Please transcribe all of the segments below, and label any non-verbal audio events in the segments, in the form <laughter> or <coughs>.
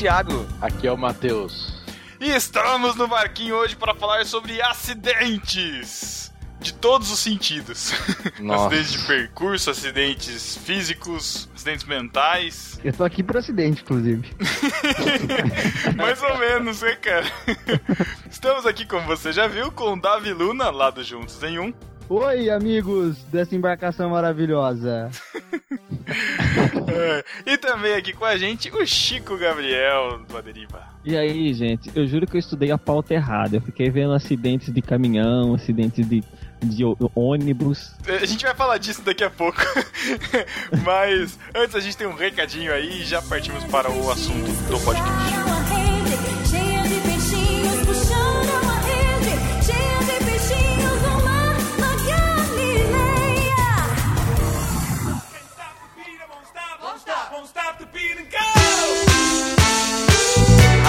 Thiago. Aqui é o Matheus. E estamos no barquinho hoje para falar sobre acidentes. De todos os sentidos. <laughs> Nossa. acidentes de percurso, acidentes físicos, acidentes mentais. Eu tô aqui por acidente, inclusive. <laughs> Mais ou menos, né, cara? <laughs> Estamos aqui, como você já viu, com o Davi Luna, lá do Juntos em Um. Oi, amigos dessa embarcação maravilhosa. <laughs> É, e também aqui com a gente o Chico Gabriel do Aderiva. E aí, gente, eu juro que eu estudei a pauta errada. Eu fiquei vendo acidentes de caminhão, acidentes de, de ônibus. A gente vai falar disso daqui a pouco. <laughs> Mas antes a gente tem um recadinho aí e já partimos para o assunto do podcast.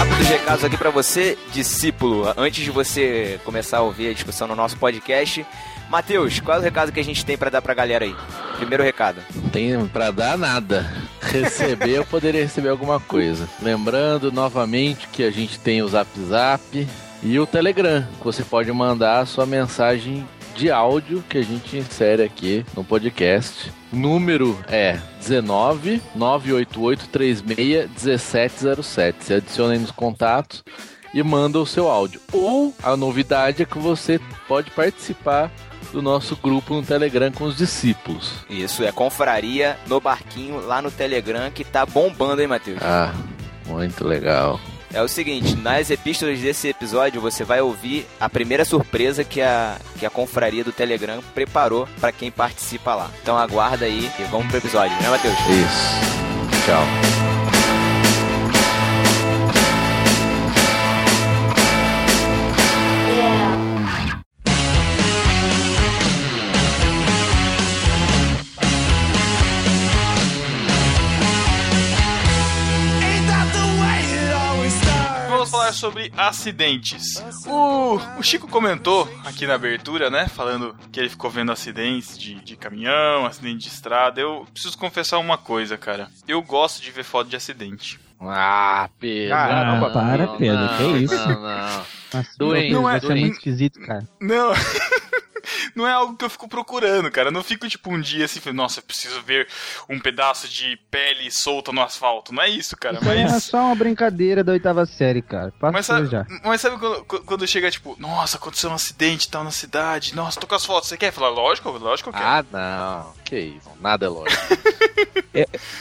Rápidos recados aqui pra você, discípulo. Antes de você começar a ouvir a discussão no nosso podcast, Matheus, qual é o recado que a gente tem pra dar pra galera aí? Primeiro recado. Não tem pra dar nada. Receber, eu poderia receber alguma coisa. Lembrando novamente que a gente tem o Zap Zap e o Telegram, que você pode mandar a sua mensagem de áudio que a gente insere aqui no podcast. Número é 19 988 36 1707. Você adiciona aí nos contatos e manda o seu áudio. Ou a novidade é que você pode participar do nosso grupo no Telegram com os discípulos. Isso é confraria no barquinho lá no Telegram que tá bombando, hein, Matheus? Ah, muito legal. É o seguinte, nas epístolas desse episódio você vai ouvir a primeira surpresa que a, que a confraria do Telegram preparou pra quem participa lá. Então aguarda aí e vamos pro episódio, né, Matheus? Isso. Tchau. Falar sobre acidentes. O, o Chico comentou aqui na abertura, né? Falando que ele ficou vendo acidentes de, de caminhão, acidente de estrada. Eu preciso confessar uma coisa, cara. Eu gosto de ver foto de acidente. Ah, Pedro. Caramba, não, para, não, Pedro, não, que isso? Não, não. Nossa, Doente, não é, doente. muito esquisito, cara. Não. Não é algo que eu fico procurando, cara. Eu não fico tipo um dia assim, falando, nossa, eu preciso ver um pedaço de pele solta no asfalto. Não é isso, cara. Isso é Mas. só uma brincadeira da oitava série, cara. Mas Passa sabe, já. mas sabe quando, quando chega, tipo, nossa, aconteceu um acidente e tal na cidade, nossa, tô com as fotos, você quer? Falar, lógico, lógico que. Ah, não. Que isso. Nada é lógico. <laughs>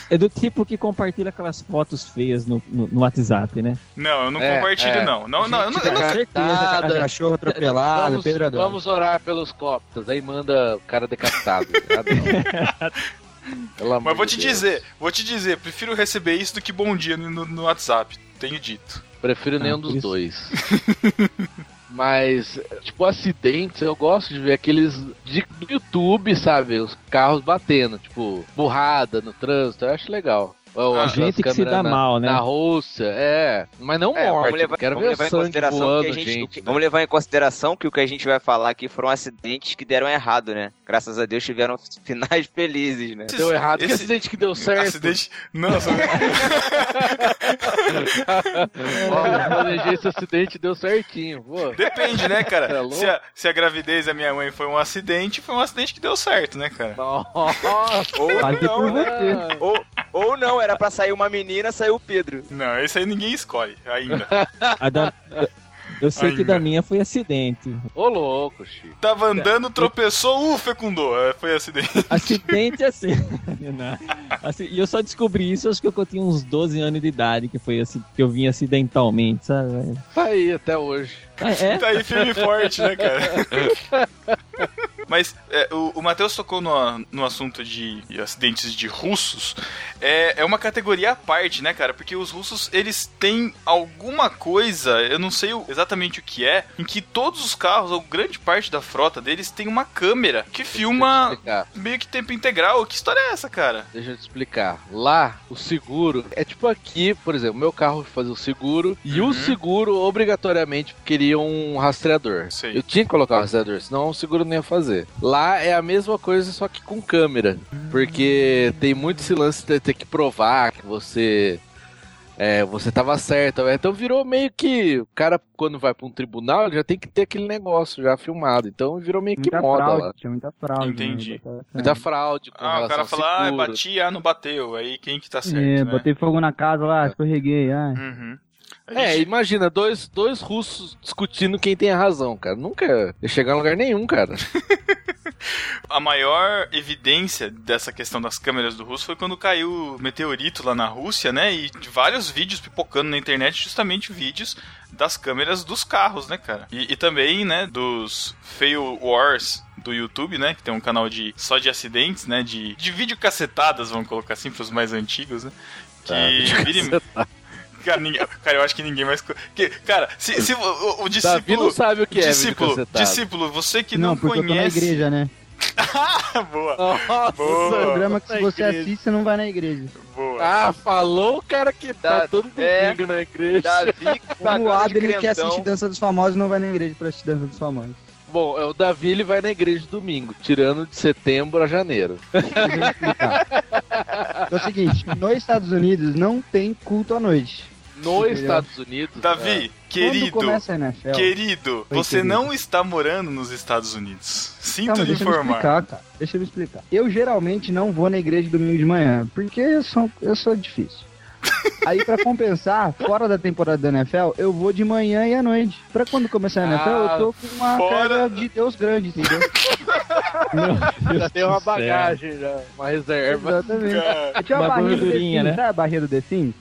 É do tipo que compartilha aquelas fotos feias no, no, no WhatsApp, né? Não, eu não É, compartilho, é. não. Não, não, eu não, certeza, cachorro atropelado, vamos, pedrador. vamos orar pelos coptas. Aí manda o cara decapitado. Ah, <laughs> amor Mas vou de te Deus. dizer, vou te dizer, prefiro receber isso do que bom dia no, no WhatsApp. Tenho dito. Prefiro Ah, nenhum por dos isso. dois. <laughs> Mas, tipo, acidentes, eu gosto de ver aqueles de, do YouTube, sabe? Os carros batendo, tipo, burrada no trânsito, eu acho legal. Ou aquelas gente que se dá na, mal, né? Na Rússia, é. Mas não É, morte, vamos levar, quero vamos ver levar em consideração voando, que a gente, gente. o que- vamos levar em consideração que o que a gente vai falar aqui foram acidentes que deram errado, né? Graças a Deus tiveram <laughs> finais felizes, né? Deu errado, que Esse- acidente que deu certo. Acidente. Nossa, <laughs> Ó, eu planejei esse acidente deu certinho. Pô. depende, né, é cara? louco? Se a, se a gravidez da minha mãe foi um acidente, foi um acidente que deu certo, né, cara? Nossa. Ou não, por né? você. Ou, ou não, era pra sair uma menina, saiu o Pedro. Não, esse aí ninguém escolhe ainda. A da- eu sei que Ainda. da minha foi acidente. Ô louco, Chico. Tava andando, tropeçou, uh, fecundou. É, Foi acidente. <laughs> Acidente assim. <laughs> Assim, E eu só descobri isso, acho que eu tinha uns 12 anos de idade, que foi assim, que eu vim acidentalmente, sabe? Tá aí até hoje. Ah, é? Tá aí firme e forte, né, cara? <laughs> Mas é, o, o Matheus tocou no, no assunto de acidentes de russos. É, é uma categoria à parte, né, cara? Porque os russos, eles têm alguma coisa, eu não sei exatamente o que é, em que todos os carros, ou grande parte da frota deles, tem uma câmera que filma Deixa explicar. meio que tempo integral. Que história é essa, cara? Deixa eu te explicar. Lá, o seguro é tipo aqui, por exemplo, meu carro fazer o seguro e Uhum. o seguro obrigatoriamente queria um rastreador. Sei. Eu tinha que colocar o rastreador, senão o seguro não ia fazer. Lá é a mesma coisa, só que com câmera. Porque tem muito esse lance de ter que provar que você. É, você tava certo. Então virou meio que. O cara, quando vai pra um tribunal, ele já tem que ter aquele negócio já filmado. Então virou meio que Muita moda fraude, lá. tinha muita fraude. Entendi. Né? Muita fraude com Ah, o cara fala, ah, bati, ah, não bateu. Aí quem que tá certo, É, né? botei fogo na casa lá, escorreguei. Ah. Uhum. A É, gente- imagina, dois, dois russos discutindo quem tem a razão, cara. Nunca ia chegar em lugar nenhum, cara. <laughs> A maior evidência dessa questão das câmeras do russo foi quando caiu o meteorito lá na Rússia, né? E vários vídeos pipocando na internet, justamente vídeos das câmeras dos carros, né, cara? E, e também, né, dos Fail Wars do YouTube, né? Que tem um canal de só de acidentes, né? De, de vídeo cacetadas, vamos colocar assim, pros mais antigos, né? Que Tá, vira e- Cara, ninguém- cara, eu acho que ninguém mais. Que, cara, se, se o, o- o Davi discípulo. não sabe o que é discípulo, discípulo, você que não, não, porque eu tô na conhece. igreja, né? <laughs> boa, Nossa, Boa. O programa que se você igreja. assiste, você não vai na igreja. boa. Ah, falou o cara que tá Da- todo é. domingo na igreja. Davi, cagando <laughs> o Adri quer crentão. assistir Dança dos Famosos, não vai na igreja pra assistir Dança dos Famosos. Bom, é, o Davi ele vai na igreja domingo, tirando de setembro a janeiro. Deixa eu explicar. É o seguinte, nos Estados Unidos não tem culto à noite. Nos? Estados Unidos. Davi, Quando querido, começa a NFL... querido, Oi, você querido. não está morando nos Estados Unidos. Sinto Calma, lhe deixa eu me informar. explicar, cara. Deixa eu me explicar. Eu geralmente não vou na igreja domingo de manhã, porque eu sou, eu sou difícil. Aí, pra compensar, fora da temporada da NFL, eu vou de manhã e à noite. Pra quando começar a NFL, Ah, eu tô com uma fora- carga de Deus grande, entendeu? <laughs> Já tem uma bagagem, já, uma reserva. Exatamente. Cara, Eu tinha uma, Uma barrinha do The gordurinha, Sims, né? sabe a barrinha do The Sims?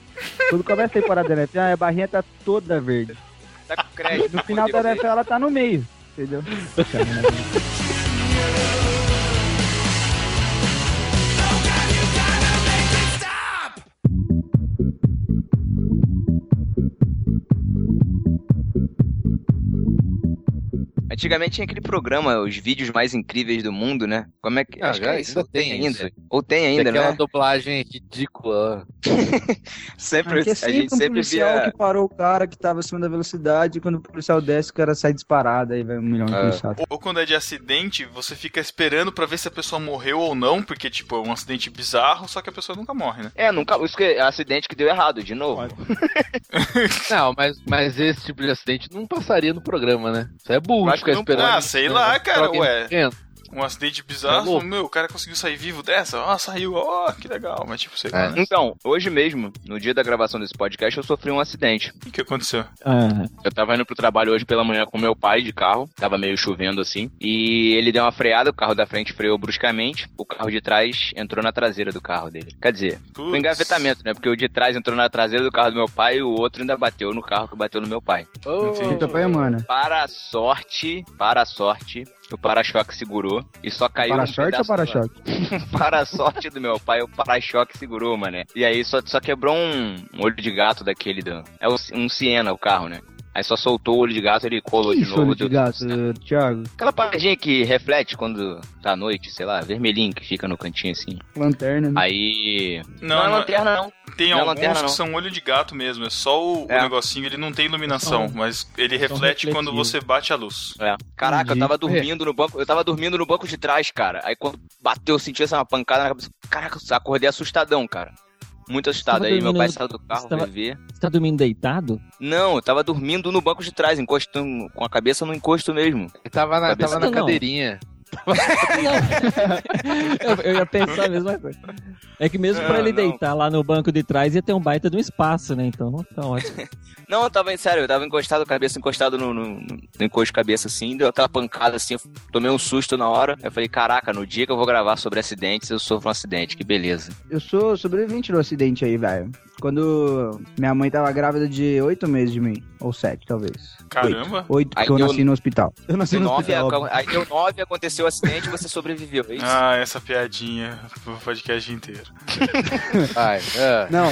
Quando começa a temporada da NFL, a barrinha tá toda verde. Tá com crédito. No final da NFL, ela tá no meio, entendeu? <laughs> thank you Antigamente tinha aquele programa, os vídeos mais incríveis do mundo, né? Como é que. Ah, acho que já é isso. ainda Ou tem tem ainda. isso. Ou tem ainda, Aquela né? dublagem ridícula. <laughs> Sempre, é a sempre gente um sempre policial via. que parou o cara que tava acima da velocidade e quando o policial desce, o cara sai disparado, aí vai um milhão de É. policiais. Ou, ou quando é de acidente, você fica esperando pra ver se a pessoa morreu ou não, porque, tipo, é um acidente bizarro, só que a pessoa nunca morre, né? É, nunca. Isso que é acidente que deu errado, de novo. <laughs> Não, mas, mas esse tipo de acidente não passaria no programa, né? Isso é burro Acho ficar esperando. Ah, sei lá, cara, alguém ué. Um acidente bizarro, louco. meu, o cara conseguiu sair vivo dessa? Ó, saiu, ó, que legal, mas tipo, sei lá, É. né? Então, hoje mesmo, no dia da gravação desse podcast, eu sofri um acidente. O que, aconteceu? Ah, Eu tava indo pro trabalho hoje pela manhã com meu pai de carro, tava meio chovendo assim, e ele deu uma freada, o carro da frente freou bruscamente, o carro de trás entrou na traseira do carro dele. Quer dizer, Putz. foi engavetamento, né? Porque o de trás entrou na traseira do carro do meu pai e o outro ainda bateu no carro que bateu no meu pai. Ô, Entendi. Mano. Para a sorte, para a sorte, o para-choque segurou e só caiu um Para-choque ou pedaço para-choque? <laughs> para a sorte do meu pai, o para-choque segurou, mané. E aí só, só quebrou um, olho de gato daquele. Do, é um Siena o carro, né? Aí só soltou o olho de gato ele colou de Isso, novo. olho de gato. Thiago. Aquela paradinha que reflete quando tá à noite, sei lá, vermelhinho que fica no cantinho assim. Lanterna. né? Aí. Não, não é lanterna, não. Tem Não é alguns lanterna, que não. são olho de gato mesmo, é só o, o É. negocinho, ele não tem iluminação, mas ele reflete quando você bate a luz. É. Caraca, eu Entendi. tava dormindo no banco. Eu tava dormindo no banco de trás, cara. Aí quando bateu, eu senti essa uma pancada na cabeça. Caraca, eu acordei assustadão, cara. Muito assustado. Aí meu pai no- saiu do carro, você tava- ver. você tá dormindo deitado? Não, eu tava dormindo no banco de trás, encostando com a cabeça no encosto mesmo. Ele tava na, Cabeça tava na não. Eu, eu ia pensar a mesma coisa. É que mesmo pra Não, ele não. deitar lá no banco de trás ia ter um baita de um espaço, né? Então tá ótimo. <laughs> Não, eu tava, sério, eu tava encostado, cabeça encostado no, no, no encosto de cabeça assim, deu aquela pancada assim, eu tomei um susto na hora. Eu falei, caraca, no dia que eu vou gravar sobre acidentes, eu sofro um acidente, que beleza. Eu sou sobrevivente do acidente aí, velho. Quando minha mãe tava grávida de oito meses de mim. Ou sete, talvez. Caramba! Oito, Aí porque eu deu- nasci no hospital. Eu nasci Deu no hospital. aí deu nove, aconteceu o acidente e você sobreviveu, é isso? Ah, essa piadinha pro podcast inteiro. <laughs> Ai, é. Não,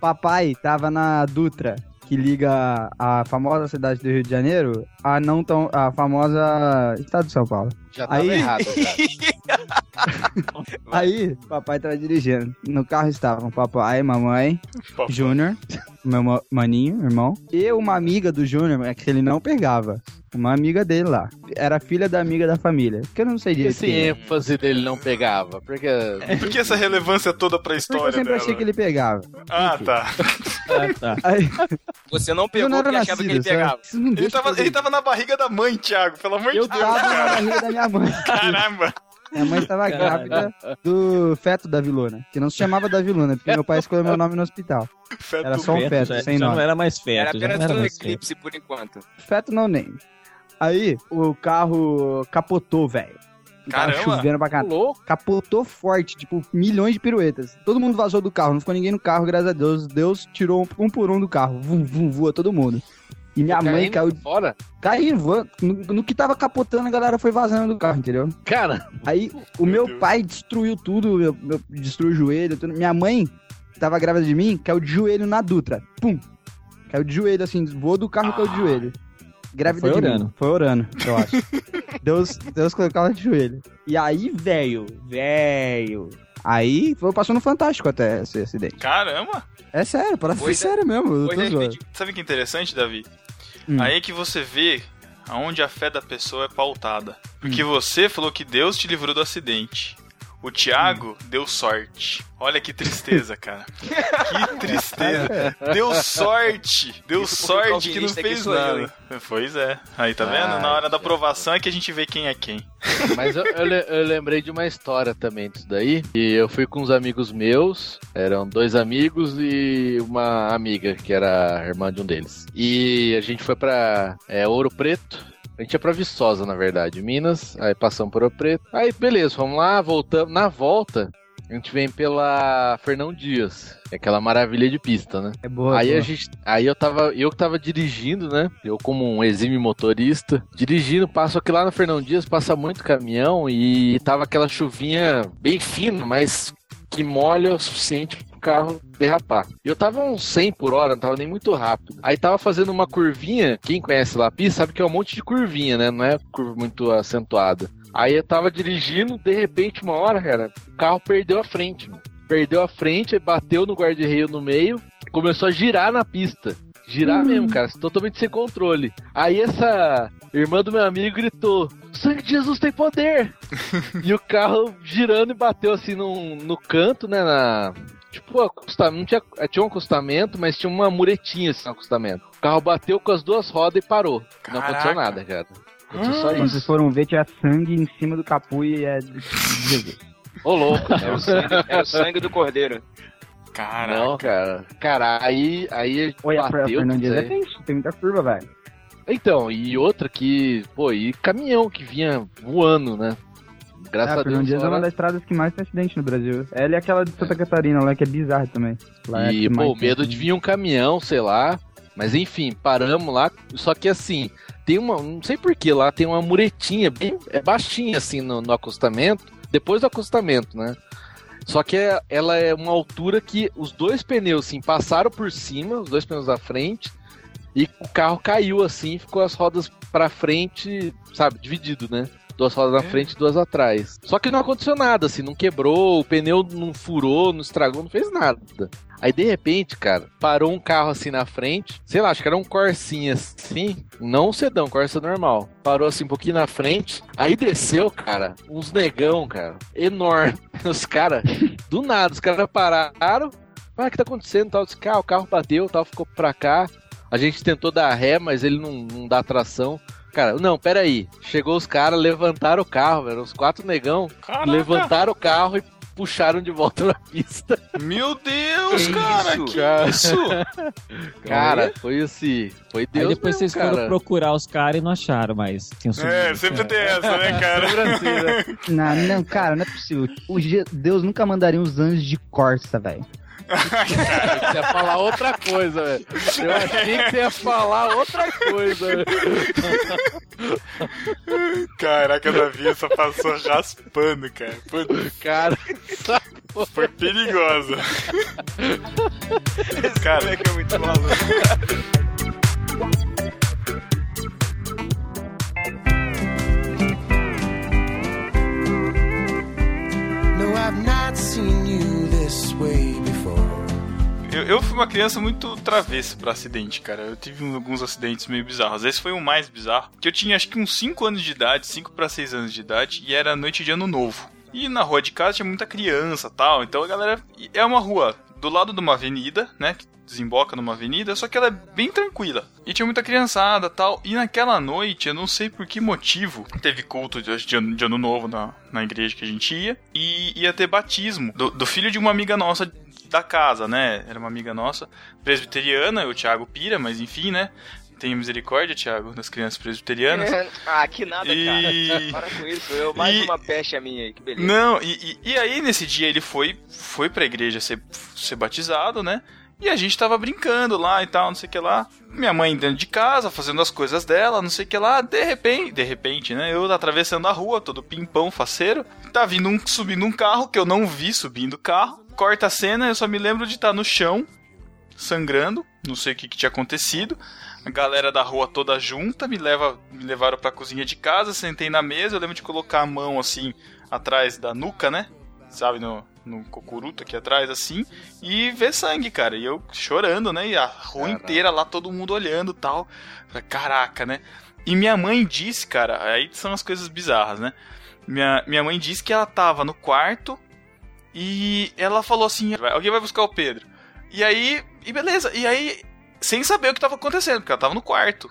papai tava na Dutra, que liga a famosa cidade do Rio de Janeiro a não tão. a famosa estado de São Paulo. Já tava Aí- errado, cara. <laughs> <laughs> Aí, papai tava dirigindo. No carro estavam papai, mamãe, Júnior, meu ma- maninho, irmão, e uma amiga do Júnior, é que ele não pegava. Uma amiga dele lá. Era filha da amiga da família. Que eu não sei direito. Esse é. ênfase dele não pegava. Porque. Por que essa relevância toda pra Porque história eu sempre dela? achei que ele pegava. Ah, tá. Ah, <laughs> tá. Aí, Você não eu pegou não porque achava que ele nascido, pegava. Ele tava, ele tava na barriga da mãe, Thiago, pelo amor Eu de Deus. tava na barriga da minha mãe. <laughs> Caramba. Minha mãe estava grávida do feto da Viluna, que não se chamava da Viluna, porque meu pai escolheu meu nome no hospital. Feto Era só um Feto, feto, já, sem já nome. não era mais Era feto, não apenas era um mais feto. eclipse por enquanto. Feto no name. Aí, o carro capotou, velho. Tava Caramba. chovendo pra caralho. Louco. Capotou forte, tipo, milhões de piruetas. Todo mundo vazou do carro, não ficou ninguém no carro, graças a Deus. Deus tirou um, um por um do carro. Vum, vum, voa todo mundo. E minha mãe Caindo caiu, Fora? caiu. No, no que tava capotando, a galera foi vazando do carro, entendeu? Cara, Aí o Meu meu, pai destruiu tudo, meu, meu- destruiu o joelho. tudo. Minha mãe, que tava grávida de mim, caiu de joelho na Dutra. Pum! Caiu de joelho, assim, voou do carro e caiu de joelho. Grávida Foi de orando. mim. Foi orando, eu acho. <laughs> Deus, Deus colocou ela de joelho. E aí, velho, velho. Aí foi, passou no Fantástico até esse acidente. Caramba. É sério, parece ser sério mesmo. Foi. Sabe o que é interessante, Davi? Hum. Aí que você vê aonde a fé da pessoa é pautada. Porque você falou que Deus te livrou do acidente. O Thiago deu sorte. Olha que tristeza, cara. Que <laughs> tristeza. Deu sorte. Deu Isso sorte que não fez eu, nada. Pois é. Aí, tá vendo? Ai, Na hora da aprovação é que a gente vê quem é quem. <laughs> mas eu, eu eu lembrei de uma história também disso daí. E eu fui com uns amigos meus. Eram dois amigos e uma amiga, que era a irmã de um deles. E a gente foi pra é, Ouro Preto. A gente ia pra Viçosa, na verdade, Minas. Aí passamos por Ouro Preto. Aí, beleza, vamos lá, voltamos. Na volta, a gente vem pela Fernão Dias. é Aquela maravilha de pista, né? É boa. Aí boa. a gente, aí eu tava, eu que tava dirigindo, né? Eu como um exímio motorista, dirigindo, passo aqui lá no Fernão Dias, passa muito caminhão e tava aquela chuvinha bem fina, mas que molha o suficiente carro derrapar. E eu tava uns 100 por hora, não tava nem muito rápido. Aí tava fazendo uma curvinha, quem conhece lá a pista sabe que é um monte de curvinha, né? Não é curva muito acentuada. Aí eu tava dirigindo, de repente, uma hora, cara, o carro perdeu a frente, mano. Perdeu a frente, aí bateu no guarda-reio no meio, começou a girar na pista. Girar mesmo, cara, totalmente sem controle. Aí essa irmã do meu amigo gritou: "O Sangue de Jesus tem poder! <laughs> e o carro girando e bateu assim no, no canto, né? Na, tipo, acostamento, não tinha, tinha um acostamento, mas tinha uma muretinha assim no acostamento. O carro bateu com as duas rodas e parou. Não aconteceu Caraca. nada, cara. Aconteceu só Quando vocês isso. foram ver, tinha sangue em cima do capô e é. Ô, louco. Era o sangue, era o sangue do cordeiro. Caraca. Não, cara. Cara, aí, aí Oi, a bateu. Fernandes é tenso, tem muita curva, velho. Então, e outra que, pô, e caminhão que vinha voando, né? Graças É, a Deus. Dias é uma das estradas que mais tem acidente no Brasil. Ela e aquela de Santa Catarina lá, que é bizarra também. Lá é E, pô, o medo de vir um caminhão, sei lá. Mas enfim, paramos lá. Só que assim, tem uma. Não sei porquê lá, tem uma muretinha bem é baixinha assim no, no acostamento. Depois do acostamento, né? Só que é- ela é uma altura que os dois pneus, assim, passaram por cima, os dois pneus da frente, e o carro caiu assim, ficou as rodas pra frente, sabe, dividido, né? Duas rodas na É. frente e duas atrás. Só que não aconteceu nada, assim, não quebrou, o pneu não furou, não estragou, não fez nada. Aí de repente, cara, parou um carro assim na frente, sei lá, acho que era um Corsinha assim, não um sedã, um Corsa normal. Parou assim um pouquinho na frente, aí desceu, cara, uns negão, cara, enorme. <laughs> Os caras, do nada, os caras pararam. Ah, o que tá acontecendo? Tal, disse, cara, o carro bateu, tal, ficou pra cá. A gente tentou dar ré, mas ele não, não dá tração. Cara, não, peraí. Chegou os caras, levantaram o carro, velho. Os quatro negão Caraca. levantaram o carro e puxaram de volta na pista. Meu Deus, Que cara. isso? Que Cara. isso? <laughs> Cara, foi assim. Foi Deus Aí depois mesmo, vocês cara. foram procurar os caras e não acharam. Tinham sumido. É, sempre tem essa, né, <laughs> cara? Não, não, cara, não é possível. O Deus nunca mandaria uns anjos de Corsa, velho. Você ia falar outra coisa, velho. Eu achei que você ia falar outra coisa, velho. Caraca, Davi só passou raspando, cara. Putz, Cara, Foi perigosa. cara, é muito maluco this way before. Eu, eu fui uma criança muito travessa para acidente, cara. Eu tive alguns acidentes meio bizarros. Esse foi o mais bizarro, que eu tinha acho que uns 5 anos de idade, 5 para 6 anos de idade, e era noite de ano novo. E na rua de casa tinha muita criança tal, então a galera. É uma rua do lado de uma avenida, né? Que desemboca numa avenida, só que ela é bem tranquila. E tinha muita criançada tal. E naquela noite, eu não sei por que motivo, teve culto de, de ano, de ano novo na, na igreja que a gente ia. E ia ter batismo do, do filho de uma amiga nossa da casa, né? Era uma amiga nossa, presbiteriana, o Thiago Pira, mas enfim, né? Tenha misericórdia, Thiago, das crianças presbiterianas. <laughs> ah, que nada, E- cara. <laughs> Para com isso. Eu, mais E- uma pecha minha aí, que beleza. Não, e, e, e aí nesse dia ele foi, foi pra igreja ser, ser batizado, né? E a gente tava brincando lá e tal, não sei o que lá. Minha mãe dentro de casa, fazendo as coisas dela, não sei o que lá. De repente, de repente, né? Eu atravessando a rua, todo pimpão, faceiro. Tá vindo um, subindo um carro que eu não vi subindo o carro. Corta a cena, eu só me lembro de estar no chão, sangrando. Não sei o que, que tinha acontecido. A galera da rua toda junta, me, leva, me levaram pra cozinha de casa, sentei na mesa. Eu lembro de colocar a mão assim, atrás da nuca, né? Sabe, no, no cocuruto aqui atrás, assim, e ver sangue, cara. E eu chorando, né? E a rua Caraca. inteira lá, todo mundo olhando tal. Caraca, né? E minha mãe disse, cara, aí são as coisas bizarras, né? Minha, minha mãe disse que ela tava no quarto e ela falou assim: "Vai- alguém vai buscar o Pedro. E aí, e beleza, e aí, sem saber o que tava acontecendo, porque ela tava no quarto.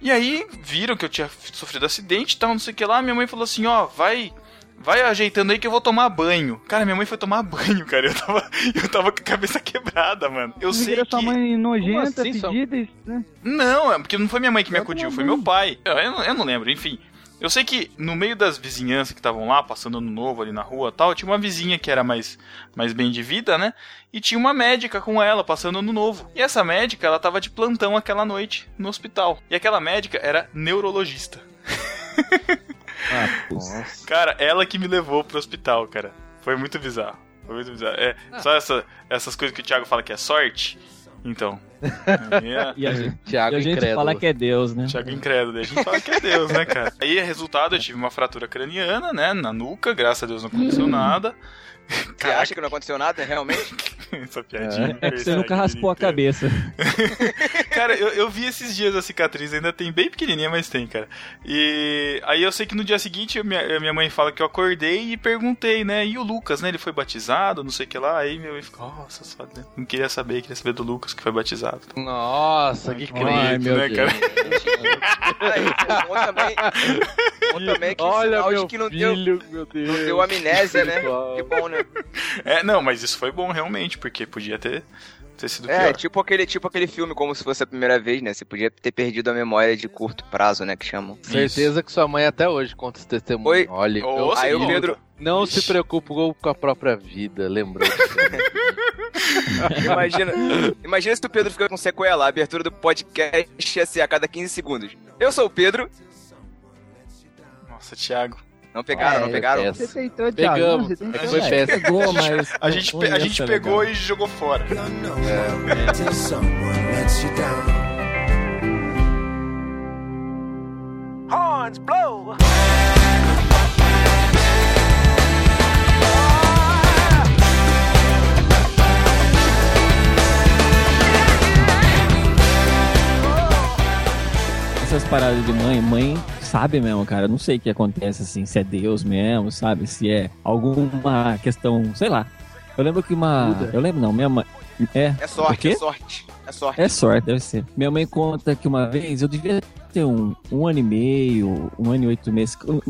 E aí, viram que eu tinha sofrido acidente e tal, não sei o que lá. Minha mãe falou assim: ó, vai. Vai ajeitando aí que eu vou tomar banho. Cara, minha mãe foi tomar <laughs> banho, cara. Eu tava, eu tava com a cabeça <laughs> quebrada, mano. Eu Não sei que. sua mãe nojenta, assim, pedida, né? Não, é porque não foi minha mãe que me acudiu, foi meu pai. Eu, eu não, eu não lembro, enfim. Eu sei que no meio das vizinhanças que estavam lá, passando ano novo ali na rua e tal, tinha uma vizinha que era mais, mais bem de vida, né? E tinha uma médica com ela, passando ano novo. E essa médica, ela tava de plantão aquela noite no hospital. E aquela médica era neurologista. Ah, <laughs> putz. Cara, ela que me levou pro hospital, cara. Foi muito bizarro. Foi muito bizarro. É, só essa, essas coisas que o Thiago fala que é sorte. Então. <laughs> É, E a gente, Thiago e a gente incrédulo. fala que é Deus, né? Thiago incrédulo, a gente fala que é Deus, né, cara? <laughs> Aí, resultado, eu tive uma fratura craniana, né, na nuca, graças a Deus não aconteceu nada. Você acha que não aconteceu nada, realmente? <laughs> <laughs> Essa piadinha. É que você nunca raspou a cabeça. <laughs> Cara, eu, eu vi esses dias a cicatriz, ainda tem bem pequenininha, mas tem, cara. E aí eu sei que no dia seguinte a minha, minha mãe fala que eu acordei e perguntei, né? E o Lucas, né? Ele foi batizado, não sei o que lá. Aí minha mãe ficou, nossa, só- não queria saber, queria saber do Lucas que foi batizado. Nossa, que Ai, crente, meu né, Deus. cara? Aí, bom também, bom também que Olha meu que não deu, filho, meu Deus. não deu amnésia, né? Que bom, né? É, não, mas isso foi bom realmente, porque podia ter, ter sido É, pior. tipo aquele, tipo aquele filme, como se fosse a primeira vez, né? Você podia ter perdido a memória de curto prazo, né? Que chamam. Certeza que sua mãe até hoje conta esse testemunho. Oi. Olha, meu Nossa, Aí o Pedro, não se preocupa com a própria vida, lembrou? <laughs> imagina, imagina se o Pedro fica com sequela, a abertura do podcast ia ser a cada 15 segundos. Eu sou o Pedro. Nossa, Thiago. Não pegaram, É, não pegaram? é. Você tentou, Thiago. Pegamos. Você tentou. É que foi É, pegou, mas. A gente, a gente pegou legal. e jogou fora. down. Horns blow. Essas paradas de mãe, mãe sabe mesmo, cara. Eu não sei o que acontece, assim, se é Deus mesmo, sabe? Se é alguma questão, sei lá. Eu lembro que uma. Eu lembro, não, minha mãe. É. É sorte, é sorte. É sorte. É sorte, deve ser. Minha mãe conta que uma vez eu devia ter um, um ano e meio, um ano e oito meses, um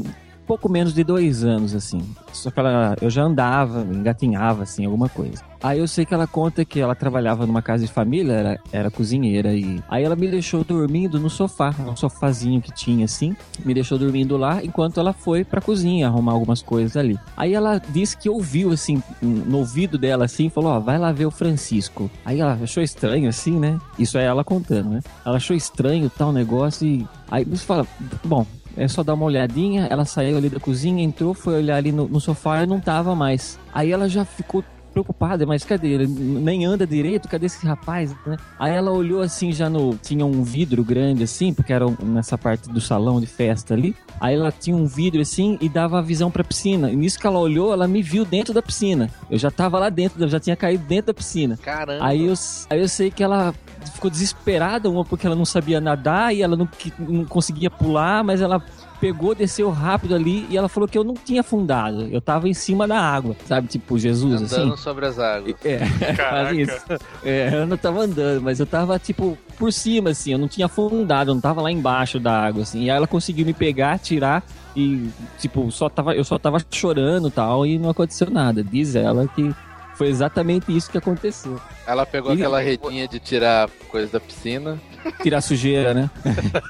pouco menos de dois anos, assim. Só que ela, eu já andava, engatinhava, assim, alguma coisa. Aí eu sei que ela conta que ela trabalhava numa casa de família, era, era cozinheira, e aí ela me deixou dormindo no sofá, um sofazinho que tinha, assim, me deixou dormindo lá, enquanto ela foi pra cozinha arrumar algumas coisas ali. Aí ela disse que ouviu, assim, no ouvido dela, assim, falou, ó, vai lá ver o Francisco. Aí ela achou estranho, assim, né? Isso é ela contando, né? Ela achou estranho tal negócio e... Aí você fala, bom, é só dar uma olhadinha. Ela saiu ali da cozinha, entrou, foi olhar ali no, no sofá e não tava mais. Aí ela já ficou preocupada, mas cadê ele? Nem anda direito, cadê esse rapaz? né? Aí ela olhou assim, já no. Tinha um vidro grande assim, porque era nessa parte do salão de festa ali. Aí ela tinha um vidro assim e dava a visão pra piscina. E nisso que ela olhou, ela me viu dentro da piscina. Eu já tava lá dentro, eu já tinha caído dentro da piscina. Caramba. Aí eu, aí eu sei que ela ficou desesperada, uma porque ela não sabia nadar e ela não, não conseguia pular, mas ela pegou, desceu rápido ali e ela falou que eu não tinha afundado. Eu tava em cima da água, sabe? Tipo Jesus, Andando assim. sobre as águas. É, <laughs> Caraca. isso. É, eu não tava andando, mas eu tava, tipo, por cima, assim. Eu não tinha afundado, eu não tava lá embaixo da água, assim. E aí ela conseguiu me pegar, tirar e, tipo, só tava, eu só tava chorando e tal e não aconteceu nada. Diz ela que foi exatamente isso que aconteceu. Ela pegou Ih, aquela redinha de tirar coisa da piscina. Tirar sujeira, né?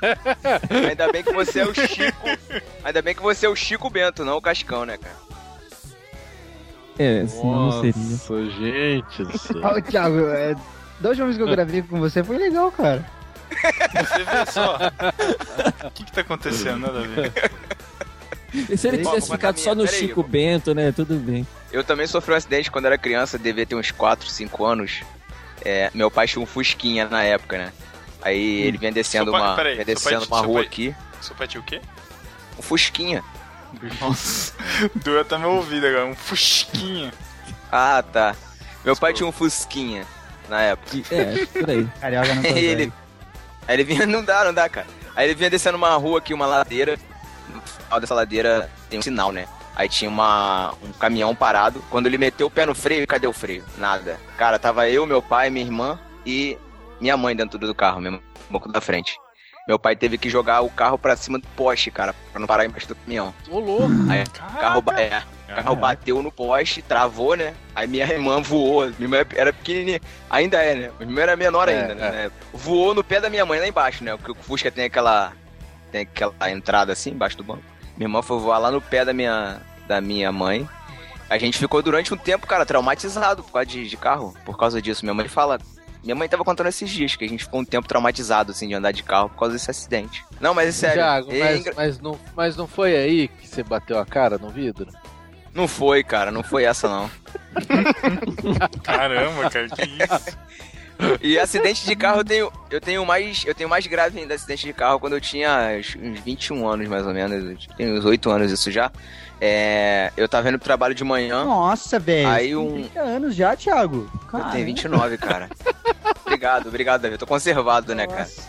<laughs> Ainda bem que você é o Chico. Ainda bem que você é o Chico Bento, não o Cascão, né, cara? É, senão não seria. Nossa, gente do céu. Ô, Thiago, é, última vez que eu gravei com você foi legal, cara. Você vê só. O que que tá acontecendo? Ver. E se ele tivesse ficado só no peraí, Chico eu- Bento, né? Tudo bem. Eu também sofri um acidente quando era criança, devia ter uns 4, 5 anos. É, meu pai tinha um Fusquinha na época, né? Aí ele vinha descendo pai- uma, peraí, vinha seu pai- descendo uma rua pai- aqui. Seu pai tinha o quê? Um Fusquinha. Nossa, <laughs> doeu até meu ouvido agora. Um fusquinha. Ah, tá. Meu pai tinha um Fusquinha na época. É, por aí. <laughs> Carioca não Aí consegue. ele. Aí ele vinha. <laughs> Não dá, não dá, cara. Aí ele vinha descendo uma rua aqui, uma ladeira. No final dessa ladeira tem um sinal, né? Aí tinha uma, um caminhão parado. Quando ele meteu o pé no freio, cadê o freio? Nada. Cara, tava eu, meu pai, minha irmã e minha mãe dentro do carro, mesmo, no banco da frente. Meu pai teve que jogar o carro pra cima do poste, cara, pra não parar embaixo do caminhão. Ô, louco. Aí o carro, é, carro bateu no poste, travou, né? Aí minha irmã voou. Minha irmã era pequenininha. Ainda é, né? Minha irmã era menor É, ainda, é. né? Voou no pé da minha mãe lá embaixo, né? Porque o Fusca tem aquela. Tem aquela entrada assim, embaixo do banco. Minha irmã foi voar lá no pé da minha, da minha mãe. A gente ficou durante um tempo, cara, traumatizado por causa de, de carro. Por causa disso. Minha mãe fala. Minha mãe tava contando esses dias que a gente ficou um tempo traumatizado, assim, de andar de carro por causa desse acidente. Não, mas é sério. Thiago, é mas, engra- mas não, mas não foi aí que você bateu a cara no vidro? Não foi, cara, não foi essa não. <laughs> Caramba, cara, que isso? E acidente de carro eu tenho, eu tenho mais, eu tenho mais grave ainda acidente de carro quando eu tinha uns uns 21 anos mais ou menos, eu tenho uns 8 anos isso já. É, eu tava indo pro trabalho de manhã, Nossa, velho. Aí um- 30 anos já, Thiago. eu tenho 29, cara. obrigado, obrigado, Davi. Eu tô conservado, né, cara? Nossa,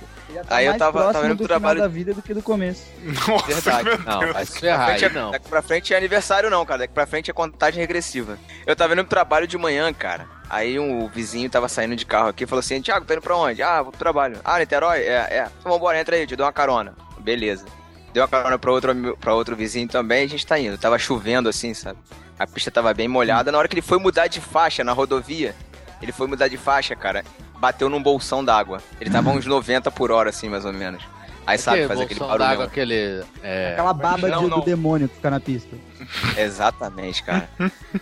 tá Aí eu tava- tava indo do pro trabalho- da vida do que do começo. Nossa, Verdade. meu Não, vai se ferrar é- não. Daqui pra frente é aniversário não, cara. Daqui pra frente é contagem regressiva. Eu tava indo pro trabalho de manhã, cara. Aí um vizinho tava saindo de carro aqui e falou assim, Thiago, tá indo pra onde? Ah, vou pro trabalho. Ah, Niterói? É, é. Então vambora, entra aí, eu te dou uma carona. Beleza. Deu uma carona pra outro, pra outro vizinho também e a gente tá indo. Tava chovendo assim, sabe? A pista tava bem molhada. Na hora que ele foi mudar de faixa na rodovia, ele foi mudar de faixa, cara, bateu num bolsão d'água. Ele tava uns <laughs> 90 por hora, assim, mais ou menos. Aí sabe, Aquele fazer aquele bolsão barulho. d'água, aquele... É, Aquela baba Não, de- não. do demônio que fica na pista. <laughs> Exatamente, cara.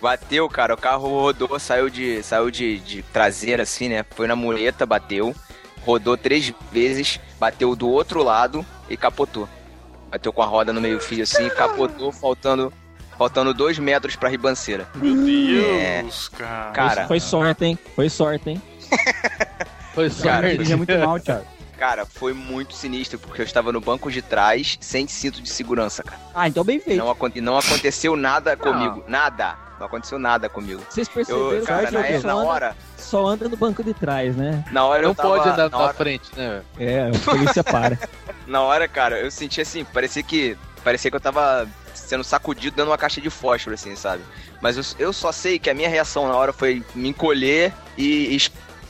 Bateu, cara, o carro rodou, saiu de, saiu de, de traseira assim, né? Foi na muleta, bateu, rodou três vezes, bateu do outro lado e capotou. Bateu com a roda no meio fio assim, capotou, faltando, faltando dois metros pra ribanceira. Meu Deus, cara. Cara, Foi sorte, hein? Foi sorte, hein? <laughs> foi Cara, sorte. Dirige muito mal, Thiago. Cara, foi muito sinistro porque eu estava no banco de trás sem cinto de segurança, cara. Ah, então bem feito. não, acon- e não aconteceu nada comigo, nada. Não aconteceu nada comigo. Vocês perceberam Eu, que cara, na, na anda- hora, só anda no banco de trás, né? na hora eu Não tava, pode andar na na hora, frente, né? É, a polícia <laughs> para. Na hora, cara, eu senti assim, parecia que. Parecia que eu tava sendo sacudido dando uma caixa de fósforo, assim, sabe? Mas eu, eu só sei que a minha reação na hora foi me encolher e, e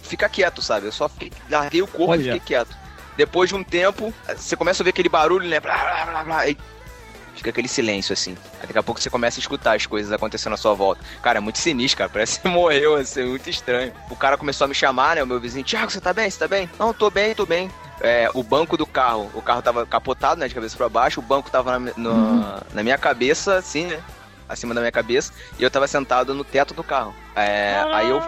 ficar quieto, sabe? Eu só fiquei, larguei o corpo Olha. e fiquei quieto. Depois de um tempo, você começa a ouvir aquele barulho, né? Blá, blá, blá, blá, e fica aquele silêncio, assim. Aí daqui a pouco você começa a escutar as coisas acontecendo à sua volta. Cara, é muito sinistro, cara. Parece que você <laughs> morreu, assim, muito estranho. O cara começou a me chamar, né? O meu vizinho, Thiago, você tá bem? Você tá bem? Não, tô bem, tô bem. É, o banco do carro, o carro tava capotado, né? De cabeça pra baixo, o banco tava na, no- na minha cabeça, assim, né? Acima da minha cabeça, e eu tava sentado no teto do carro. É, aí eu.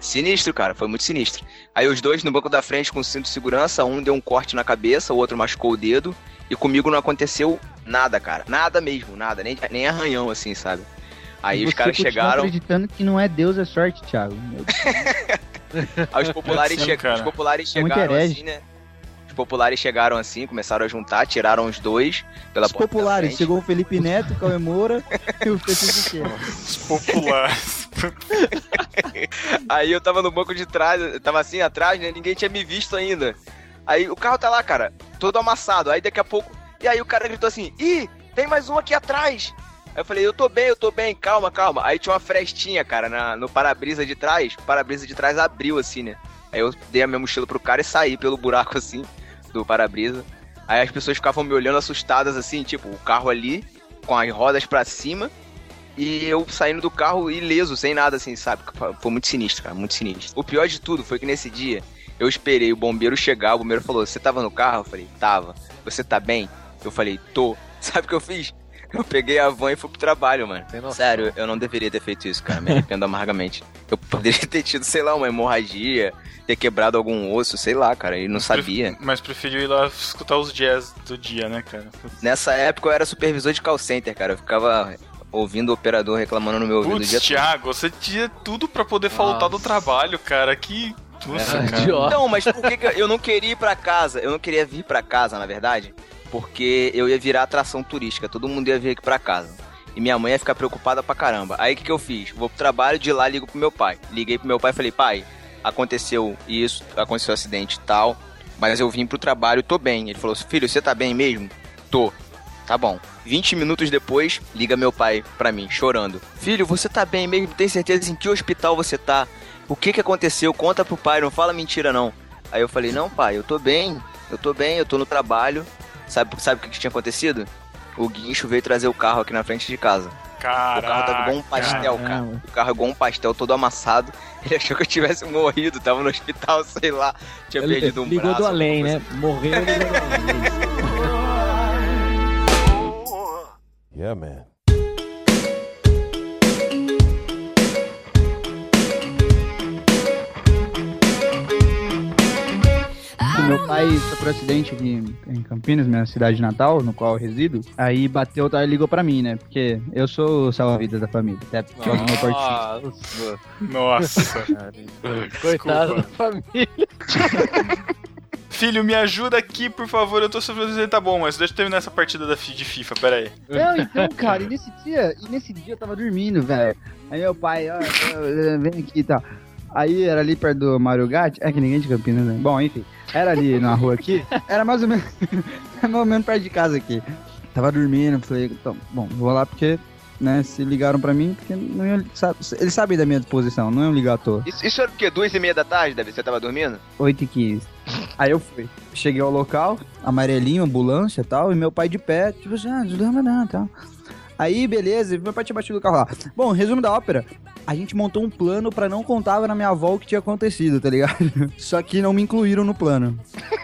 Sinistro, cara, foi muito sinistro. Aí os dois no banco da frente com cinto de segurança, um deu um corte na cabeça, o outro machucou o dedo, e comigo não aconteceu nada, cara. Nada mesmo, nada, nem, nem arranhão, assim, sabe? Aí os Você caras continua chegaram, acreditando que não é Deus, é sorte, Thiago. Meu <laughs> Deus. aí os populares, che- os populares É chegaram herege. assim, né? Os populares chegaram assim, começaram a juntar, tiraram os dois pela Os porta populares, chegou o Felipe Neto, o Cauê Moura <laughs> e o Francisco Siqueira. Os populares. <laughs> Aí eu tava no banco de trás, eu tava assim atrás, né? Ninguém tinha me visto ainda. Aí o carro tá lá, cara, todo amassado. Aí daqui a pouco. E aí o cara gritou assim: Ih, tem mais um aqui atrás. Aí eu falei: Eu tô bem, eu tô bem, calma, calma. Aí tinha uma frestinha, cara, na- no para-brisa de trás. O para-brisa de trás abriu assim, né? Aí eu dei a minha mochila pro cara e saí pelo buraco assim, do para-brisa. Aí as pessoas ficavam me olhando assustadas assim, tipo, o carro ali, com as rodas pra cima. E eu saindo do carro ileso, sem nada assim, sabe? Foi muito sinistro, cara, muito sinistro. O pior de tudo foi que nesse dia eu esperei o bombeiro chegar, o bombeiro falou: Você tava no carro? Eu falei: Tava. Você tá bem? Eu falei: Tô. <laughs> Sabe o que eu fiz? Eu peguei a van e fui pro trabalho, mano. Sério, eu não deveria ter feito isso, cara. Me arrependo <laughs> amargamente. Eu poderia ter tido, sei lá, uma hemorragia, ter quebrado algum osso, sei lá, cara. E não sabia. Mas preferiu ir lá escutar os jazz do dia, né, cara? Nessa época eu era supervisor de call center, cara. Eu ficava ouvindo o operador reclamando no meu ouvido o dia Putz, todo. Thiago, você tinha tudo pra poder faltar do Nossa. trabalho, cara. Que. Nossa, Era cara. idiota. Não, mas por que, que eu não queria ir pra casa? Eu não queria vir pra casa, na verdade, porque eu ia virar atração turística. Todo mundo ia vir aqui pra casa. E minha mãe ia ficar preocupada pra caramba. Aí o que, que eu fiz? Vou pro trabalho, de lá ligo pro meu pai. Liguei pro meu pai e falei, pai, aconteceu isso, aconteceu um acidente e tal, mas eu vim pro trabalho, tô bem. Ele falou, filho, você tá bem mesmo? Tô. Tá bom. 20 minutos depois, liga meu pai pra mim, chorando. Filho, você tá bem mesmo? Tem certeza em que hospital você tá? O que que aconteceu? Conta pro pai, não fala mentira não. Aí eu falei, não pai, eu tô bem, eu tô bem, eu tô no trabalho. Sabe, sabe o que, que tinha acontecido? O guincho veio trazer o carro aqui na frente de casa. O carro tava igual um pastel, cara. caramba. O carro igual um pastel todo amassado. <laughs> Ele achou que eu tivesse morrido, tava no hospital, <laughs> sei lá. Tinha Ele perdido um ligou braço. do além, né? Morreu, ligou do além. <laughs> Yeah, man. Meu pai sofreu acidente aqui em Campinas, minha cidade natal, no qual eu resido. Aí bateu, tá, ligou pra mim, né? Porque eu sou o salva-vida da família. Até por causa do meu porte Nossa, coitado da família. <laughs> Filho, me ajuda aqui, por favor. Eu tô sofrendo. Tá bom, mas deixa eu terminar essa partida de FIFA, pera aí. Não, então, cara, e nesse dia, e nesse dia eu tava dormindo, velho. Aí meu pai, ó, ó, vem aqui e tal. Aí era ali perto do Mario Gatti. É que ninguém de Campinas, né? Bom, enfim. Era ali na rua aqui. Era mais ou menos. <laughs> mais ou menos perto de casa aqui. Tava dormindo, falei, então, bom, vou lá porque, né, se ligaram pra mim, porque não iam, sabe, eles sabem da minha disposição, não iam ligar à toa. Isso, isso era o quê? Duas e meia da tarde, Davi? Você tava dormindo? 8 e 15. Aí eu fui. Cheguei ao local, amarelinho, ambulância e tal, e meu pai de pé, tipo assim, ah, não, não, e tal. Aí, beleza, meu pai tinha batido o carro lá. Bom, resumo da ópera. A gente montou um plano pra não contar na minha avó o que tinha acontecido, tá ligado? <laughs> Só que não me incluíram no plano.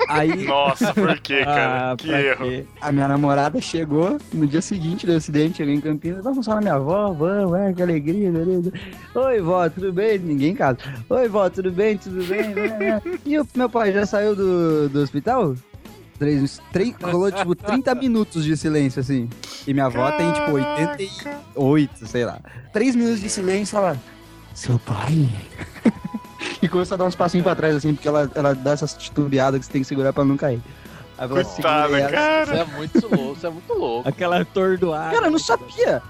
Aí <laughs> Nossa, por quê, <laughs> cara? Ah, que erro. quê? a minha namorada chegou no dia seguinte do acidente, cheguei em Campinas, vamos só na minha avó, vamos, é, que alegria, beleza. Oi, vó, tudo bem? Ninguém em casa. Oi, vó, tudo bem? Tudo bem? E o meu pai já saiu do, do hospital? Três, três, <laughs> rolou tipo 30 minutos de silêncio, assim. E minha avó tem tipo 88, sei lá. Três minutos de silêncio, ela. Seu pai? <laughs> e começou a dar uns passinhos pra trás, assim, porque ela, ela dá essas titubeadas que você tem que segurar pra não cair. Aí Coitada, ela, cara. Você é muito louco, você é muito louco. Aquela atordoada. Cara, eu não sabia.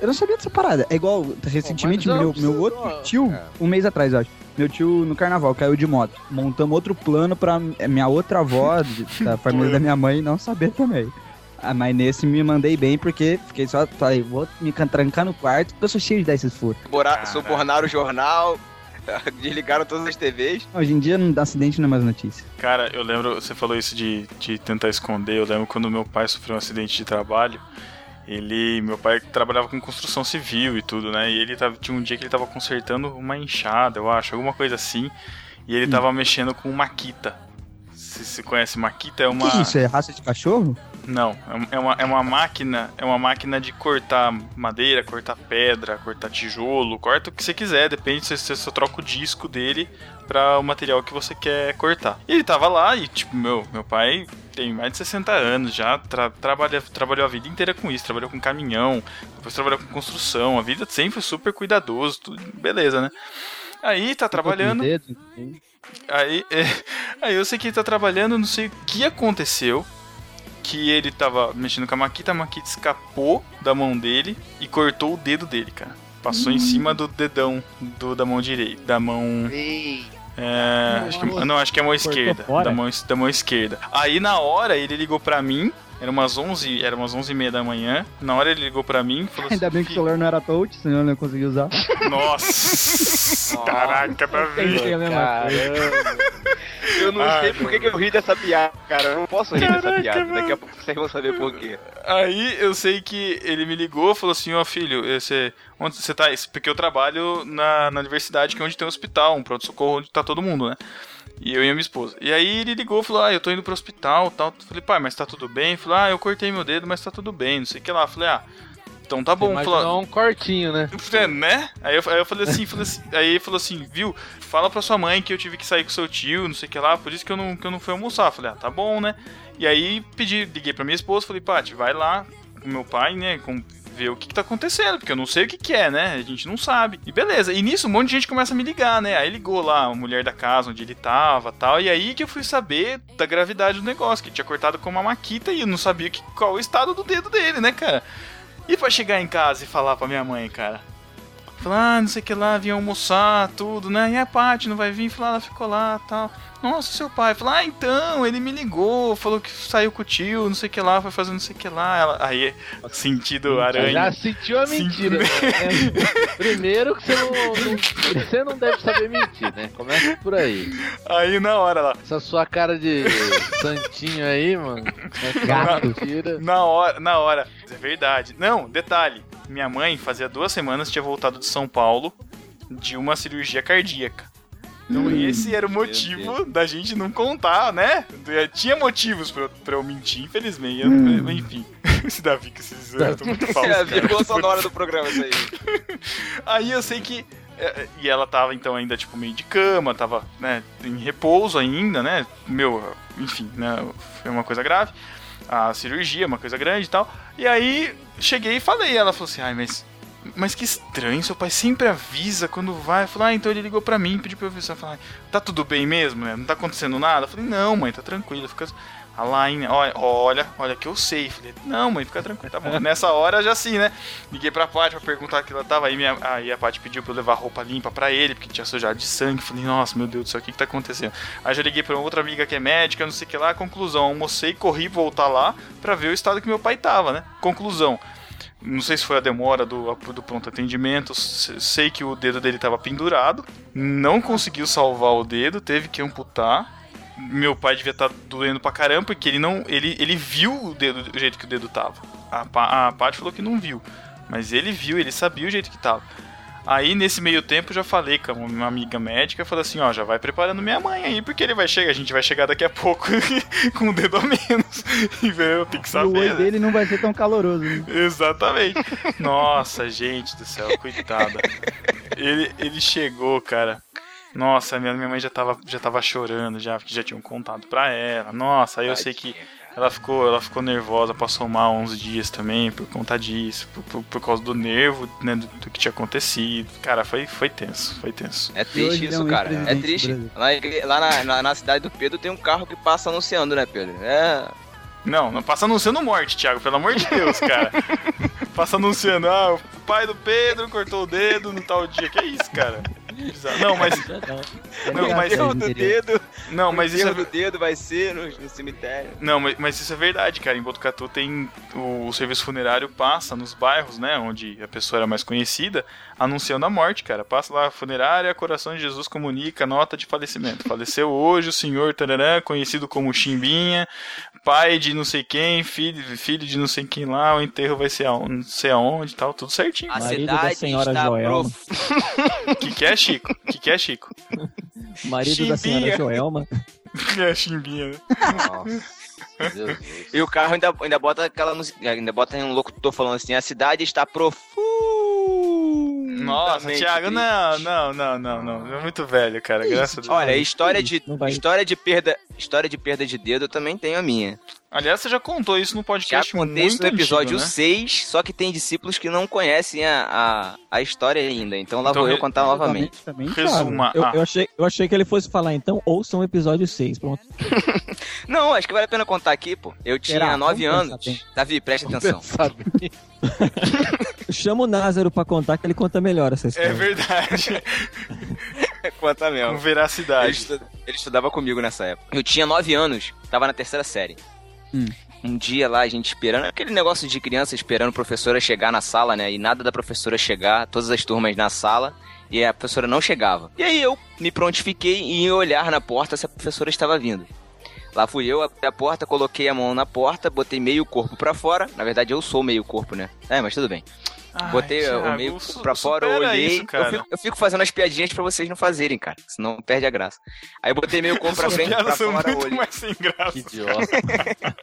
Eu não sabia dessa parada. É igual, recentemente, não meu, meu outro tio, cara. um mês atrás, eu acho. Meu tio no carnaval caiu de moto. Montamos outro plano pra minha outra avó, <laughs> da família da minha mãe, não saber também. Ah, mas nesse me mandei bem porque fiquei só, falei, vou me trancar no quarto, porque eu sou cheio de dar esses furos. Subornaram o jornal, <laughs> desligaram todas as TVs. Hoje em dia, não dá acidente, não é mais notícia. Cara, eu lembro, você falou isso de, de tentar esconder. Eu lembro quando meu pai sofreu um acidente de trabalho. Ele, meu pai trabalhava com construção civil e tudo, né? E ele tava, tinha um dia que ele tava consertando uma enxada, eu acho, alguma coisa assim. E ele tava mexendo com maquita. Se você conhece maquita, é uma. Que isso? É raça de cachorro? Não, é é uma, é uma máquina, é uma máquina de cortar madeira, cortar pedra, cortar tijolo, corta o que você quiser, depende se você só troca o disco dele para o material que você quer cortar. E ele tava lá e tipo, meu, meu pai tem mais de 60 anos já, tra trabalha, trabalhou a vida inteira com isso, trabalhou com caminhão, depois trabalhou com construção, a vida sempre foi super cuidadoso, tudo, beleza, né? Aí tá trabalhando, enfim. aí, é, <laughs> aí eu sei que ele tá trabalhando, não sei o que aconteceu, que ele tava mexendo com a Maquita, a Maquita escapou da mão dele e cortou o dedo dele, cara. Passou em cima do dedão do, da mão direita, da mão é, acho que, não, acho que é a mão esquerda. Da mão, da mão esquerda. Aí na hora ele ligou pra mim. Era umas 11, era umas 11 e meia da manhã. Na hora ele ligou pra mim e falou Ainda bem que o celular não era touch, senão eu não ia conseguir usar. Nossa! <laughs> Caraca, mesma coisa. Eu não Ah, sei por que que eu ri dessa piada, cara. Eu não posso rir dessa Caraca, piada. mano. Daqui a pouco vocês vão saber por quê. Aí eu sei que ele me ligou falou assim: Ó filho, você, onde você tá? Porque eu trabalho na, na universidade, que é onde tem um hospital, um pronto-socorro onde tá todo mundo, né? E eu e a minha esposa. E aí ele ligou e falou: Ah, eu tô indo pro hospital tal. Falei, pai, mas tá tudo bem? Falou: Ah, eu cortei meu dedo, mas tá tudo bem, não sei o que lá. Falei, ah, então tá bom. Falou, um cortinho, né? é, né? Aí eu, aí eu falei assim, falei assim, aí ele falou assim, viu? Fala pra sua mãe que eu tive que sair com seu tio, não sei o que lá, por isso que eu não, que eu não fui almoçar. Falei, ah, tá bom, né? E aí pedi, liguei pra minha esposa, falei, Paty, vai lá com meu pai, né? Com, ver o que, que tá acontecendo, porque eu não sei o que, que é, né? A gente não sabe. E beleza. E nisso um monte de gente começa a me ligar, né? Aí ligou lá a mulher da casa onde ele tava tal. E aí que eu fui saber da gravidade do negócio, que tinha cortado com uma maquita e eu não sabia que, qual o estado do dedo dele, né, cara? E pra chegar em casa e falar pra minha mãe, cara? Falar, ah, não sei o que lá, vinha almoçar, tudo, né? E a Paty não vai vir? Falar, ela ficou lá tal. Nossa, seu pai. Falar, ah, então, ele me ligou, falou que saiu com o tio, não sei o que lá, foi fazer não sei o que lá. Ela, aí, sentido aranha. Já sentiu a mentira. né? <laughs> Primeiro que você não, você não deve saber mentir, né? Começa por aí. Aí na hora lá, Essa sua cara de santinho aí, mano. É Gato. mentira. na hora, na hora. É verdade. Não, detalhe. Minha mãe fazia duas semanas tinha voltado de São Paulo de uma cirurgia cardíaca. Então esse era o motivo da gente não contar, né? Tinha motivos pra, eu- pra eu mentir, infelizmente. Eu não- Enfim. <laughs> Esse Davi com esses eu tô muito falso. É vírgula sonora do <laughs> programa, isso aí. Aí eu sei que. é, E ela tava então ainda, tipo, meio de cama, tava, né, em repouso ainda, né? Meu, enfim, né? Foi uma coisa grave. A cirurgia, uma coisa grande e tal. E aí cheguei e falei, ela falou assim, ai, mas. Mas que estranho, seu pai sempre avisa quando vai. Eu falei, ah, então ele ligou pra mim, pediu pra eu avisar. Eu falei, tá tudo bem mesmo, né? Não tá acontecendo nada? Eu falei, não, mãe, tá tranquilo, fica. A Line, olha, olha, olha que eu sei. Falei, não, mãe, fica tranquilo, tá bom. <laughs> Nessa hora já sim, né? Liguei pra Paty pra perguntar que ela tava. Aí, minha, aí a Paty pediu pra eu levar roupa limpa pra ele, porque tinha sujado de sangue. Falei, nossa, meu Deus do céu, o que que tá acontecendo? Aí já liguei pra outra amiga que é médica, não sei o que lá. Conclusão, almocei, corri voltar lá pra ver o estado que meu pai tava, né? Conclusão. Não sei se foi a demora do, do pronto atendimento. se- Sei que o dedo dele tava pendurado. Não conseguiu salvar o dedo, teve que amputar. Meu pai devia estar doendo pra caramba, porque ele não. Ele, ele viu o dedo do jeito que o dedo tava. A, a Paty falou que não viu. Mas ele viu, ele sabia o jeito que tava. Aí, nesse meio tempo, eu já falei com uma amiga médica, falei assim, ó, já vai preparando minha mãe aí, porque ele vai chegar, a gente vai chegar daqui a pouco <laughs> com o dedo a menos. <laughs> E eu tenho que o saber. oi né? dele não vai ser tão caloroso. Né? <laughs> Exatamente. Nossa, gente do céu, coitada. Ele, ele chegou, cara. Nossa, minha, minha mãe já tava, já tava chorando, já, porque já tinham contado pra ela. Nossa, aí eu sei que ela ficou, ela ficou nervosa, passou mal 11 dias também por conta disso, por, por, por causa do nervo, né, do, do que tinha acontecido. Cara, foi, foi tenso, foi tenso. É triste é isso, um cara. É triste. Lá, lá na, na, na cidade do Pedro tem um carro que passa anunciando, né, Pedro? É. Não, não passa anunciando morte, Thiago, pelo amor de Deus, cara. <laughs> passa anunciando, ah, o pai do Pedro cortou o dedo no tal dia. Que é isso, cara? Bizarro. Não, mas. <laughs> Não, mas. o do dedo. Não, mas o isso é, enterro do dedo vai ser no, no cemitério. Não, mas, mas isso é verdade, cara. Em Botucatu tem o, o serviço funerário passa nos bairros, né, onde a pessoa era mais conhecida, anunciando a morte, cara. Passa lá funerária, Coração de Jesus comunica nota de falecimento. Faleceu hoje o senhor tararã, conhecido como Chimbinha, pai de não sei quem, filho, filho de não sei quem lá, o enterro vai ser aonde, não sei aonde, e tal, tudo certinho. A Marido da cidade senhora está Joelma. O que que é, Chico? O que que é, Chico? Marido da senhora Chimbinha. Joelma. <laughs> É Chimbinha, né? Nossa. Jesus. E o carro ainda, ainda bota aquela música, ainda bota um locutor falando assim, a cidade está profunda. Nossa, Thiago, não, não, não, não, não. É muito velho, cara. Graças a Deus. Olha, história de, história de perda, história de perda de dedo eu também tenho a minha. Aliás, você já contou isso no Já podcast contei isso muito no episódio antigo, né? 6, só que tem discípulos que não conhecem a, a, a história ainda. Então lá Então, vou eu contar novamente. Também. Resuma. Eu, Ah, eu achei, eu achei que ele fosse falar, então, ouçam o episódio 6. Pronto. <laughs> Não, acho que vale a pena contar aqui, pô. Eu tinha Será? 9 Vamos anos. Davi, preste atenção. <laughs> Chama o Názaro pra contar que ele conta melhor essa é história. verdade. <laughs> Conta Com mesmo. Ele, veracidade. estu- ele estudava comigo nessa época. Eu tinha 9 anos, tava na terceira série. Hum. Um dia lá, a gente esperando, aquele negócio de criança esperando a professora chegar na sala, né? E nada da professora chegar, todas as turmas na sala, e a professora não chegava. E aí eu me prontifiquei em ir olhar na porta se a professora estava vindo. Lá fui eu, abri a porta, coloquei a mão na porta, botei meio corpo pra fora. Na verdade, eu sou meio corpo, né? É, mas tudo bem. Ai, Botei Thiago, o meio pra fora, eu olhei. Isso, eu, fico, eu fico fazendo as piadinhas pra vocês não fazerem, cara. Senão perde a graça. Aí eu botei meio corpo pra frente, pra fora, muito olhei. mais sem graça. Que idiota.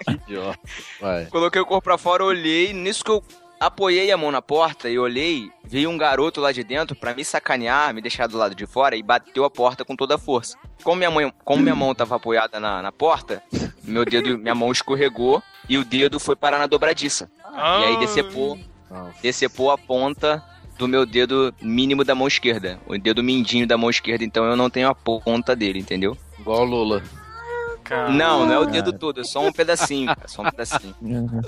que idiota. Vai. Coloquei o corpo pra fora, olhei. Nisso que eu apoiei a mão na porta e olhei, veio um garoto lá de dentro pra me sacanear, me deixar do lado de fora e bateu a porta com toda a força. Como minha, mãe, como minha mão tava apoiada na, na porta, meu dedo, minha mão escorregou e o dedo foi parar na dobradiça. Ah, E aí decepou, Nossa. decepou a ponta do meu dedo mínimo da mão esquerda. O dedo mindinho da mão esquerda, então eu não tenho a ponta dele, entendeu? Igual o Lula. cara. Não, não é o dedo todo, é só um pedacinho, cara, só um pedacinho. <laughs> Uhum.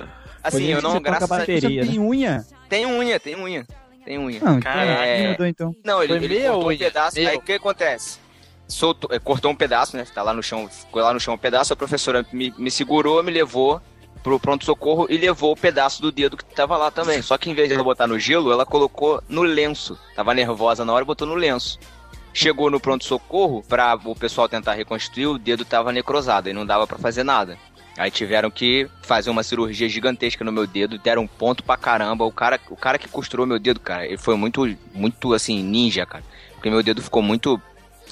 Assim, eu não, graças a Teria, tem unha? Tem unha, tem unha. Tem unha. Não, então, mudou então. Não, ele, Foi ele cortou unha, um pedaço. meia. Aí o que acontece? Soltou, é, cortou um pedaço, né? Tá lá no chão, ficou lá no chão um pedaço. A professora me, me segurou, me levou pro pronto-socorro e levou o pedaço do dedo que tava lá também. Só que em vez de ela botar no gelo, ela colocou no lenço. Tava nervosa na hora e botou no lenço. Chegou no pronto-socorro pra o pessoal tentar reconstituir, o dedo tava necrosado e não dava pra fazer nada. Aí tiveram que fazer uma cirurgia gigantesca no meu dedo, deram um ponto pra caramba. O cara, o cara que costurou meu dedo, cara, ele foi muito, muito assim, ninja, cara. Porque meu dedo ficou muito.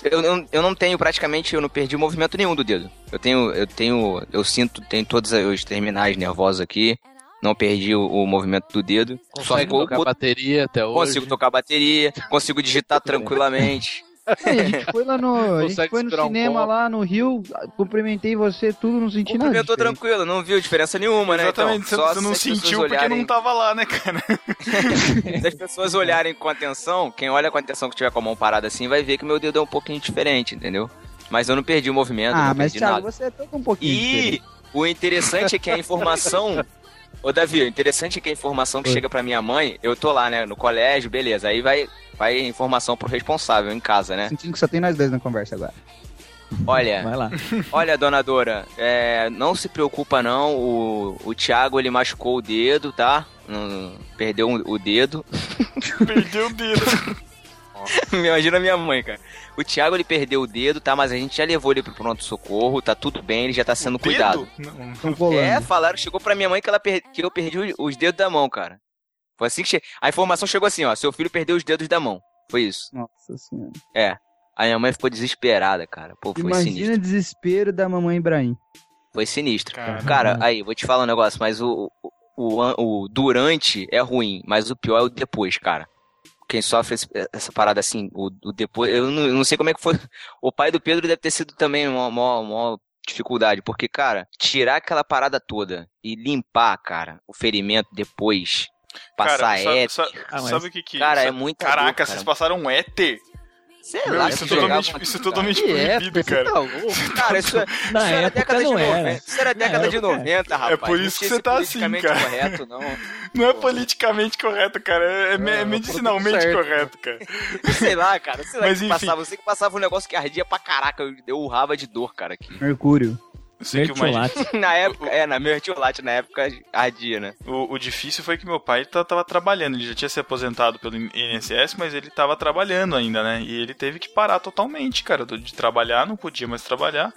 Eu, eu, eu não tenho praticamente, eu não perdi movimento nenhum do dedo. Eu tenho, eu tenho, eu sinto, tenho todos os terminais nervosos aqui. Não perdi o, o movimento do dedo. Só Consegue ficou, tocar bateria até hoje. consigo tocar bateria, consigo digitar <laughs> tranquilamente. É, a gente foi lá no, a gente foi no um cinema copo. lá no Rio, cumprimentei você, tudo não senti nada. Cumprimentou tranquilo, não viu diferença nenhuma, né? Exatamente, então, você, só você não se as pessoas sentiu porque olharem- não tava lá, né, cara? <laughs> Se as pessoas olharem com atenção, quem olha com atenção que tiver com a mão parada assim, vai ver que meu dedo é um pouquinho diferente, entendeu? Mas eu não perdi o movimento, Ah, não mas perdi Thiago, nada. você é todo um pouquinho E diferente. o interessante é que a informação. <laughs> Ô, Davi, o interessante é que a informação que Oi. chega pra minha mãe, eu tô lá, né, no colégio, beleza. Aí vai, vai a informação pro responsável em casa, né? Sentindo que só tem nós dois na conversa agora. Olha, Vai lá. olha, dona Dora, é, não se preocupa não, o, o Thiago ele machucou o dedo, tá? Não- <laughs> perdeu o dedo. Perdeu o dedo. <laughs> Me Imagina a minha mãe, cara. O Thiago ele perdeu o dedo, tá? Mas a gente já levou ele pro pronto-socorro, tá tudo bem, ele já tá sendo cuidado. Dedo? Não. É, falaram, chegou pra minha mãe que, ela per- que eu perdi os- os dedos da mão, cara. Foi assim que che... A informação chegou assim, ó. Seu filho perdeu os dedos da mão. Foi isso. Nossa senhora. É. A minha mãe ficou desesperada, cara. Pô, foi Imagina sinistro. o desespero da mamãe Ibrahim. Foi sinistro. Cara. Cara, aí, vou te falar um negócio, mas o, o, o, o durante é ruim, mas o pior é o depois, cara. Quem sofre essa parada assim, o, o depois, eu não, eu não sei como é que foi. <laughs> O pai do Pedro deve ter sido também uma maior, maior dificuldade, porque, cara, tirar aquela parada toda e limpar, cara, o ferimento depois, passar Cara, sabe, éter. sabe, Ah, mas- sabe o que que... Cara, é sabe- muita Caraca, dor, cara. vocês passaram um éter? Sei Meu, lá, isso, é totalmente, isso é totalmente é, proibido, você cara. tá louco? Cara, isso, é- Na isso era década de não 90. era. Isso era década de época é. 90, rapaz. por Não isso que você tá assim, politicamente cara. correto, não. <laughs> Não é politicamente correto, cara. É, é é medicinalmente certo. correto, cara. <laughs> Sei lá, cara. Sei lá Mas que enfim. passava. Eu sei que passava um negócio que ardia pra caraca. Eu, eu urrava de dor, cara, aqui. Mercúrio. Sei que mais. <laughs> Na época, é, na mertiolate, na época ardia, né? O, o difícil foi que meu pai tá- tava trabalhando. Ele já tinha se aposentado pelo INSS, mas ele tava trabalhando ainda, né? E ele teve que parar totalmente, cara, de trabalhar, não podia mais trabalhar.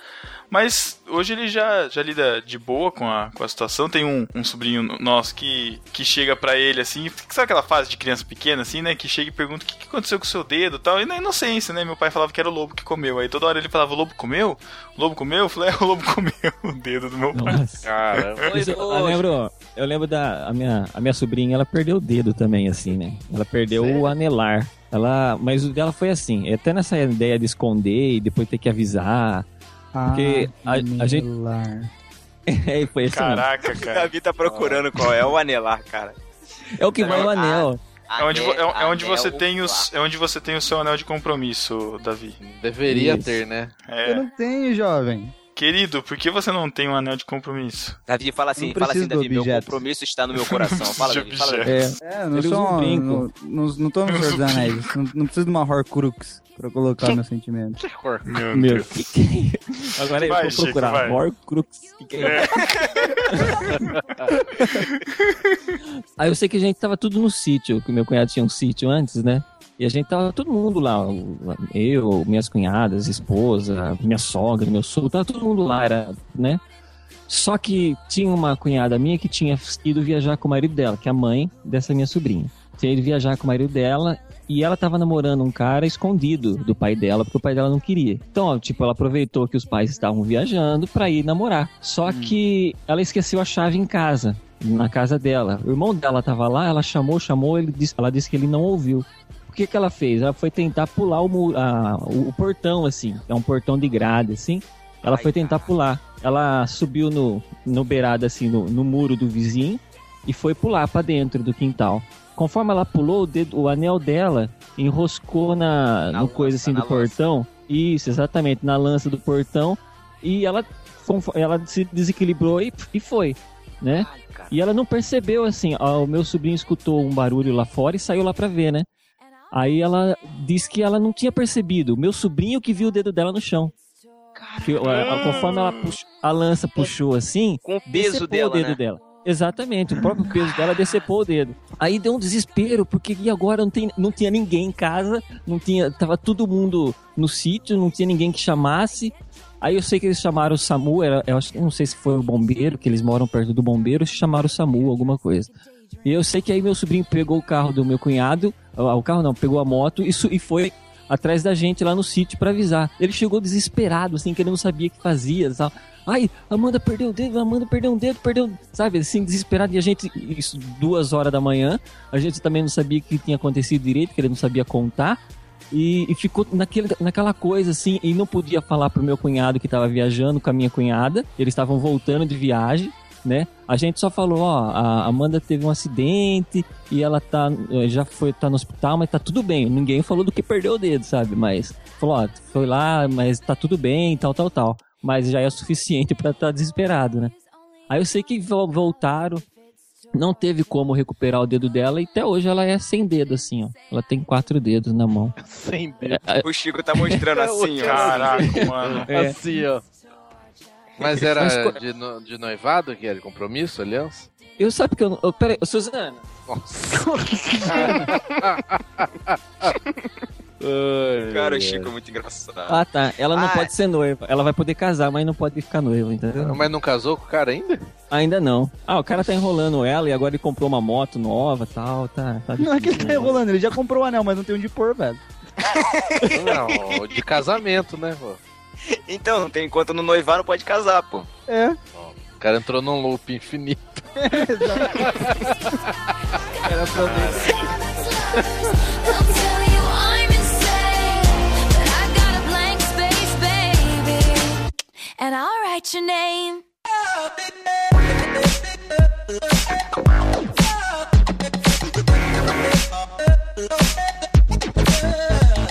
Mas hoje ele já, já lida de boa com a, com a situação. Tem um, um sobrinho nosso que, que chega pra ele assim, sabe aquela fase de criança pequena, assim, né? Que chega e pergunta o que, que aconteceu com o seu dedo e tal. E na inocência, né? Meu pai falava que era o lobo que comeu. Aí toda hora ele falava: o lobo comeu? O lobo comeu? Eu falei: é, o lobo comeu o dedo do meu pai. Nossa. Caramba. Isso, eu lembro, Eu lembro da a minha, a minha sobrinha, ela perdeu o dedo também, assim, né? Ela perdeu o anelar. Ela, mas o dela foi assim, até nessa ideia de esconder e depois ter que avisar. Porque a- a gente- anelar. <laughs> É, foi assim. Caraca, O cara. Davi tá procurando qual é o anelar, cara. É o que vai o anel. É onde, é, é onde você tem os, é onde você tem o seu anel de compromisso, Davi. Deveria Isso. ter, né? Eu É. não tenho, jovem. Querido, por que você não tem um anel de compromisso? Davi, fala assim, fala assim, Davi, meu compromisso está no <laughs> meu coração. Fala, Davi, fala. É, É, eu não sou um brinco. Não, não, não tô no Senhor dos Anéis. Não, não preciso de uma Horcrux pra colocar meus sentimentos. Meu, meu, Deus. que que é? Agora eu vou procurar. vai. Horcrux. Que que é? <laughs> Aí eu sei que a gente tava tudo no sítio, que meu cunhado tinha um sítio antes, né? E a gente tava todo mundo lá, eu, minhas cunhadas, esposa, minha sogra, meu sogro, tava todo mundo lá, era, né? Só que tinha uma cunhada minha que tinha ido viajar com o marido dela, que é a mãe dessa minha sobrinha. Tinha ido viajar com o marido dela e ela tava namorando um cara escondido do pai dela, porque o pai dela não queria. Então, ó, tipo, ela aproveitou que os pais estavam viajando pra ir namorar. Só que ela esqueceu a chave em casa, na casa dela. O irmão dela tava lá, ela chamou, chamou, ele disse, ela disse que ele não ouviu. O que que ela fez? Ela foi tentar pular o, a- o, portão, assim. É um portão de grade, assim. Ela Ai, foi tentar pular. Ela subiu no, no beirado, assim, no, no muro do vizinho e foi pular pra dentro do quintal. Conforme ela pulou, o, dedo, o anel dela enroscou na, Na no coisa lança, assim do lança. portão. Isso, exatamente, na lança do portão. E ela, ela se desequilibrou e, e foi, né? Ai, cara. E ela não percebeu, assim, ó, o meu sobrinho escutou um barulho lá fora e saiu lá pra ver, né? Aí ela disse que ela não tinha percebido. Meu sobrinho que viu o dedo dela no chão. Que, ó, conforme ela a lança puxou assim, Com o peso dela, o dedo né? dela. Exatamente, o próprio peso dela decepou o dedo. Aí deu um desespero, porque e agora não, tem, não tinha ninguém em casa, não tinha, tava todo mundo no sítio, não tinha ninguém que chamasse. Aí eu sei que eles chamaram o SAMU, era, eu acho que não sei se foi o bombeiro, que eles moram perto do bombeiro, se chamaram o SAMU, alguma coisa. E eu sei que aí meu sobrinho pegou o carro do meu cunhado, o carro não, pegou a moto e, e foi atrás da gente lá no sítio pra avisar. Ele chegou desesperado, assim, que ele não sabia o que fazia, tal. Ai, Amanda perdeu o dedo, Amanda perdeu um dedo, perdeu, sabe, assim, desesperado. E a gente, isso, duas horas da manhã, a gente também não sabia o que tinha acontecido direito, que ele não sabia contar. E, e ficou naquele, naquela coisa assim, e não podia falar pro meu cunhado que estava viajando com a minha cunhada. Eles estavam voltando de viagem, né? A gente só falou, ó, a Amanda teve um acidente e ela tá eh, já foi tá no hospital, mas tá tudo bem. Ninguém falou do que perdeu o dedo, sabe? Mas falou, ó, foi lá, mas tá tudo bem, tal, tal, tal. Mas já é o suficiente <laughs> pra estar desesperado, né? Aí eu sei que vo- voltaram, não teve como recuperar o dedo dela e até hoje ela é sem dedo, assim, ó. Ela tem quatro dedos na mão. Sem dedo. O Chico tá mostrando assim, ó. Caraca, mano. É. Assim, ó. Mas era Mas de, no- de noivado que era de compromisso, aliança? Eu sabe que eu não. eu- Peraí, Suzana. Cara, o Chico é muito engraçado. Ah, tá. Ela não Ah. pode ser noiva. Ela vai poder casar, mas não pode ficar noiva, entendeu? Mas não casou com o cara ainda? Ainda não. Ah, o cara tá enrolando ela e agora ele comprou uma moto nova e tal. Tá, tá Não é que ele tá né? enrolando, ele já comprou o anel, mas não tem onde pôr, velho. Não, de casamento, né, pô? <laughs> Então, não tem enquanto não noivar, não pode casar, pô. É. O cara entrou num loop infinito. <laughs> Era pra ver. And I'll write your name.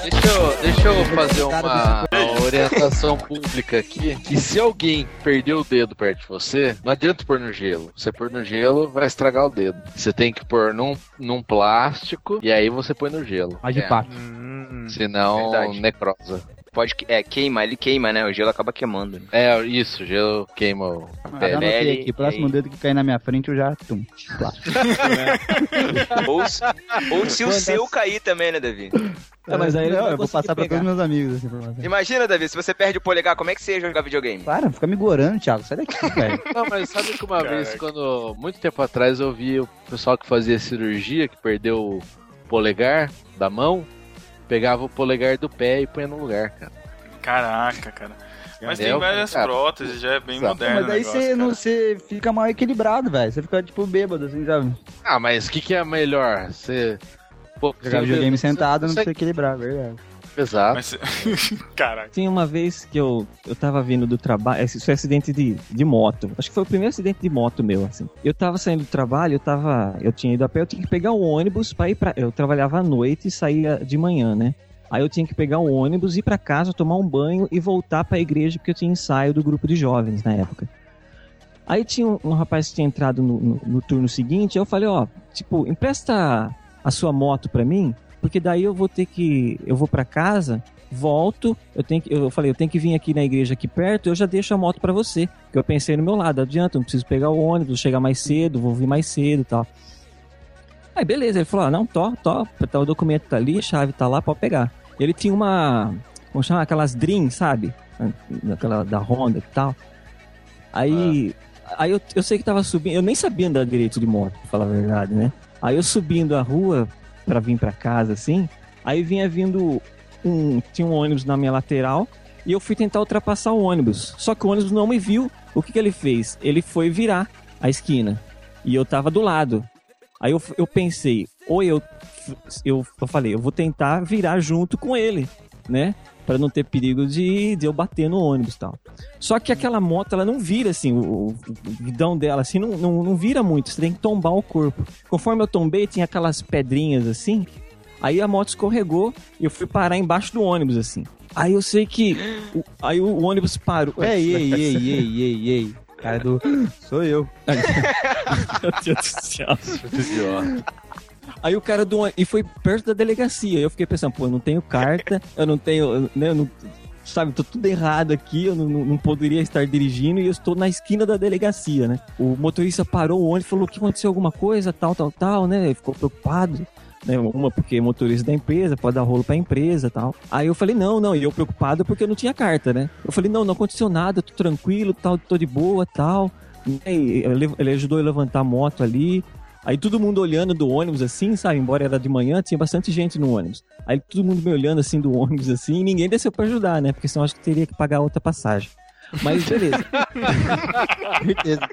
Deixa eu, deixa eu fazer uma, uma orientação pública aqui. Que se alguém perder o dedo perto de você, não adianta pôr no gelo. Você pôr no gelo, vai estragar o dedo. Você tem que pôr num, num plástico e aí você põe no gelo. A de É, pato. Hum, Senão, Verdade. necrosa. Pode, que- é, queima, ele queima, né? O gelo acaba queimando. né? É, isso, gelo queima o- a Ah, pele. pele, aqui. Próximo dedo que cair na minha frente, eu já. Tum. <laughs> Ou, se- ou se o seu cair também, né, Davi? É, mas aí ele Não, eu vou passar pra pegar. todos meus amigos essa informação. Imagina, Davi, se você perde o polegar, como é que você ia jogar videogame? Para, fica me gorando, Thiago. Sai daqui, <laughs> velho. Não, mas sabe que uma Caraca. vez, quando. Muito tempo atrás, eu vi o pessoal que fazia cirurgia, que perdeu o polegar da mão, pegava o polegar do pé e punha no lugar, cara. Caraca, cara. Mas É, tem várias cara, próteses, já é bem exato. moderno. Mas aí você, não, você fica mal equilibrado, velho. Você fica, tipo, bêbado, assim, sabe? Ah, mas o que, que é melhor? Você. Pô, Jogar videogame sentado, não precisa equilibrar, verdade. Exato. Mas, <laughs> caraca. Tinha uma vez que eu, eu tava vindo do trabalho, esse foi acidente de, de moto. Acho que foi o primeiro acidente de moto meu, assim. Eu tava saindo do trabalho, eu tava, eu tinha ido a pé, eu tinha que pegar o ônibus pra ir pra, eu trabalhava à noite e saía de manhã, né? Aí eu tinha que pegar o ônibus, ir pra casa, tomar um banho e voltar pra igreja porque eu tinha ensaio do grupo de jovens na época. Aí tinha um, um rapaz que tinha entrado no, no- no turno seguinte, eu falei, ó, tipo, empresta a sua moto pra mim, porque daí eu vou ter que, eu vou pra casa, volto, eu tenho que, eu falei, eu tenho que vir aqui na igreja aqui perto, eu já deixo a moto pra você. Porque eu pensei no meu lado, adianta, não preciso pegar o ônibus, chegar mais cedo, vou vir mais cedo tal. Aí beleza, ele falou, ah, não, tó, tó, tá, o documento tá ali, a chave tá lá, pode pegar. Ele tinha uma, como chama, aquelas Dream, sabe? Aquela da Honda e tal. Aí, aí eu, eu sei que tava subindo, eu nem sabia andar direito de moto, pra falar a verdade, né? Aí eu subindo a rua pra vir pra casa, assim, aí vinha vindo um, tinha um ônibus na minha lateral e eu fui tentar ultrapassar o ônibus. Só que o ônibus não me viu. O que, que ele fez? Ele foi virar a esquina e eu tava do lado. Aí eu, eu pensei, ou eu, eu, eu falei, eu vou tentar virar junto com ele, né? Pra não ter perigo de, de eu bater no ônibus e tal. Só que aquela moto, ela não vira assim, o, o- o guidão dela, assim, não, não, não vira muito. Você tem que tombar o corpo. Conforme eu tombei, tinha aquelas pedrinhas assim. Aí a moto escorregou e eu fui parar embaixo do ônibus, assim. Aí eu sei que. o- aí o, o ônibus parou. Ei, ei, ei, ei, ei, ei. Cara do. Sou eu. <laughs> Meu Deus do céu. Idiota. Aí o cara do. E foi perto da delegacia. Eu fiquei pensando, pô, eu não tenho carta, eu não tenho. Né, eu não, sabe, tô tudo errado aqui, eu não, não- poderia estar dirigindo e eu estou na esquina da delegacia, né? O motorista parou o ônibus falou que aconteceu alguma coisa, tal, tal, tal, né? Ele ficou preocupado. Né, uma porque motorista da empresa, pode dar rolo pra empresa tal. Aí eu falei, não, não, e eu preocupado porque eu não tinha carta, né? Eu falei, não, não aconteceu nada, tô tranquilo, tal, tô de boa, tal. Ele ele ajudou a levantar a moto ali. Aí todo mundo olhando do ônibus assim, sabe? Embora era de manhã, tinha bastante gente no ônibus. Aí todo mundo me olhando assim do <laughs> ônibus assim, e ninguém desceu pra ajudar, né? Porque senão acho que teria que pagar outra passagem. Mas beleza. <laughs> Certeza.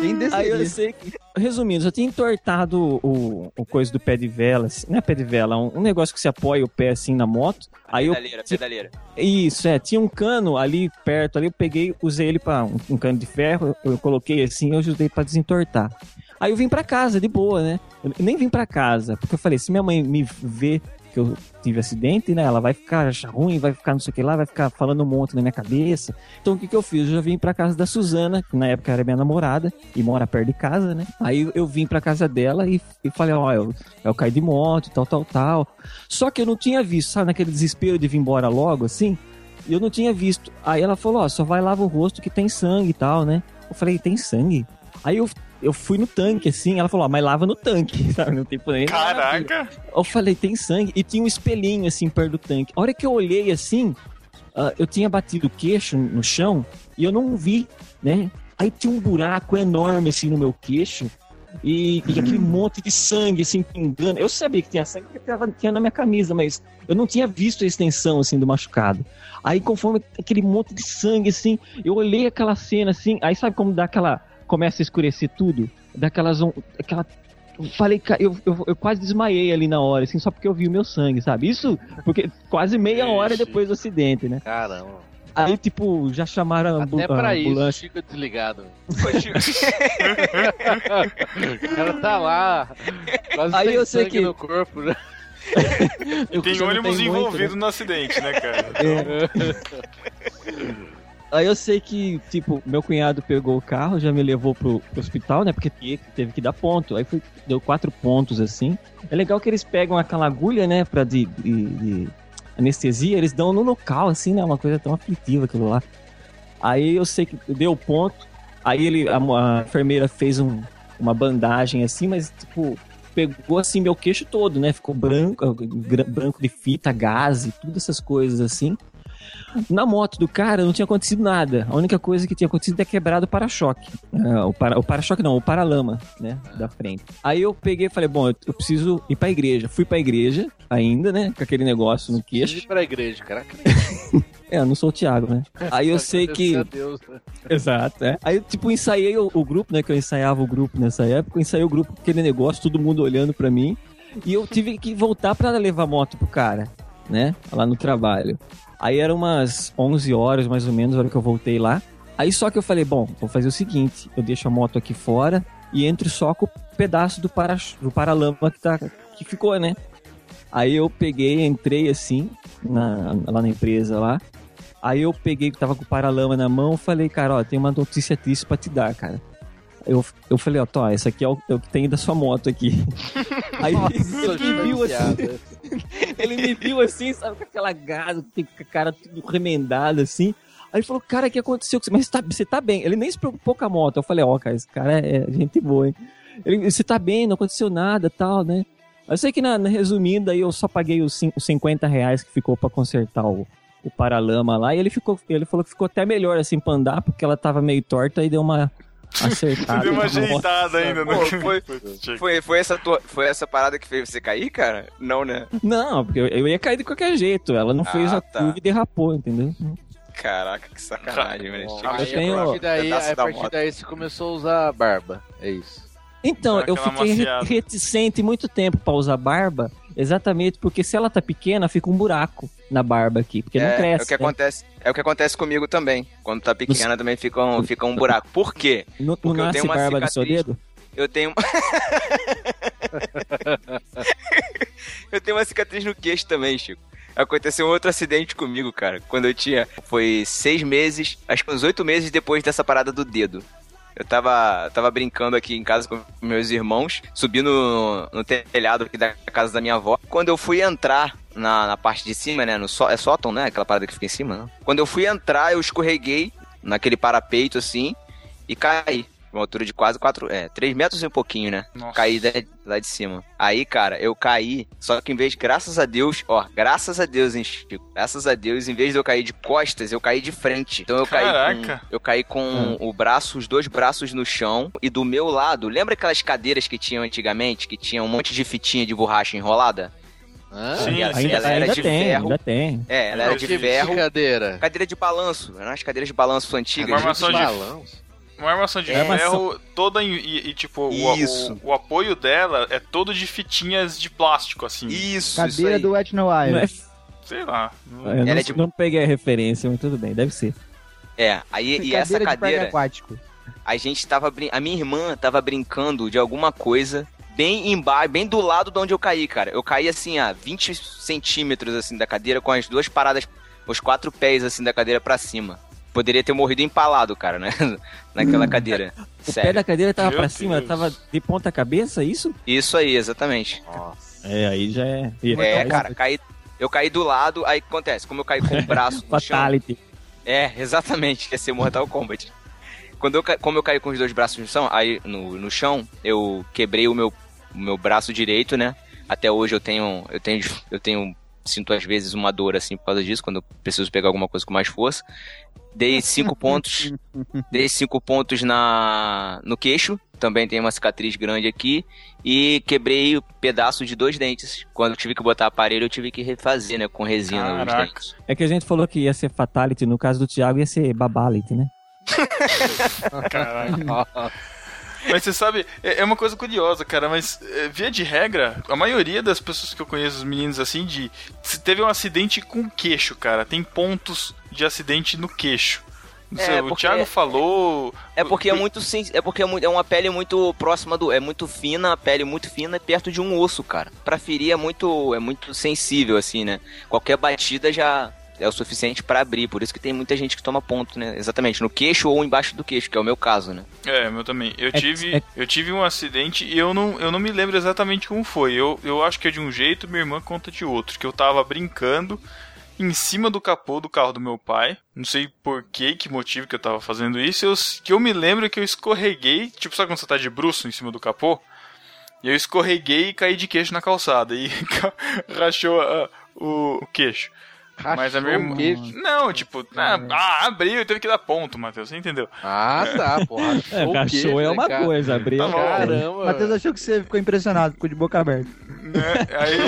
Quem Aí eu sei que, resumindo, eu tinha entortado o, o coisa do pé de vela, assim, não é pé de vela, um, um negócio que se apoia o pé assim na moto. Aí eu Pedaleira, pedaleira. Isso, é. Tinha um cano ali perto, ali eu peguei, usei ele para um, um cano de ferro, eu coloquei assim, eu ajudei para desentortar. Aí eu vim pra casa, de boa, né? Eu nem vim pra casa, porque eu falei, se minha mãe me vê que eu tive acidente, né? Ela vai ficar ruim, vai ficar não sei o que lá, vai ficar falando um monte na minha cabeça. Então o que que eu fiz? Eu já vim pra casa da Suzana, que na época era minha namorada, e mora perto de casa, né? Aí eu vim pra casa dela e, e falei, ó, eu, eu caí de moto, tal, tal, tal. Só que eu não tinha visto, sabe, naquele desespero de vir embora logo, assim? Eu não tinha visto. Aí ela falou, ó, só vai lava o rosto que tem sangue e tal, né? Eu falei, tem sangue? Aí eu, eu fui no tanque, assim, ela falou, ó, mas lava no tanque, <laughs> sabe? Não tem problema. Caraca! Eu falei, tem sangue. E tinha um espelhinho, assim, perto do tanque. A hora que eu olhei, assim, ah, eu tinha batido o queixo no chão e eu não vi, né? Aí tinha um buraco enorme, assim, no meu queixo. E, e aquele monte de sangue, assim, pingando. Eu sabia que tinha sangue porque tava, tinha na minha camisa, mas eu não tinha visto a extensão, assim, do machucado. Aí, conforme aquele monte de sangue, assim, eu olhei aquela cena, assim, aí sabe como dá aquela... Começa a escurecer tudo? Daquelas... Aquela Falei, ca- eu, eu, eu quase desmaiei ali na hora, assim, só porque eu vi o meu sangue, sabe? Isso porque quase meia hora Ixi. depois do acidente, né? Caramba. Aí, tipo, já chamaram a, ambu Até pra isso ambulância. fica desligado. O cara tá lá, quase Aí eu sei que- no corpo, né? Eu- Tem ônibus muito, né? envolvido no acidente, né, cara? Aí eu sei que, tipo, meu cunhado pegou o carro, já me levou pro, pro hospital, né? Porque teve, que dar ponto. Aí foi, deu quatro pontos, assim. É legal que eles pegam aquela agulha, né, pra de, de- de anestesia, eles dão no local, assim, né? Uma coisa tão aflitiva aquilo lá. Aí eu sei que deu ponto. Aí ele, a, a enfermeira fez um- uma bandagem assim, mas, tipo, pegou assim meu queixo todo, né? Ficou branco, branco de fita, gás e tudo essas coisas assim. Na moto do cara não tinha acontecido nada. A única coisa que tinha acontecido é quebrado o para-choque. Ah, o para- para-choque não, o para-lama, né? Da frente. Aí eu peguei e falei, bom, eu, eu preciso ir pra igreja. Fui pra igreja ainda, né? Com aquele negócio no queixo. ir pra igreja, caraca. <laughs> É, eu não sou o Thiago, né? Aí eu sei que. A Deus, né? Exato, é. Aí tipo, ensaiei o, o grupo, né? Que eu ensaiava o grupo nessa época. Eu ensaiei o grupo com aquele negócio, todo mundo olhando pra mim. E eu tive que voltar pra levar moto pro cara, né? Lá no trabalho. Aí eram umas 11 horas, mais ou menos, a hora que eu voltei lá. Aí só que eu falei, bom, vou fazer o seguinte. Eu deixo a moto aqui fora e entro só com o pedaço do, para, do paralama que, tá, que ficou, né? Aí eu peguei, entrei assim, na- lá na empresa lá. Aí eu peguei, tava com o paralama na mão, falei, cara, ó, tem uma notícia triste pra te dar, cara. Eu, eu falei, ó, Tó, esse aqui é o, é o que tem da sua moto aqui. <laughs> Aí ele me viu assim, ele me viu assim, sabe, com aquela garra, com a cara tudo remendada assim. Aí ele falou, cara, o que aconteceu? com você? Mas tá- você tá bem? Ele nem se preocupou com a moto. Eu falei, ó, cara, esse cara é gente boa, hein? Ele, você tá bem, não aconteceu nada tal, né? Eu sei que, na, na- resumindo, aí eu só paguei os, os 50 reais que ficou pra consertar o, o paralama lá. E ele, ficou, ele falou que ficou até melhor assim pra andar, porque ela tava meio torta e deu uma acertada. Deu uma ajeitada ainda. Pô, no- foi- Foi, foi, essa tua, foi essa parada que fez você cair, cara? Não, né? Não, porque eu, eu ia cair de qualquer jeito. Ela não fez Ah, a tá. curva e derrapou, entendeu? Caraca, que sacanagem, velho. Aí, tenho- a partir daí, a partir daí você começou a usar barba. É isso. Então, eu fiquei re- reticente muito tempo pra usar barba, exatamente porque se ela tá pequena, fica um buraco na barba aqui, porque não é, cresce. é o que né? acontece, é o que acontece comigo também. Quando tá pequena também fica um, fica um buraco. Por quê? Não, não porque eu tenho uma barba no seu cicatriz. dedo? Eu tenho <laughs> Eu tenho uma cicatriz no queixo também, Chico. Aconteceu um outro acidente comigo, cara. Quando eu tinha. Foi seis meses, acho que uns oito meses depois dessa parada do dedo. Eu tava, tava brincando aqui em casa com meus irmãos, subi no, telhado aqui da casa da minha avó. Quando eu fui entrar na, na parte de cima, né? No é sótão, né? Aquela parada que fica em cima, né? Quando eu fui entrar, eu escorreguei naquele parapeito assim e caí. Uma altura de quase quatro, é, três metros e um pouquinho, né? Nossa. Caí da- lá de cima. Aí, cara, eu caí, só que em vez, graças a Deus, ó, graças a Deus, hein, Chico? Graças a Deus, em vez de eu cair de costas, eu caí de frente. Então eu caí Caraca. com, eu caí com o braço, os dois braços no chão e do meu lado, lembra aquelas cadeiras que tinham antigamente, que tinha um monte de fitinha de borracha enrolada? Hã? Sim, ela, sim, ela era ainda de tem, ferro. ainda tem. É, ela era de ferro. cadeira. Cadeira de balanço, eram as cadeiras de balanço antigas. Uma armação de- Balanço. Uma armação de É, ferro toda em- e, e, tipo, o, Isso. o, o apoio dela é todo de fitinhas de plástico, assim. Isso, isso Cadeira aí. do Wet No Não Wire. é- Sei lá. eu não, é de- não peguei a referência, mas tudo bem, deve ser. É, aí e essa de parque cadeira, aquático. a gente tava brin... a minha irmã tava brincando de alguma coisa bem embaixo, bem do lado de onde eu caí, cara. Eu caí assim a 20 centímetros assim da cadeira com as duas paradas, os quatro pés assim da cadeira pra cima. Poderia ter morrido empalado, cara, né? <laughs> Naquela cadeira. O pé Sério. da cadeira tava Meu pra cima, Deus. tava de ponta cabeça, isso? Isso aí, exatamente. É, aí já é. É, cara, caí, eu caí do lado, aí o que acontece? Como eu caí com o <laughs> braço no chão, Fatality. É, exatamente, ia ser Mortal Kombat. Quando eu, como eu caí com os dois braços no chão, aí no, no chão, eu quebrei o meu, o meu braço direito, né? Até hoje eu tenho, eu tenho, eu tenho, sinto às vezes uma dor assim por causa disso, quando eu preciso pegar alguma coisa com mais força. Dei cinco <laughs> pontos, dei cinco pontos na, no queixo, também tem uma cicatriz grande aqui, e quebrei o pedaço de dois dentes. Quando eu tive que botar aparelho, eu tive que refazer, né, com resina os Caraca. dentes. É que a gente falou que ia ser Fatality, no caso do Thiago ia ser Babality, né? <laughs> Caralho. <laughs> Mas você sabe, é é uma coisa curiosa, cara, mas é, via de regra, a maioria das pessoas que eu conheço, os meninos assim, de. Se teve um acidente com queixo, cara. Tem pontos de acidente no queixo. Não É, sei, o porque- Thiago falou. É porque é muito é porque é, é uma pele muito próxima do, é muito fina, a pele muito fina e perto de um osso, cara. Pra ferir é muito é muito sensível assim, né? Qualquer batida já é o suficiente pra abrir, por isso que tem muita gente que toma ponto, né? Exatamente, no queixo ou embaixo do queixo, que é o meu caso, né? É, meu também. Eu É- tive, é- eu tive um acidente e eu não, eu não me lembro exatamente como foi. Eu, eu acho que é de um jeito, minha irmã conta de outro. Que eu tava brincando em cima do capô do carro do meu pai. Não sei por que, que motivo que eu tava fazendo isso. Eu, que eu me lembro que eu escorreguei. Tipo, sabe quando você tá de bruço em cima do capô? E eu escorreguei e caí de queixo na calçada. E <laughs> rachou ah, o, o queixo. Mas a minha irmã. Não, tipo, ah, ah, abriu e teve que dar ponto, Matheus, você entendeu? Ah, tá, porra. É, cachorro é uma coisa, abrir. Tá bom. Caramba. Matheus achou que você ficou impressionado, ficou de boca aberta. Né? Aí.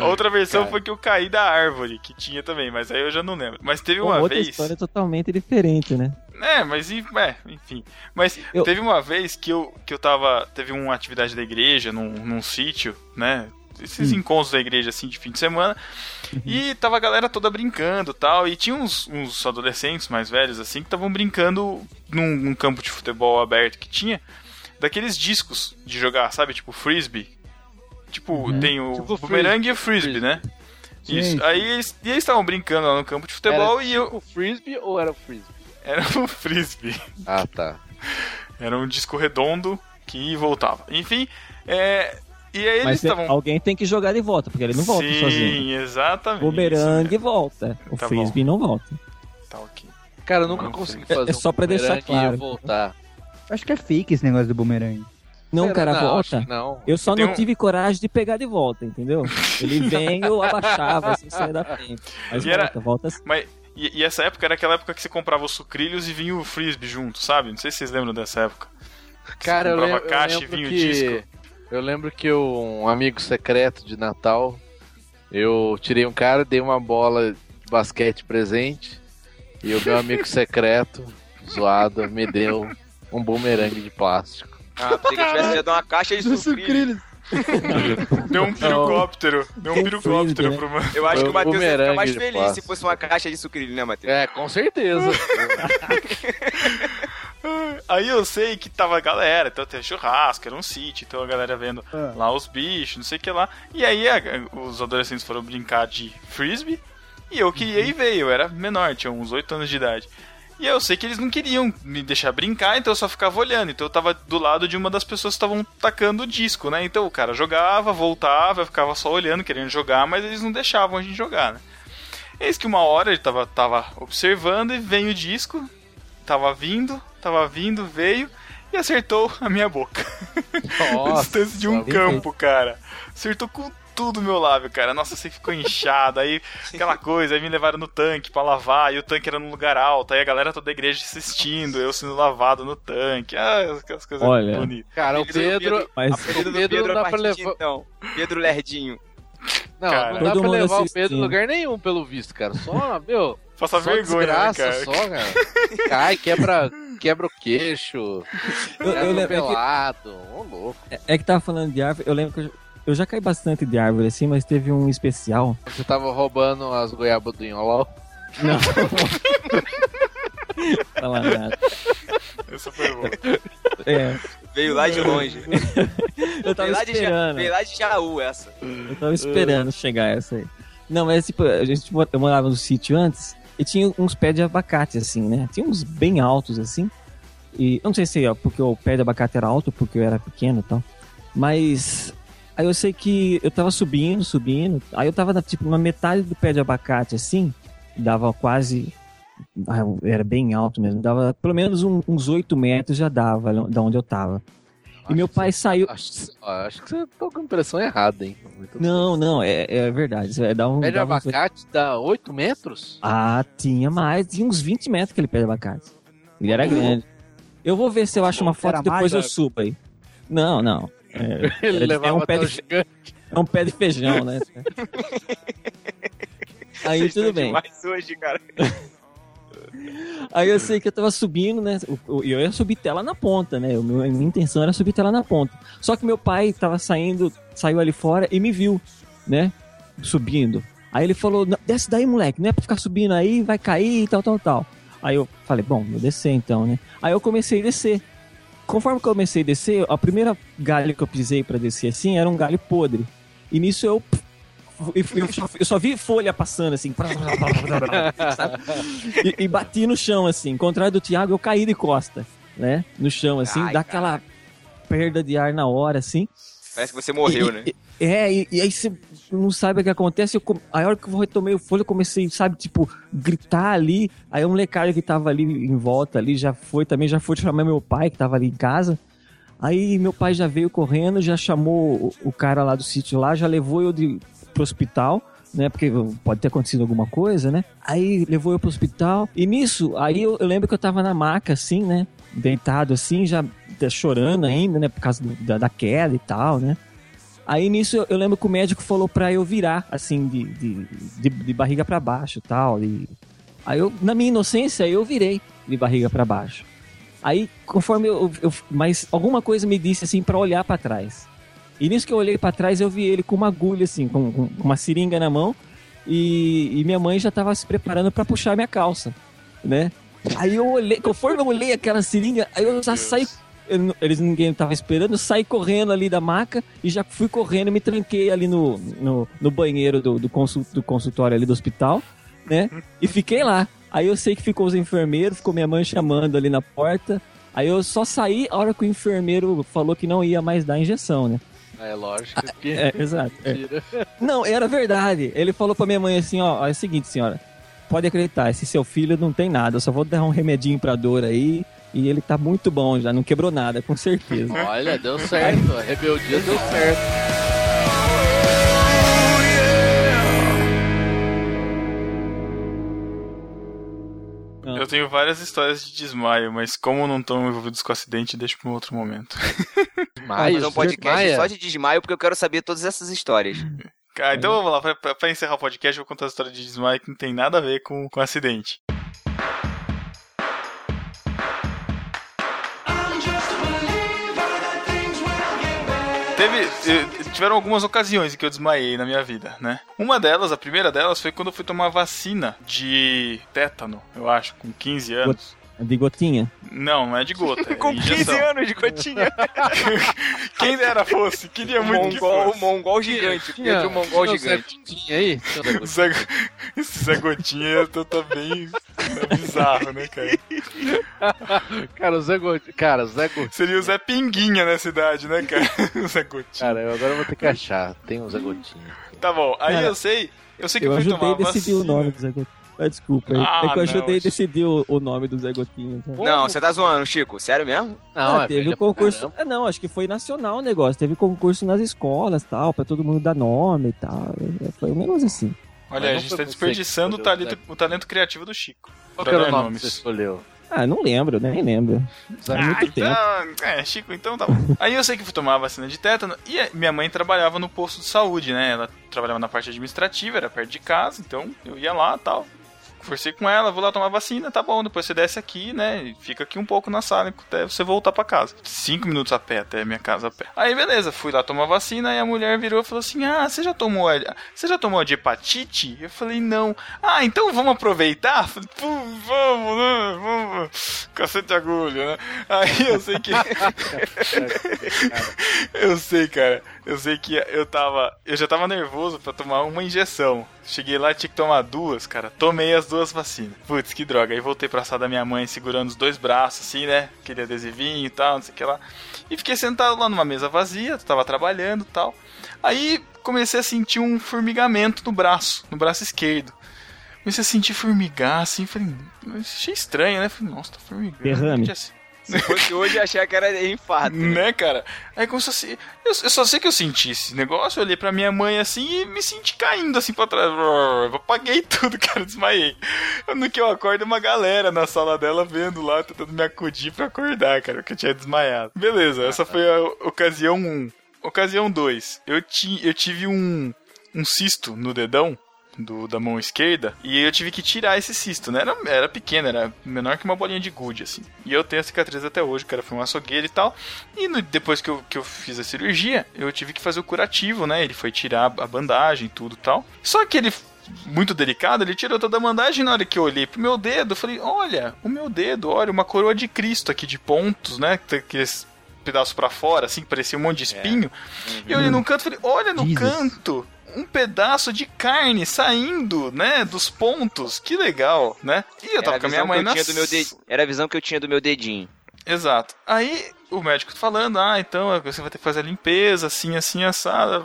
A <laughs> Outra versão foi que eu caí da árvore, que tinha também, mas aí eu já não lembro. Mas teve uma outra vez. história totalmente diferente, né? É, mas é, enfim. Mas Eu- teve uma vez que eu, que eu tava. Teve uma atividade da igreja num, num sítio, né? Esses encontros da igreja assim de fim de semana. E tava a galera toda brincando tal. E tinha uns, uns adolescentes mais velhos assim que estavam brincando num, num campo de futebol aberto que tinha. Daqueles discos de jogar, sabe? Tipo frisbee. Tipo, tem o Tipo bumerangue e o frisbee, né? Sim, Isso. Aí eles, e estavam brincando lá no campo de futebol Era e eu. tipo frisbee ou era frisbee? Era um frisbee. Ah, tá. Era um disco redondo que voltava. Enfim, é. E aí eles Mas estavam. alguém tem que jogar de volta, porque ele não volta Sim, sozinho. exatamente. Bumerangue volta. O Tá frisbee não volta. Tá ok. Cara, eu nunca Não consegui fazer É só pra deixar e claro. voltar. Acho que é fake esse negócio do bumerangue. Não, Será? cara, não, volta. Não. Eu só Tem não um- tive coragem de pegar de volta, entendeu? Ele vem, eu abaixava, assim, saia da frente. Mas E era- volta, volta assim. Mas. E, e essa época era aquela época que você comprava os sucrilhos e vinha o frisbee junto, sabe? Não sei se vocês lembram dessa época. Cara, eu comprava lembro, caixa eu e lembro vinha o que... disco. Eu lembro que eu- um amigo secreto de Natal, eu tirei um cara, dei uma bola de basquete presente, e o meu amigo <laughs> secreto, zoado, me deu um bumerangue de plástico. Ah, pensei que eu tivesse dar uma caixa de sucrilhos. Deu um pirocóptero. Deu um pirocóptero frisbee, né? pro mano. Eu acho que o Matheus ia ficar mais feliz se fosse uma caixa de sucrilhos, né, Matheus? É, com certeza. <laughs> Aí eu sei que tava a galera, então tem churrasco, era um sítio, então a galera vendo Ah. lá os bichos, não sei o que lá. E aí a- os adolescentes foram brincar de frisbee e eu queria ir ver, eu era menor, tinha uns 8 anos de idade. E eu sei que eles não queriam me deixar brincar, então eu só ficava olhando. Então eu tava do lado de uma das pessoas que estavam tacando o disco, né? Então o cara jogava, voltava, eu ficava só olhando, querendo jogar, mas eles não deixavam a gente jogar, né? Eis que uma hora ele tava, tava observando e vem o disco, tava vindo, tava vindo, veio e acertou a minha boca. <laughs> a Nossa, distância de um campo, cara. Acertou com tudo o meu lábio, cara. Nossa, você ficou inchado. Aí aquela coisa, aí me levaram no tanque pra lavar. E o tanque era num lugar alto. Aí a galera toda da igreja assistindo, eu sendo lavado no tanque. Ah, aquelas coisas Olha. bonitas. Cara, o do Pedro. Mas O do Pedro Pedro não a dá pra levar- então. Pedro Lerdinho. Não, Cara. não dá pra levar o assistindo. Pedro em lugar nenhum, pelo visto, cara. Só, meu, Faça só vergonha, né, desgraça, cara. só, cara. Cai, quebra, quebra o queixo, eu, quebra eu o lembro, é, que, pelado. Ô, louco. é que tava falando de árvore, eu lembro que eu, eu já caí bastante de árvore assim, mas teve um especial. Você tava roubando as goiabas do Inholol. Não. <laughs> Falar nada. Essa foi boa. É, Veio lá de longe. <laughs> eu tava Veio lá, de esperando. veio lá de Jaú essa. Eu tava esperando chegar essa aí. Não, mas tipo, a gente eu morava no sítio antes e tinha uns pés de abacate, assim, né? Tinha uns bem altos, assim. E eu não sei se é porque o pé de abacate era alto, porque eu era pequeno e tal. Mas aí eu sei que eu tava subindo, subindo. Aí eu tava tipo, na metade do pé de abacate, assim. Dava quase. ah, Era bem alto mesmo. Dava pelo menos um- uns 8 metros já dava da onde eu tava. E meu pai saiu. Acho, acho que você tá com a impressão errada, hein? Muito Não, não, é, é verdade. É, dá um, Pé de uns- abacate dá 8 metros? Ah, tinha mais. Tinha uns 20 metros aquele pé de abacate. Ele era grande. Eu vou ver se eu acho uma foto e depois mais, eu subo aí. Não, não. É, <laughs> Ele é levava um pé de, gigante. é um pé de feijão, né? <laughs> Aí Vocês tudo bem. demais hoje, cara. <laughs> Aí eu sei que eu tava subindo, né? E eu ia subir tela na ponta, né? A minha intenção era subir tela na ponta. Só que meu pai tava saindo, saiu ali fora e me viu, né? Subindo. Aí ele falou: "Não, desce daí, moleque, não é pra ficar subindo aí, vai cair e tal, tal, tal. Aí eu falei: bom, vou descer então, né? Aí eu comecei a descer. Conforme eu comecei a descer, a primeira galho que eu pisei pra descer assim era um galho podre. E nisso eu. Eu, só, eu só vi folha passando assim. e, e bati no chão, assim. Ao contrário do Thiago, eu caí de costa, né? No chão, assim, Ai, dá aquela perda de ar na hora, assim. Parece que você morreu, E- né? e- É, e, e aí você não sabe o que acontece. Eu, a hora que eu retomei o folha, eu comecei, sabe, tipo, gritar ali. Aí a molecada que tava ali em volta ali já foi também, já foi chamar meu pai, que tava ali em casa. Aí meu pai já veio correndo, já chamou o, o cara lá do sítio lá, já levou eu de, pro hospital. né? Porque pode ter acontecido alguma coisa, né? Aí levou eu pro hospital. E nisso, aí eu, eu lembro que eu tava na maca, assim, né? Deitado assim, já chorando ainda, né? Por causa do- da, da queda e tal, né? Aí nisso eu, eu lembro que o médico falou pra eu virar, assim, de, de, de, de barriga pra baixo tal. E... Aí eu, na minha inocência, eu virei de barriga pra baixo. Aí, conforme eu, eu- Mas alguma coisa me disse assim pra olhar pra trás. E nisso que eu olhei pra trás, eu vi ele com uma agulha, assim, com, com uma seringa na mão. E, e minha mãe já tava se preparando pra puxar minha calça, né? Aí eu olhei, conforme eu olhei aquela seringa, aí eu já saí. eu eles ninguém tava esperando, eu saí correndo ali da maca e já fui correndo me tranquei ali no, no, no banheiro do, do, consul- do consultório ali do hospital, né? E fiquei lá. Aí eu sei que ficou os enfermeiros, ficou minha mãe chamando ali na porta. Aí eu só saí a hora que o enfermeiro falou que não ia mais dar injeção, né? É lógico que. É, exato. é. <laughs> Não, era verdade. Ele falou pra minha mãe assim, ó, é o seguinte, senhora, pode acreditar, esse seu filho não tem nada, eu só vou dar um remedinho pra dor aí e ele tá muito bom já, não quebrou nada, com certeza. Olha, deu certo. A rebeldia deu certo. Eu tenho várias histórias de desmaio, mas como não estão envolvidos com acidente, deixa pra um outro momento. <laughs> Mas fazer um podcast só de desmaio, porque eu quero saber todas essas histórias. <laughs> Cara, então vamos lá, pra, pra- pra encerrar o podcast, eu vou contar a história de desmaio que não tem nada a ver com, com acidente. Teve, eh, tiveram algumas ocasiões em que eu desmaiei na minha vida, né? Uma delas, a primeira delas, foi quando eu fui tomar vacina de tétano, eu acho, com 15 anos. De gotinha. Não, não é de gota. É <laughs> Com 15 injeção. anos de gotinha. <laughs> Quem dera fosse, queria O muito que mongol, fosse. o mongol gigante. Pedro Mongol tinha o <laughs> Zé gigante. Aí? Tinha o Zé esse Zé Gotinha tá, tá bem tá bizarro, né, cara? Cara, o Zé Gotinha. Cara, o Zé Gotinha. Seria o Zé Pinguinha nessa idade, né, cara? O Zé Gotinha. Cara, eu agora vou ter que achar. Tem um Zé Gotinha. Tá bom, aí Cara, eu sei, eu sei que Eu eu fui ajudei tomar a decidir o nome do Zé Gotinha. Ah, desculpa, aí. Ah, é que eu ajudei não, a decidir o, o nome do Zé Gotinha. sabe? Não, você tá zoando, Chico. Sério mesmo? Não, Ah, é teve o concurso. Ah, não, acho que foi nacional o negócio. Teve concurso nas escolas tal, pra todo mundo dar nome e tal. É, Foi um negócio assim. Olha, a gente tá desperdiçando o talento, o talento criativo do Chico. Qual era o nome nomes. que você escolheu? Ah, não lembro, nem lembro. Faz Ah, muito tempo. então, é, Chico, então tá bom. <laughs> Aí eu sei que fui tomar a vacina de tétano e minha mãe trabalhava no posto de saúde, né? Ela trabalhava na parte administrativa, era perto de casa, então eu ia lá e tal. Conversei com ela, vou lá tomar vacina, tá bom, depois você desce aqui, né? Fica aqui um pouco na sala até você voltar pra casa. Cinco minutos a pé até minha casa a pé. Aí beleza, fui lá tomar vacina e a mulher virou e falou assim: Ah, você já tomou a, você já tomou a de hepatite? Eu falei, não. Ah, então vamos aproveitar? Falei, vamos, né? Vamos. Cacete agulha, né? Aí eu sei que. <laughs> eu sei, cara. Eu sei que eu tava. Eu já tava nervoso pra tomar uma injeção. Cheguei lá, tinha que tomar duas, cara. Tomei as duas vacinas. Putz, que droga. Aí voltei pra sala da minha mãe segurando os dois braços, assim, né? Aquele adesivinho e tal, não sei o que lá. E fiquei sentado lá numa mesa vazia, tava trabalhando e tal. Aí comecei a sentir um formigamento no braço, no braço esquerdo. Comecei a sentir formigar, assim, falei, achei estranho, né? Falei, nossa, tá formigando. Derrame. Assim? Se fosse hoje, eu achei que era infarto. Né, cara? Aí começou a se... eu, eu só sei que eu senti esse negócio, eu olhei pra minha mãe assim e me senti caindo assim pra trás. Eu apaguei <laughs> tudo, cara, desmaiei. No que eu acordo, uma galera na sala dela vendo lá, tentando me acudir pra acordar, cara, porque eu tinha desmaiado. Beleza, essa foi a ocasião 1. Ocasião 2. Eu, ti, eu tive um, um cisto no dedão. Do, da mão esquerda, e eu tive que tirar esse cisto, né? Era, era pequeno, era menor que uma bolinha de gude, assim. E eu tenho a cicatriz até hoje, o cara foi um açougueiro e tal. E no- depois que eu, que eu fiz a cirurgia, eu tive que fazer o curativo, né? Ele foi tirar a bandagem e tudo e tal. Só que ele, muito delicado, ele tirou toda a bandagem. Na hora que eu olhei pro meu dedo, eu falei: Olha, o meu dedo, olha, uma coroa de Cristo aqui de pontos, né? Aqueles pedaços pra fora, assim, que parecia um monte de espinho. E eu olhei num canto e falei: Olha no Jesus. canto. Um pedaço de carne saindo, né, dos pontos. Que legal, né? E eu Era tava a com a minha visão que mãe eu na tinha do meu de- Era a visão que eu tinha do meu dedinho. Exato. Aí o médico falando, ah, então você vai ter que fazer a limpeza, assim, assim, assada.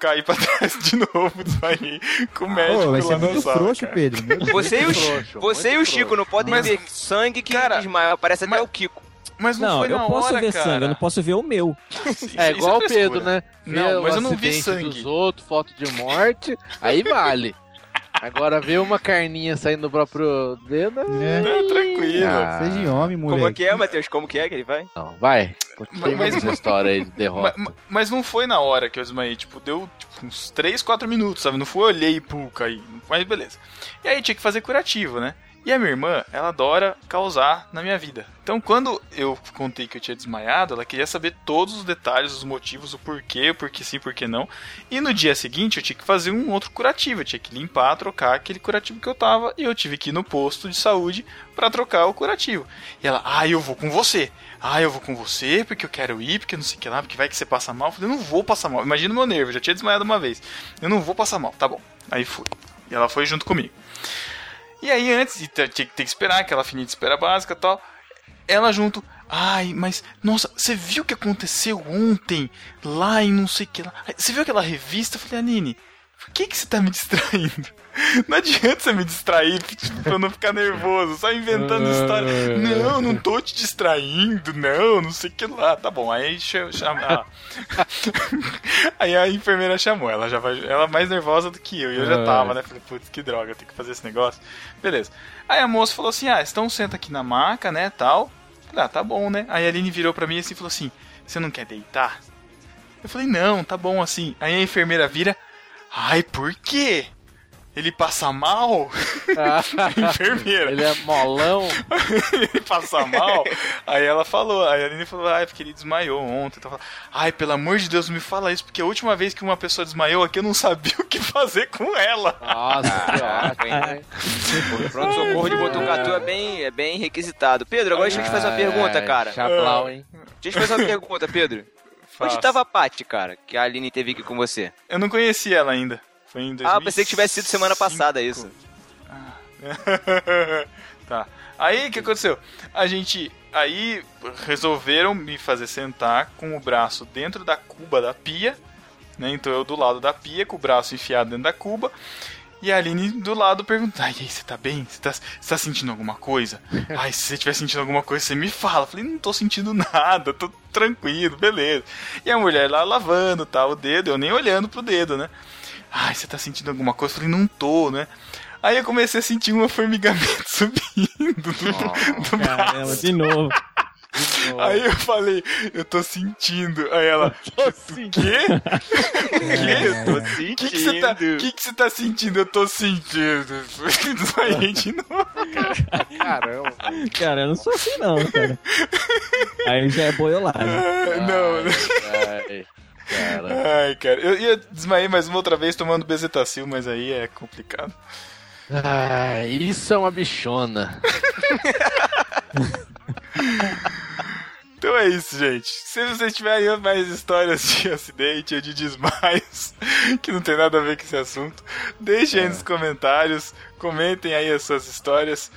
Caí pra <laughs> trás de novo, desmaiei com o médico Pô, vai ser muito sala, frouxo, cara. Pedro. Você e o, frouxo, você e o Chico não podem Mas- ver sangue que Cara, desmaia. Parece até mas- o Kiko. Mas não, Não, foi eu na posso hora, ver cara. sangue, eu não posso ver o meu. <laughs> Isso- É isso igual o frescura. Pedro, né? Vê Não, mas o eu não vi sangue. dos outros, foto de morte, aí vale. Agora ver uma carninha saindo do próprio dedo. É. Não, tranquilo. Ah. Seja homem, Como é que é, Matheus? Como que é que ele vai? Não, vai. Continua Mas- essa história aí de <laughs> derrota. ma- Mas, não foi na hora que eu desmaiei, tipo, deu tipo, uns 3, 4 minutos, sabe? Não foi olhei e pum, caí. Mas beleza. E aí tinha que fazer curativo, né? E a minha irmã, ela adora causar na minha vida. Então, quando eu contei que eu tinha desmaiado, ela queria saber todos os detalhes, os motivos, o porquê, o porquê sim, por que não. E no dia seguinte, eu tinha que fazer um outro curativo. Eu tinha que limpar, trocar aquele curativo que eu tava. E eu tive que ir no posto de saúde pra trocar o curativo. E ela, ah, eu vou com você. Ah, eu vou com você porque eu quero ir, porque não sei o que lá, porque vai que você passa mal. Eu falei, eu não vou passar mal. Imagina o meu nervo, eu já tinha desmaiado uma vez. Eu não vou passar mal, tá bom. Aí fui. E ela foi junto comigo. E aí, antes de ter, que ter que esperar, aquela fininha de espera básica e tal, ela junto. Ai, mas, nossa, você viu o que aconteceu ontem lá em não sei o que lá? Você viu aquela revista? Eu falei, Anine, por que, que você tá me distraindo? <laughs> Não adianta você me distrair tipo, pra eu não ficar nervoso, só inventando história. Não, não tô te distraindo, não, não sei o que lá. Tá bom, aí cha- chama. ah. <laughs> aí a enfermeira chamou, ela já vai. Ela é mais nervosa do que eu, e eu já tava, né? Falei, putz, que droga, eu tenho que fazer esse negócio. Beleza. Aí a moça falou assim: ah, então senta aqui na maca, né, tal. Falei, ah, tá bom, né? Aí a Aline virou pra mim assim e falou assim: você não quer deitar? Eu falei, não, tá bom assim. Aí a enfermeira vira, ai, por quê? Ele passa mal? <laughs> <laughs> enfermeira. Ele é molão. <laughs> ele passa mal. Aí ela falou, aí a Aline falou, ai, porque ele desmaiou ontem. Então, ai, pelo amor de Deus, me fala isso, porque a última vez que uma pessoa desmaiou aqui, eu não sabia o que fazer com ela. Nossa, que ótimo. hein? O pronto-socorro de Botucatu é bem, é bem requisitado. Pedro, agora deixa eu te fazer uma pergunta, cara. Chablau, hein? Deixa eu te fazer uma pergunta, Pedro. Onde Faço. tava a Paty, cara, que a Aline teve aqui com você? Eu não conhecia ela ainda. Foi em 2005. Ah, pensei que tivesse sido semana passada isso. <laughs> tá. Aí o que aconteceu? A gente. Aí resolveram me fazer sentar com o braço dentro da cuba da pia. Né? Então eu do lado da pia, com o braço enfiado dentro da cuba. E a Aline do lado pergunta: Ai, aí, você tá bem? Você tá, você tá sentindo alguma coisa? <laughs> Ai, se você estiver sentindo alguma coisa, você me fala. Eu falei: Não tô sentindo nada, tô tranquilo, beleza. E a mulher lá lavando tá, o dedo, eu nem olhando pro dedo, né? Ai, você tá sentindo alguma coisa? Eu falei: Não tô, né? Aí eu comecei a sentir um formigamento <laughs> subindo do, do Caramba, braço. de novo. Aí eu falei, eu tô sentindo. Aí ela, Tô o quê? <laughs> O quê? Eu tô sentindo. O que que você tá, que que você tá sentindo? Eu tô sentindo. Desmaiei de novo. Caramba. Cara, eu não sou assim não, cara. Aí já é boiolagem. Não, não. Ai, cara. Ai, cara. Eu ia desmaiei mais uma outra vez tomando bezetacil, mas aí é complicado. Ai, isso é uma bichona. <laughs> Então é isso, gente. Se vocês tiverem mais histórias de <laughs> acidente ou de desmaios <laughs> que não tem nada a ver com esse assunto, deixem aí nos comentários, comentem aí as suas histórias.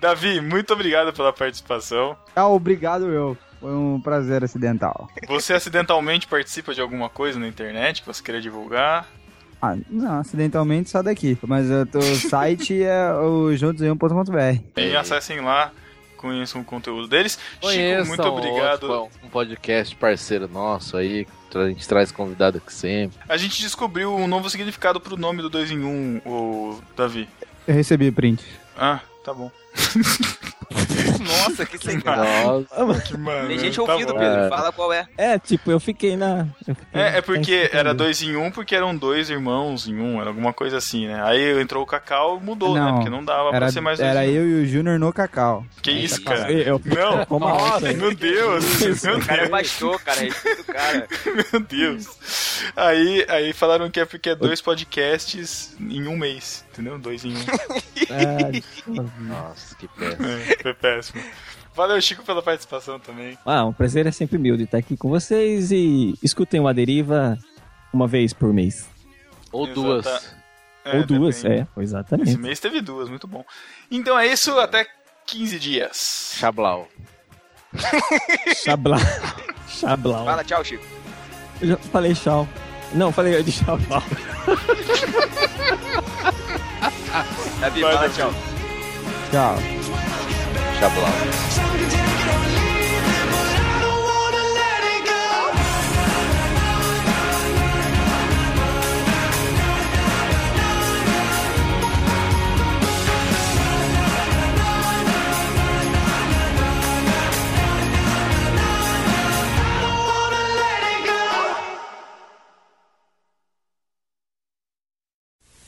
Davi, muito obrigado pela participação. Ah, obrigado eu. Foi um prazer acidental. Você acidentalmente participa de alguma coisa na internet que você queria divulgar? Ah, não, acidentalmente só daqui. Mas o site é o juntosemum.com.br. E acessem lá, conheçam o conteúdo deles. Conheçam Chico, muito obrigado. outro, um podcast parceiro nosso aí. que A gente traz convidado aqui sempre. A gente descobriu um novo significado pro nome do 2 em 1, um, o Davi. Eu recebi print. Ah, tá bom. <laughs> Nossa, que sem graça. Nossa, Que mano. Tem gente tá ouvindo, bom. Pedro. É. Fala qual é. É, tipo, eu fiquei na. eu fiquei É, é porque era dois em um, porque eram dois irmãos em um, era alguma coisa assim, né? Aí entrou o Cacau mudou, né? Não, Porque não dava Era, pra ser mais dois era eu e o Júnior no Cacau. Que isso, cara? Eu, Não, Como assim? meu Deus, <laughs> meu O cara Deus, baixou, cara. Respeita o cara. <laughs> meu Deus. Aí, aí falaram que é porque é dois podcasts em um mês, entendeu? Dois em um. Ah, nossa, que péssimo. É, foi péssimo. Valeu, Chico, pela participação também. Ah, um prazer é sempre meu de estar aqui com vocês e escutem o A Deriva uma vez por mês. Ou Exata- duas. É, Ou duas, depende. é, Esse exatamente. mês teve duas, muito bom. Então é isso, até 15 dias. Chablau. Chablau. Chablau. Fala tchau, Chico. Eu já falei tchau. Não, falei de chablau. <laughs> Davi, Vai, fala Davi. tchau. Tchau.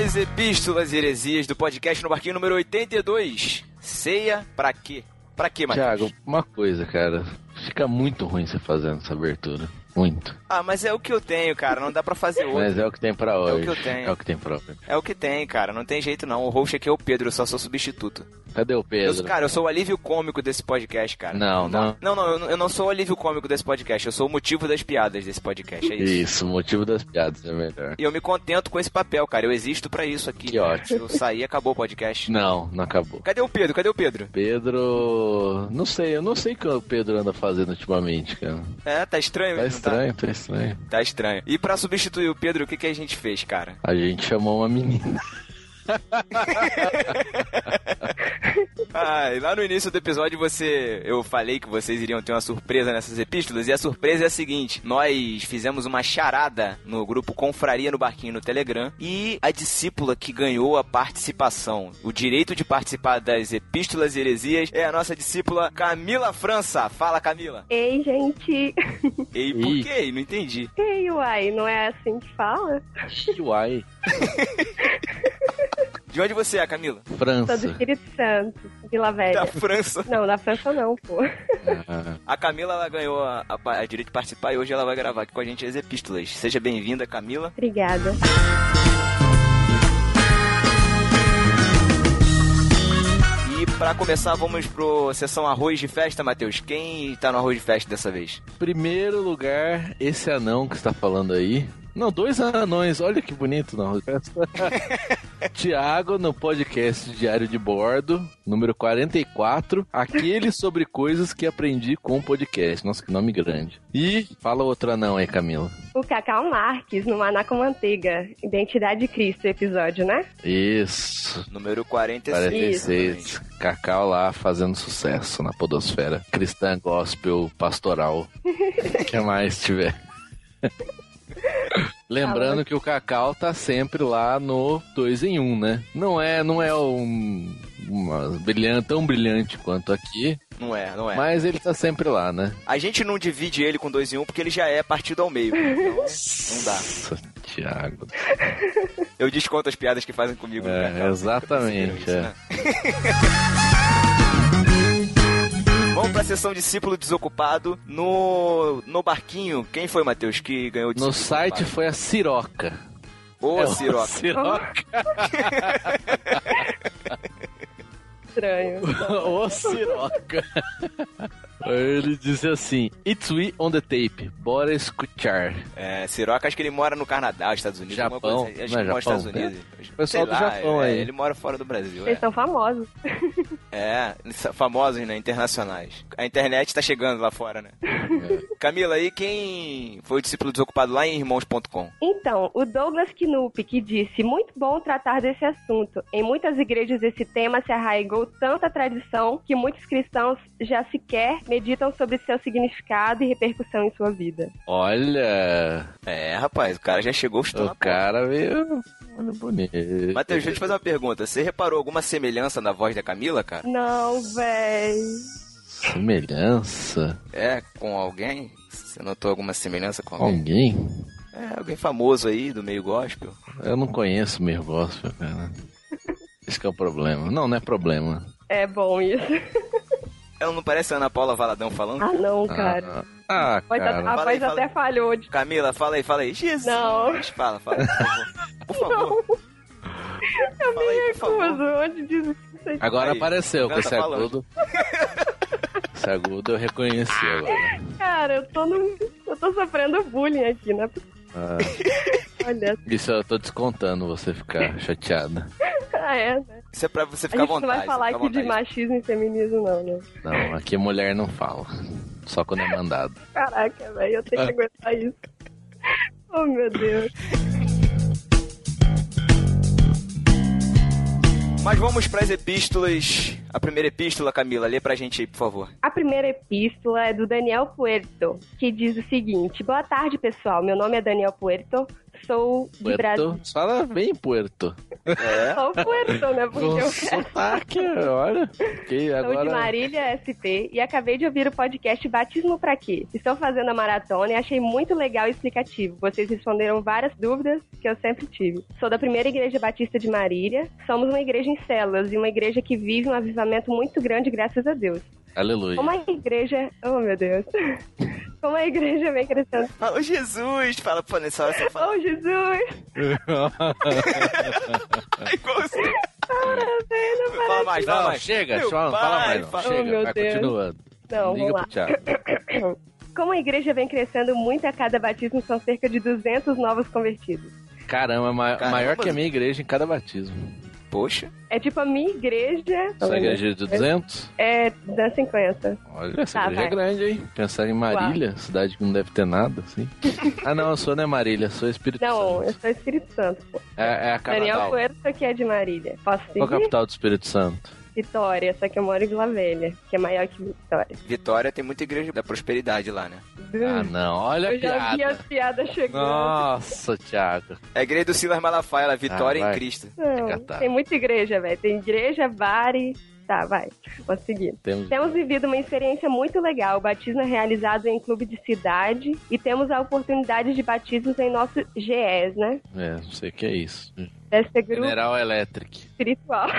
Nas epístolas e heresias do podcast no barquinho número 82. Ceia pra quê? Pra quê, Matheus? Thiago, uma coisa, cara. Fica muito ruim você fazendo essa abertura. Muito. Ah, mas é o que eu tenho, cara. Não dá pra fazer outro. Mas é o que tem pra É o hoje. que eu tenho. É o que tem pra hoje. É o que tem, cara. Não tem jeito não. O host aqui é o Pedro, eu só sou substituto. Cadê o Eu Pedro? sou- cara, eu sou o alívio cômico desse podcast, cara. Não, não. Não, não, eu não- eu não sou o alívio cômico desse podcast. Eu sou o motivo das piadas desse podcast. É isso. Isso, o motivo das piadas é melhor. E eu me contento com esse papel, cara. Eu existo pra isso aqui. Que ótimo. Eu saí e acabou o podcast. Não, não acabou. Cadê o Pedro? Cadê o Pedro? Pedro. Não sei, eu não sei o que o Pedro anda fazendo ultimamente, cara. É, tá estranho. Tá não estranho, tá estranho. Tá estranho. E pra substituir o Pedro, o que, que a gente fez, cara? A gente chamou uma menina. <laughs> Ah, e lá no início do episódio você, eu falei que vocês iriam ter uma surpresa nessas epístolas e a surpresa é a seguinte: nós fizemos uma charada no grupo Confraria no Barquinho no Telegram e a discípula que ganhou a participação, o direito de participar das epístolas e heresias é a nossa discípula Camila França. Fala, Camila. Ei, gente. Ei, por quê? Não entendi. Ei, uai, não é assim que fala? Uai. <laughs> De onde você é, Camila? Sou do França. Espírito Santo, Vila Velha. Da França. Não, da França não, pô. Ah, A Camila ela ganhou a, a, a direito de participar e hoje ela vai gravar aqui com a gente as epístolas. Seja bem-vinda, Camila. Obrigada. E pra começar, vamos pro sessão arroz de festa, Matheus. Quem tá no arroz de festa dessa vez? Primeiro lugar, esse anão que está falando aí. Não, dois anões, olha que bonito não. <laughs> Tiago, no podcast Diário de Bordo, número 44. Aquele sobre coisas que aprendi com o podcast. Nossa, que nome grande. E fala outro anão aí, Camila. O Cacau Marques, no Maná com Manteiga. Identidade de Cristo, episódio, né? Isso. Número 46. 46. Cacau lá fazendo sucesso na podosfera. Cristã, gospel, pastoral. <laughs> O que mais tiver? <laughs> Lembrando que o Cacau tá sempre lá no 2 em 1, um, né? Não é, não é um, uma brilhante, tão brilhante quanto aqui, Não é, não é. mas ele tá sempre lá, né? A gente não divide ele com 2 em 1 um porque ele já é partido ao meio. Então, não dá. Nossa, Thiago. Eu desconto as piadas que fazem comigo no É, Cacau. exatamente, Isso, é. <laughs> Vamos pra sessão discípulo desocupado no, no barquinho. Quem foi, Matheus, que ganhou o No site foi a Siroca. Ô, É, o Siroca. Siroca. Estranho. <laughs> Ô, Siroca. Ele disse assim: It's we on the tape, bora escutar. É, Siroca, acho que ele mora no Canadá, Estados Unidos. Japão, coisa assim. Acho não é que mora? Estados Unidos. Pessoal Sei do lá, Japão é, aí. Ele mora fora do Brasil. Eles É. são famosos. <laughs> é, famosos, né? Internacionais. A internet tá chegando lá fora, né? Camila, aí quem foi o discípulo desocupado lá em irmãos.com? Então, o Douglas Knupp, que disse, muito bom tratar desse assunto. Em muitas igrejas esse tema se arraigou tanta tradição que muitos cristãos já sequer meditam sobre seu significado e repercussão em sua vida. Olha, É, rapaz, o cara já chegou o estudando. cara veio. Olha, bonito. Matheus, deixa eu te fazer uma pergunta. Você reparou alguma semelhança na voz da Camila, cara? Não, véi. Semelhança? É, com alguém? Você notou alguma semelhança com alguém? Alguém? É, alguém famoso aí do meio gospel. Eu não conheço meio gospel, cara. Esse que é o problema. Não, não é problema. É bom isso. <laughs> Ela não parece a Ana Paula Valadão falando? Ah, não, cara. Ah, A voz, cara. a Fala voz aí, até aí. falhou. De... Camila, fala aí, fala aí. Jesus! Não. Fala, fala, por favor. Por <laughs> favor. Eu Fala me recuso. Onde diz isso? Agora Aí, apareceu, com ela esse tá agudo. Esse agudo eu reconheci agora. Cara, eu tô no... Eu tô sofrendo bullying aqui, né? Ah, <laughs> Olha. isso eu tô descontando você ficar chateada. <laughs> Ah, é, né? Isso é pra você A ficar à gente não vontade. vai falar aqui de vontade. machismo e feminismo, não, né? Não, aqui mulher não fala. Só quando é mandado. Caraca, velho, eu tenho que aguentar isso. Oh, meu Deus. Mas vamos pras epístolas. A primeira epístola, Camila, lê pra gente aí, por favor. A primeira epístola é do Daniel Puerto, que diz o seguinte: Boa tarde, pessoal. Meu nome é Daniel Puerto. Sou de Brasil. Puerto. Fala bem Puerto. É. <laughs> Sou Puerto, né? Porque Com eu sotaque, olha. Que Sou de agora... Marília SP e acabei de ouvir o podcast Batismo Pra Quê? Estou fazendo a maratona e achei muito legal e explicativo. Vocês responderam várias dúvidas que eu sempre tive. Sou da primeira igreja batista de Marília. Somos uma igreja em células e uma igreja que vive um avivamento muito grande, graças a Deus. Aleluia. Como a igreja. Oh, meu Deus. <laughs> Como a igreja vem crescendo. Fala, Jesus! Fala, pô, nessa hora você fala. Oh, Jesus! É <laughs> igual assim. Para, velho, para. Fala mais, fala Não, mais. chega, Meu fala, fala pai, mais. Não. fala- Oh, Chega, meu vai Deus. continuando. Não, Liga vamos lá. <coughs> Como a igreja vem crescendo muito a cada batismo, são cerca de 200 novos convertidos. Caramba, ma- Caramba. maior que a minha igreja em cada batismo. Poxa. É tipo a minha igreja. Sua igreja de 200? É da 50. Olha, essa Tá, igreja é vai. grande, hein? Pensar em Marília, cidade que não deve ter nada, assim. <laughs> ah, não, eu sou não é Marília, sou Espírito Não, eu Santo. sou Espírito Santo. pô. É, é a Daniel capital. Puerto que é de Marília. Posso seguir? Qual a capital do Espírito Santo? Vitória, só que eu moro em Vila Velha, que é maior que Vitória. Vitória tem muita igreja da prosperidade lá, né? Ah, não, olha a eu já vi piada. as piadas chegando. Nossa, Thiago. É a igreja do Silas Malafaia, lá, Vitória Ah, em Cristo. Não, catar. tem muita igreja, velho. Tem igreja, bar e... Tá, vai. Posso seguir. Temos... Temos vivido uma experiência muito legal. O batismo é realizado em clube de cidade e temos a oportunidade de batismos em nosso GES, né? É, não sei o que é isso. Deve ser grupo General Electric. espiritual. <laughs>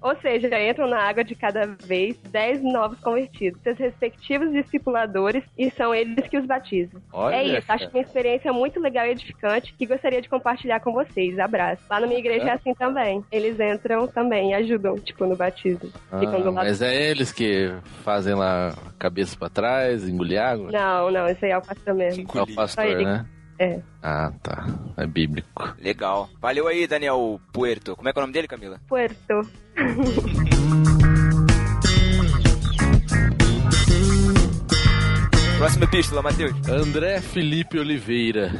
Ou seja, entram na água de cada vez 10 novos convertidos, seus respectivos discipuladores, e são eles que os batizam. Olha, é isso, acho uma experiência muito legal e edificante que gostaria de compartilhar com vocês. Abraço. Lá na minha igreja é assim também. Eles entram também e ajudam, tipo, no batismo. Ah, mas é eles que fazem lá a cabeça pra trás, engolir água? Não, não, esse aí é o pastor mesmo. É o pastor, né? É. Ah, tá. É bíblico. Legal. Valeu aí, Daniel Puerto. Como é que é o nome dele, Camila? Puerto. <laughs> Próxima epístola, Matheus. André Felipe Oliveira.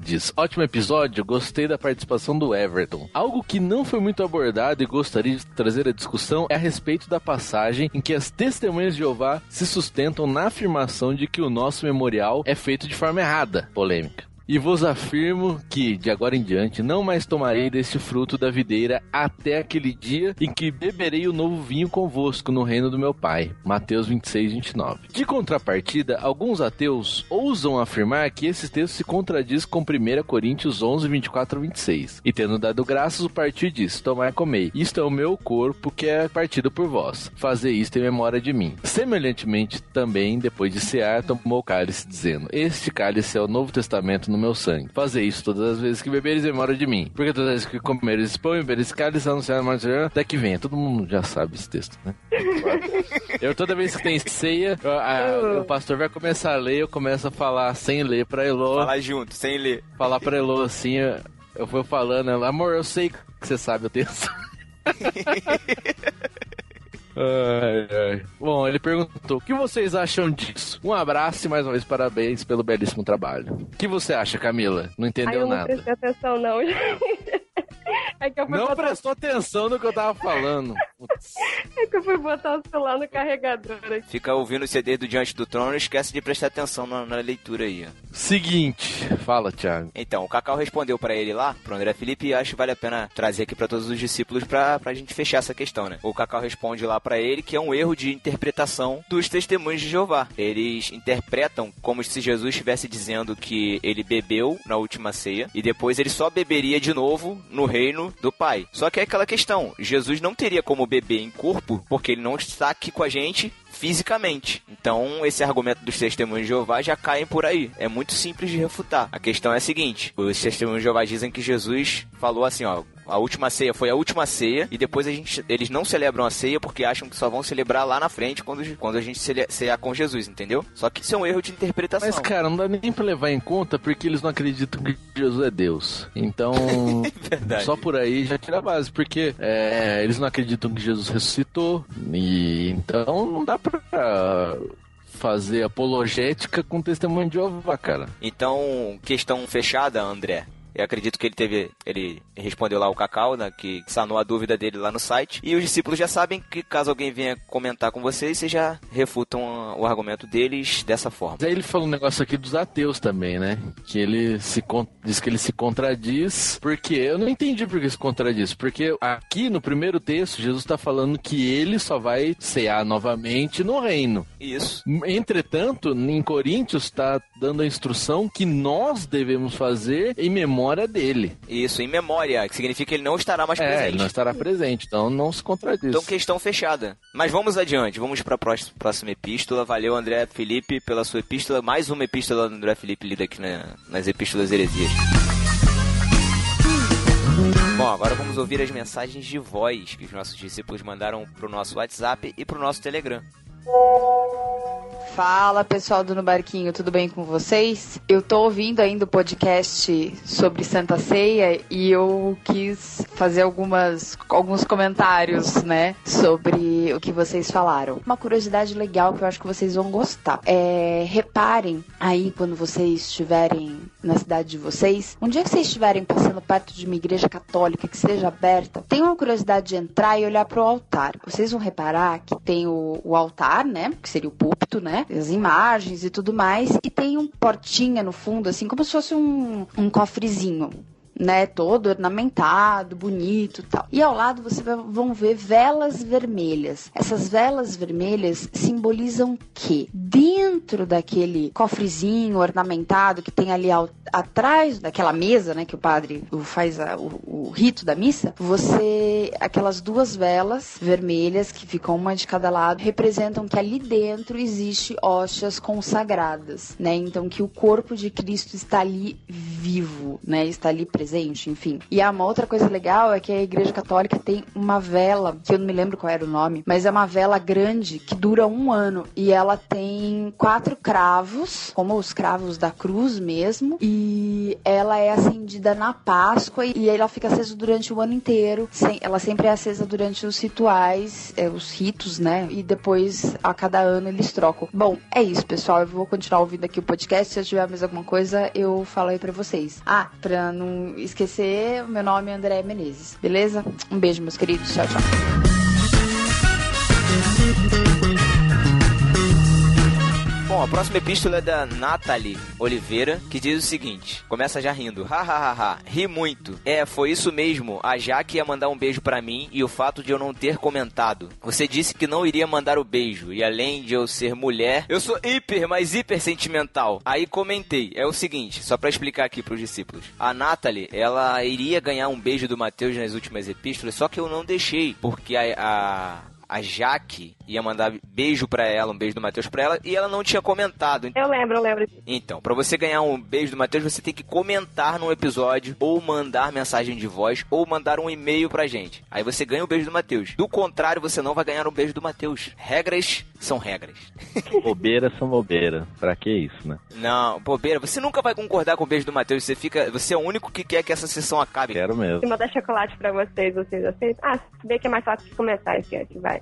Disse, ótimo episódio, gostei da participação do Everton. Algo que não foi muito abordado e gostaria de trazer a discussão é a respeito da passagem em que as testemunhas de Jeová se sustentam na afirmação de que o nosso memorial é feito de forma errada. Polêmica. E vos afirmo que, de agora em diante, não mais tomarei deste fruto da videira até aquele dia em que beberei o novo vinho convosco no reino do meu Pai. Mateus 26, 29. De contrapartida, alguns ateus ousam afirmar que esse texto se contradiz com 1 Coríntios 11, 24 a 26. E tendo dado graças, o partiu e disse, tomai e comei. Isto é o meu corpo que é partido por vós. Fazei isto em memória de mim. Semelhantemente, também, depois de cear, tomou o cálice, dizendo, este cálice é o Novo Testamento no meu sangue. Fazei isso todas as vezes que beberes em memória de mim. Porque todas as vezes que comeres pão e beberes cálice, anunciar a Senhor, até que venha. Todo mundo já sabe esse texto, né? <laughs> eu toda vez que tem ceia, eu- a- o pastor vai começar a ler, eu começo a falar sem ler pra Elô. Falar junto, sem ler. Falar pra Elô assim, eu, eu fui falando, ela, amor, eu sei que você sabe o texto. <laughs> Ai, ai. Bom, ele perguntou: o que vocês acham disso? Um abraço e mais uma vez parabéns pelo belíssimo trabalho. O que você acha, Camila? Não entendeu eu não nada. prestei atenção, não, <laughs> gente. É que eu fui Não botar... prestou atenção no que eu tava falando. Putz. É que eu fui botar o celular no carregador aqui. Fica ouvindo o CD do Diante do Trono e esquece de prestar atenção na, na leitura aí. Seguinte, fala, Thiago. Então, o Cacau respondeu pra ele lá, pro André Felipe, e acho que vale a pena trazer aqui pra todos os discípulos pra, pra gente fechar essa questão, né? O Cacau responde lá pra ele que é um erro de interpretação dos testemunhos de Jeová. Eles interpretam como se Jesus estivesse dizendo que ele bebeu na última ceia e depois ele só beberia de novo no reino do Pai. Só que é aquela questão, Jesus não teria como beber em corpo porque ele não está aqui com a gente fisicamente. Então, esse argumento dos testemunhos de Jeová já caem por aí. É muito simples de refutar. A questão é a seguinte: os testemunhos de Jeová dizem que Jesus falou assim, ó. A última ceia foi a última ceia e depois a gente, eles não celebram a ceia porque acham que só vão celebrar lá na frente quando, quando a gente cear com Jesus, entendeu? Só que isso é um erro de interpretação. Mas, cara, não dá nem pra levar em conta porque eles não acreditam que Jesus é Deus. Então, <laughs> Verdade. só por aí já tira a base. Porque é, eles não acreditam que Jesus ressuscitou. E então não dá pra fazer apologética com testemunho de Jeová, cara. Então, questão fechada, André. Eu acredito que ele teve. Ele respondeu lá o Cacau, né, que sanou a dúvida dele lá no site. E os discípulos já sabem que caso alguém venha comentar com vocês, vocês já refutam o argumento deles dessa forma. Aí ele falou um negócio aqui dos ateus também, né? Que ele se diz que ele se contradiz. Porque eu não entendi por que se contradiz. Porque aqui no primeiro texto, Jesus está falando que ele só vai cear novamente no reino. Isso. Entretanto, em Coríntios está dando a instrução que nós devemos fazer em memória dele. Isso, em memória, que significa que ele não estará mais É, presente. ele não estará presente, então não se contradiz. Então, questão fechada. Mas vamos adiante, vamos para a próxima epístola. Valeu, André Felipe, pela sua epístola. Mais uma epístola do André Felipe lida aqui na- nas epístolas heresias. Bom, agora vamos ouvir as mensagens de voz que os nossos discípulos mandaram pro nosso WhatsApp e pro nosso Telegram. Fala pessoal do No Barquinho, tudo bem com vocês? Eu tô ouvindo ainda o podcast sobre Santa Ceia e eu quis fazer algumas, alguns comentários, né, sobre o que vocês falaram. Uma curiosidade legal que eu acho que vocês vão gostar. É, reparem aí quando vocês estiverem na cidade de vocês, um dia que vocês estiverem passando perto de uma igreja católica que seja aberta, tenham uma curiosidade de entrar e olhar pro altar. Vocês vão reparar que tem o, o altar, né, que seria o púlpito, né, as imagens e tudo mais, e tem um portinha no fundo, assim, como se fosse um, um cofrezinho. Né, todo ornamentado, bonito tal. E ao lado vocês vão ver velas vermelhas. Essas velas vermelhas simbolizam que dentro daquele cofrezinho ornamentado que tem ali ao, atrás daquela mesa, né, que o padre faz a- o, o rito da missa, você aquelas duas velas vermelhas que ficam uma de cada lado representam que ali dentro existe hóstias consagradas, né? Então que o corpo de Cristo está ali vivo, né? Está ali presente, enfim. E há uma outra coisa legal é que a Igreja Católica tem uma vela, que eu não me lembro qual era o nome, mas é uma vela grande que dura um ano e ela tem quatro cravos, como os cravos da cruz mesmo, e ela é acendida na Páscoa e ela fica acesa durante o ano inteiro. Ela sempre é acesa durante os rituais, é, os ritos, né? E depois, a cada ano, eles trocam. Bom, é isso, pessoal. Eu vou continuar ouvindo aqui o podcast. Se eu tiver mais alguma coisa, eu falo aí pra vocês. Ah, pra não esquecer, o meu nome é André Menezes, beleza? Um beijo, meus queridos. Tchau, tchau. Bom, a próxima epístola é da Nathalie Oliveira, que diz o seguinte: começa já rindo. Ha, ha, ha, ha. Ri muito. É, foi isso mesmo. A Jaque ia mandar um beijo pra mim e o fato de eu não ter comentado. Você disse que não iria mandar o beijo. E além de eu ser mulher, eu sou hiper, mas hiper sentimental. Aí comentei. É o seguinte, só pra explicar aqui pros discípulos. A Nathalie, ela iria ganhar um beijo do Mateus nas últimas epístolas, só que eu não deixei. Porque a- a a Jaque ia mandar beijo pra ela, um beijo do Matheus pra ela, e ela não tinha comentado. Eu lembro, eu lembro. Então, pra você ganhar um beijo do Matheus, você tem que comentar num episódio, ou mandar mensagem de voz, ou mandar um e-mail pra gente. Aí você ganha o beijo do Matheus. Do contrário, você não vai ganhar um beijo do Matheus. Regras são regras. <laughs> Bobeiras são bobeiras. Pra que isso, né? Não, bobeira, você nunca vai concordar com o beijo do Matheus, você fica, você é o único que quer que essa sessão acabe. Quero mesmo. Se mandar chocolate pra vocês, vocês aceitam? Ah, se bem que é mais fácil de comentar aqui vai.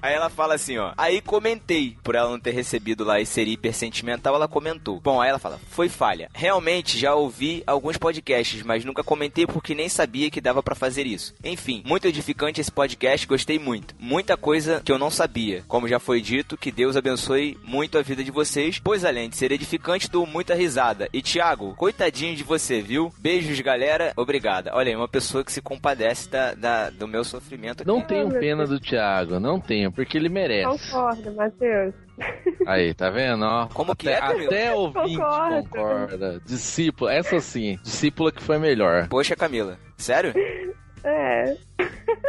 Aí ela fala assim, ó. Aí comentei, por ela não ter recebido lá e ser hiper sentimental, ela comentou. Bom, aí ela fala, foi falha. Realmente já ouvi alguns podcasts, mas nunca comentei porque nem sabia que dava pra fazer isso. Enfim, muito edificante esse podcast, gostei muito. Muita coisa que eu não sabia. Como já foi dito, que Deus abençoe muito a vida de vocês, pois além de ser edificante, dou muita risada. E Thiago, coitadinho de você, viu? Beijos, galera. Obrigada. Olha aí, uma pessoa que se compadece da, da- do meu sofrimento aqui. Não tenho pena do Thiago, não tenho, porque ele merece. Concordo, Matheus. Aí, tá vendo? Ó, Como que até, é? Até ouvinte Concordo. concorda. Discípulo, essa sim. Discípula que foi melhor. Poxa, Camila. Sério? É.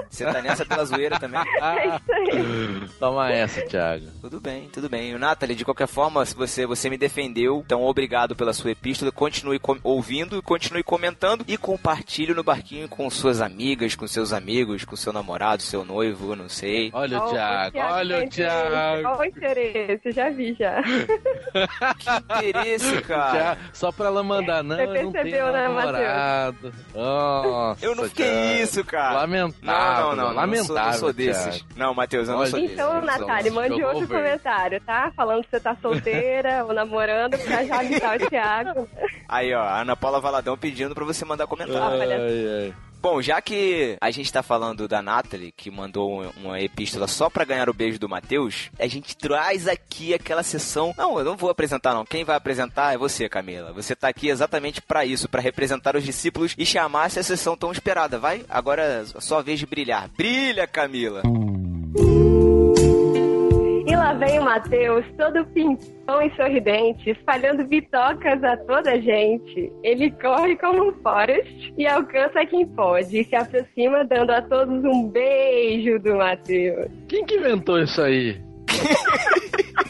Você tá nessa pela zoeira também? <laughs> É isso aí. Toma essa, Thiago. Tudo bem, tudo bem. O Nathalie, de qualquer forma, se você, você me defendeu, então obrigado pela sua epístola. Continue com- ouvindo, continue comentando e compartilhe no barquinho com suas amigas, com seus amigos, com seu namorado, seu noivo, não sei. Olha o Thiago, olha o Thiago. Olha o interesse, já vi já. Que interesse, <laughs> cara. Já, só pra ela mandar, não, Você eu não tenho percebeu, né, namorado. Nossa, Eu não fiquei Thiago. isso, cara. Lamentável. Não, não, não, lamentável. não sou, não sou desses. Não, Matheus, eu não Olha, sou desses. Então, Natália, mande outro verde. comentário, tá? Falando que você tá solteira <laughs> ou namorando pra já avisar o Thiago. Aí, ó, a Ana Paula Valadão pedindo pra você mandar comentário. olha. Ai, ai. Bom, já que a gente tá falando da Natalie, que mandou um- uma epístola só pra ganhar o beijo do Matheus, a gente traz aqui aquela sessão. Não, eu não vou apresentar, não. Quem vai apresentar é você, Camila. Você tá aqui exatamente pra isso, pra representar os discípulos e chamar essa sessão tão esperada. Vai? Agora é só a vez de brilhar. Brilha, Camila! Lá vem o Matheus, todo pimpão e sorridente, espalhando bitocas a toda a gente. Ele corre como um Forrest e alcança quem pode e se aproxima dando a todos um beijo do Matheus. Quem que inventou isso aí?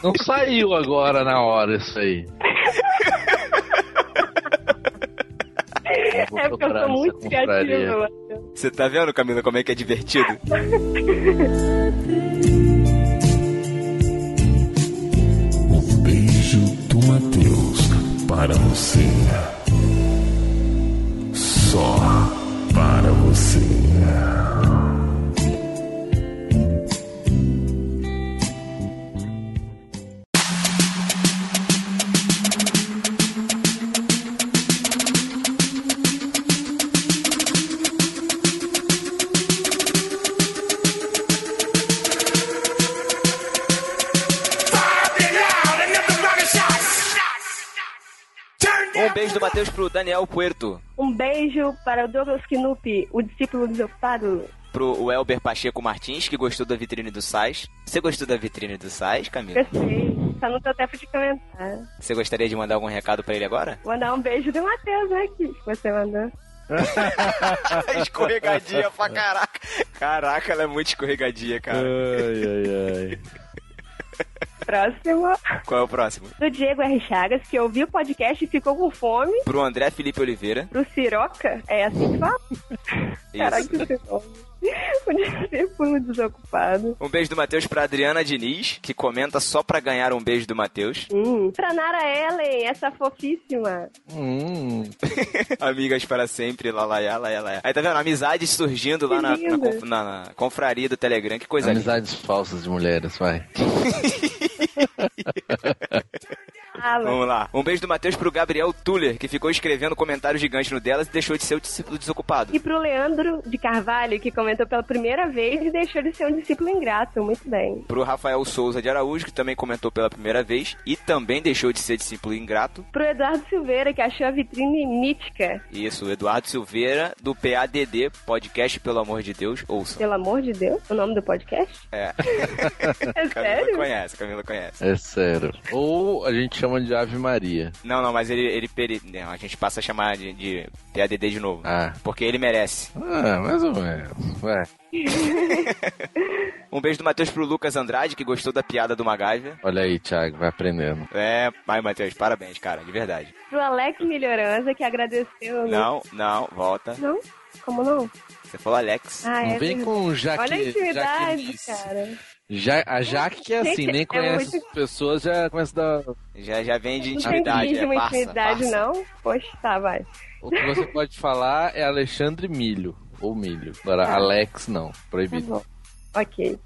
Não saiu agora na hora isso aí. É porque eu sou muito criativa, Matheus. Você tá vendo, Camila, como é que é divertido? <laughs> para você. Só para você. Daniel Puerto, Um beijo para o Douglas Knupp, o discípulo desocupado. pro Elber Pacheco Martins, que gostou da vitrine do Sais. Você gostou da vitrine do Sais, Camila? Gostei. Só não deu tempo de comentar. Você gostaria de mandar algum recado pra ele agora? Mandar um beijo do Matheus, né, que você mandou. <laughs> escorregadia pra caraca. Caraca, ela é muito escorregadia, cara. Ai, ai, ai. Próximo. Qual é o próximo? Do Diego R. Chagas, que ouviu o podcast e ficou com fome. Pro André Felipe Oliveira. Pro Siroca, é assim que fala? Caraca, Isso. que nome. <laughs> O discípulo desocupado. Um beijo do Matheus pra Adriana Diniz, que comenta só pra ganhar um beijo do Matheus. Hum. Pra Nara Ellen, essa fofíssima. Hum. <laughs> Amigas para sempre, lalaiá, lalaiá. Aí tá vendo? Amizades surgindo lá na, na, linda. conf- na- na confraria do Telegram. Que coisa linda. Amizades falsas de mulheres, vai. <laughs> Fala. Vamos lá. Um beijo do Matheus pro Gabriel Tuller, que ficou escrevendo comentários gigantes no delas e deixou de ser o discípulo desocupado. E pro Leandro de Carvalho, que comentou pela primeira vez e deixou de ser um discípulo ingrato. Muito bem. Pro Rafael Souza de Araújo, que também comentou pela primeira vez e também deixou de ser discípulo ingrato. Pro Eduardo Silveira, que achou a vitrine mítica. Isso, Eduardo Silveira, do PADD, podcast Pelo Amor de Deus, ouça. Pelo amor de Deus, o nome do podcast? É. <laughs> É Camila sério? conhece, Camila conhece. É sério. Ou a gente chama de Ave Maria. Não, não, mas ele, ele peri- não, a gente passa a chamar de, de PADD de novo. Ah. Porque ele merece. Ah, mais ou menos. Vai. <laughs> Um beijo do Matheus pro Lucas Andrade, que gostou da piada do MacGyver. Olha aí, Thiago, vai aprendendo. É, vai, Matheus, parabéns, cara, de verdade. Pro Alex Melhorança, que agradeceu. Não, não, volta. Não? Como não? Você falou Alex. Ah, Não é vem verdade. com Jaque, Olha a intimidade, cara. Ja, a Jaque que é assim, nem é conhece muito- as pessoas, já começa a dar... Já, já vem de Não tem intimidade, que é uma parça, intimidade, parça. não? Poxa, tá, vai. O que você pode falar é Alexandre Milho, ou Milho. Agora, Tá. Alex, não. Tá Proibido. bom. Ok.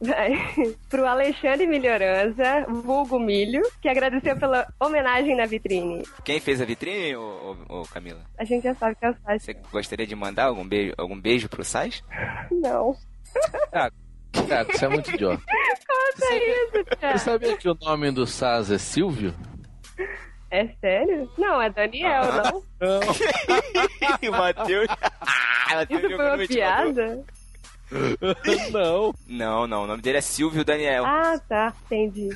Vai. <laughs> Pro Alexandre Melhorança, vulgo Milho, que agradeceu pela homenagem na vitrine. Quem fez a vitrine, ô, ô, ô, Camila? A gente já sabe que é o site. Você gostaria de mandar algum beijo, algum beijo pro Sais? Não. Thiago, você é muito idiota. Conta isso, Você cara. sabia que o nome do Saz é Silvio? É sério? Não, é Daniel, não? o Matheus. Matheus Isso foi uma piada? <laughs> não. Não, não, o nome dele é Silvio Daniel. Ah, tá. Entendi.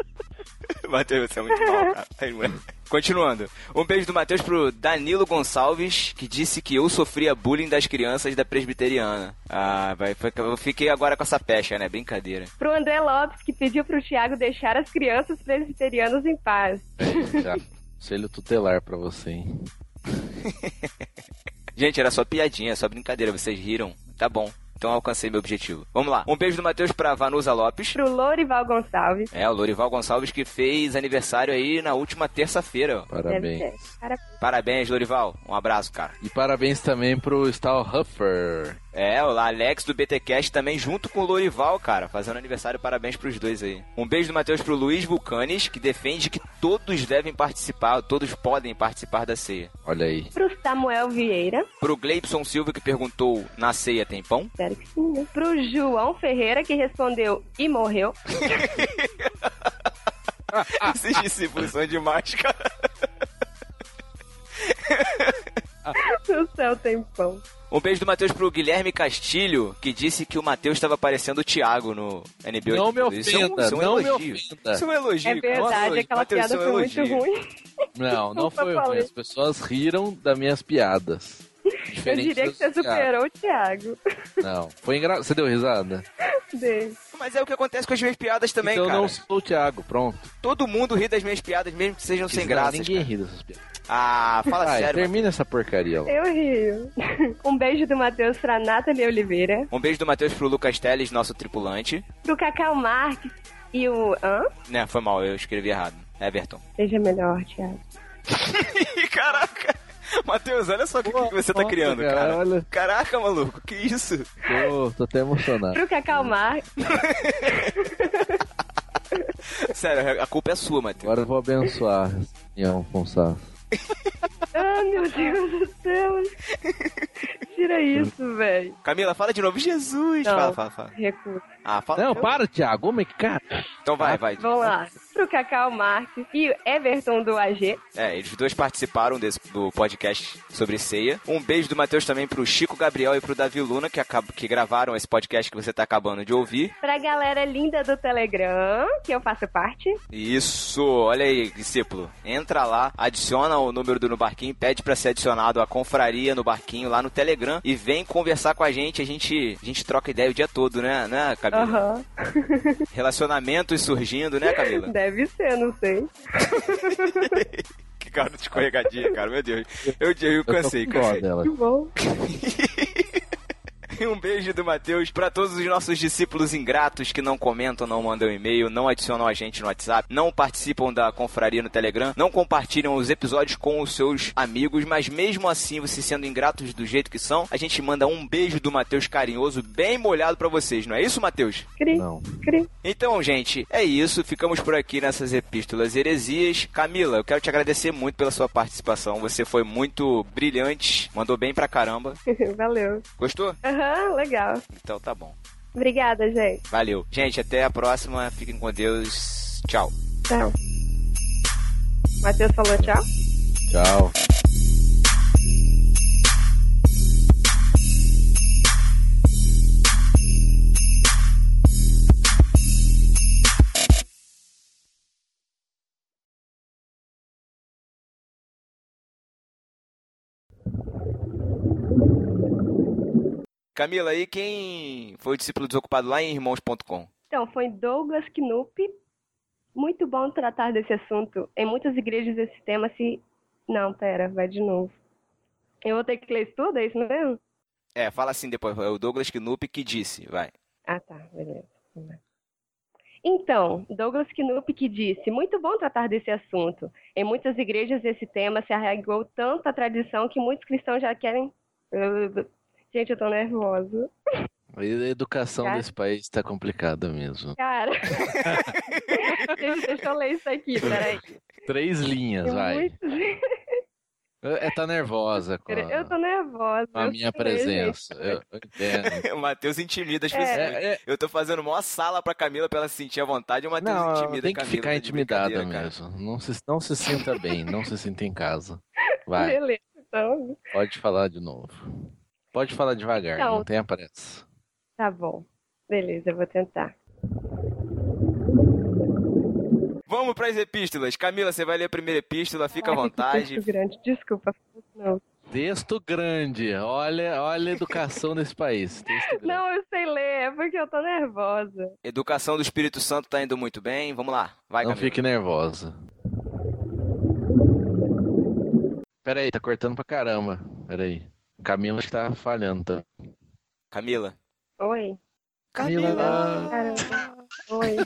<laughs> Matheus, você é muito mal, cara. Continuando. Um beijo do Matheus pro Danilo Gonçalves, que disse que eu sofria bullying das crianças da presbiteriana. Ah, vai, eu fiquei agora com essa pecha, né? Brincadeira. Pro André Lopes, que pediu pro Thiago deixar as crianças presbiterianas em paz. Já. <laughs> Conselho tutelar pra você, hein? <laughs> Gente, era só piadinha, só brincadeira, vocês riram. Tá bom. Então alcancei meu objetivo. Vamos lá. Um beijo do Matheus pra Vanusa Lopes. Pro Lorival Gonçalves. É, o Lorival Gonçalves que fez aniversário aí na última terça-feira. Parabéns. Parabéns. Parabéns, Lorival. Um abraço, cara. E parabéns também pro Stahlhuffer. É, o Alex do BTcast também junto com o Lorival, cara, fazendo aniversário. Parabéns pros dois aí. Um beijo do Matheus pro Luiz Vulcanes, que defende que todos devem participar, todos podem participar da ceia. Olha aí. Pro Samuel Vieira. Pro Gleibson Silva, que perguntou, na ceia tem pão? Espero que sim, né? Pro João Ferreira, que respondeu e morreu. <laughs> Esses discípulos são demais, cara. <laughs> No céu tem pão. Um beijo do Matheus pro Guilherme Castilho, que disse que o Matheus estava parecendo o Thiago no NBA. Não me Isso é um- ofenda, isso é um não me elogio. ofenda. Isso é um elogio. É verdade, Nossa, aquela Matheus, piada é um foi muito ruim. Não, não <laughs> foi ruim. As pessoas riram das minhas piadas. Eu Diferente diria que você piadas. superou o Thiago. Não, foi engraçado. Você deu risada? Dele. Mas é o que acontece com as minhas piadas também, então eu cara. não sou o Thiago, pronto. Todo mundo ri das minhas piadas, mesmo que sejam sem Não, graça. Ninguém ri dessas piadas. Ah, fala Vai, sério. termina essa porcaria lá. Eu rio. Um beijo do Matheus pra Nathalie Oliveira. Um beijo do Matheus pro Lucas Teles, nosso tripulante. Pro Cacau Marques e o... Hã? Né, foi mal, eu escrevi errado. Everton. Seja melhor, Thiago. <laughs> Caraca! <laughs> Matheus, olha só o que, que você tá criando, cara, cara. olha. Caraca, maluco, que isso? Tô, tô até emocionado. Pro Cacau Marques. <laughs> Sério, a culpa é sua, Matheus. Agora eu vou abençoar essa reunião com o Sá. Ah, meu Deus do céu. Tira isso, velho. Camila, fala de novo. Jesus! Não. Fala, fala, fala. Recuso. Ah, fala. Não, para, Thiago. Como é que cara? Então vai, vai. Vamos lá. Pro Cacau Marques e Everton do AG. É, eles dois participaram desse, do podcast sobre ceia. Um beijo do Matheus também pro Chico Gabriel e pro Davi Luna, que, acab- que gravaram esse podcast que você tá acabando de ouvir. Pra galera linda do Telegram, que eu faço parte. Isso, olha aí, discípulo. Entra lá, adiciona o número do No Barquinho, pede pra ser adicionado à confraria no Barquinho lá no Telegram e vem conversar com a gente. A gente, a gente troca ideia o dia todo, né, né, Camila? Aham. <laughs> Relacionamentos surgindo, né, Camila? Deve ser, não sei. <laughs> que cara de escorregadia, cara, meu Deus. Eu, eu, Eu cansei, com dó cansei. dela. Que bom. <laughs> E <laughs> um beijo do Matheus pra todos os nossos discípulos ingratos que não comentam, não mandam e-mail, não adicionam a gente no WhatsApp, não participam da confraria no Telegram, não compartilham os episódios com os seus amigos, mas mesmo assim, vocês sendo ingratos do jeito que são, a gente manda um beijo do Matheus carinhoso, bem molhado pra vocês, não é isso, Matheus? Cri, Não. cri. Então, gente, é isso. Ficamos por aqui nessas epístolas heresias. Camila, eu quero te agradecer muito pela sua participação. Você foi muito brilhante, mandou bem pra caramba. <laughs> Valeu. Gostou? Aham, legal. Então tá bom. Obrigada, gente. Valeu. Gente, até a próxima. Fiquem com Deus. Tchau. Tchau. Matheus falou tchau. Tchau. Camila, e quem foi o discípulo desocupado lá em irmãos.com? Então, foi Douglas Knupp. Muito bom tratar desse assunto. Em muitas igrejas esse tema se... Não, pera, vai de novo. Eu vou ter que ler isso tudo, é isso mesmo? É, fala assim depois. É o Douglas Knupp que disse. Vai. Ah, tá, beleza. Então, Douglas Knupp que disse, muito bom tratar desse assunto. Em muitas igrejas esse tema se arraigou tanto à tradição que muitos cristãos já querem... Gente, eu tô nervosa. A educação Cara. desse país tá complicada mesmo. Cara. <laughs> Deixa eu ler isso aqui, peraí. Três linhas, Tem vai. muitos- É, tá nervosa com a, Eu tô nervosa. com a eu minha presença. Eu, eu entendo. <laughs> Matheus intimida as É. pessoas. É, é. Eu tô fazendo maior sala pra Camila pra ela se sentir à vontade. O Matheus intimida tem a que Camila. ficar intimidada cara. mesmo. Não se, não se sinta bem, não se sinta em casa. Vai, Beleza, então. pode falar de novo. Pode falar devagar, Então. não tenha pressa. Tá bom. Beleza, eu vou tentar. Vamos pras epístolas. Camila, você vai ler a primeira epístola, fica à Ai, que vontade. texto grande. Desculpa. Não. Texto grande, olha, olha a educação desse país. Não, eu sei ler, é porque eu tô nervosa. Educação do Espírito Santo tá indo muito bem. Vamos lá. Vai, não Camila. fique nervosa. Pera aí, tá cortando pra caramba. Pera aí. Camila acho que tá falhando, tá? Camila, Oi. Camila. Oi.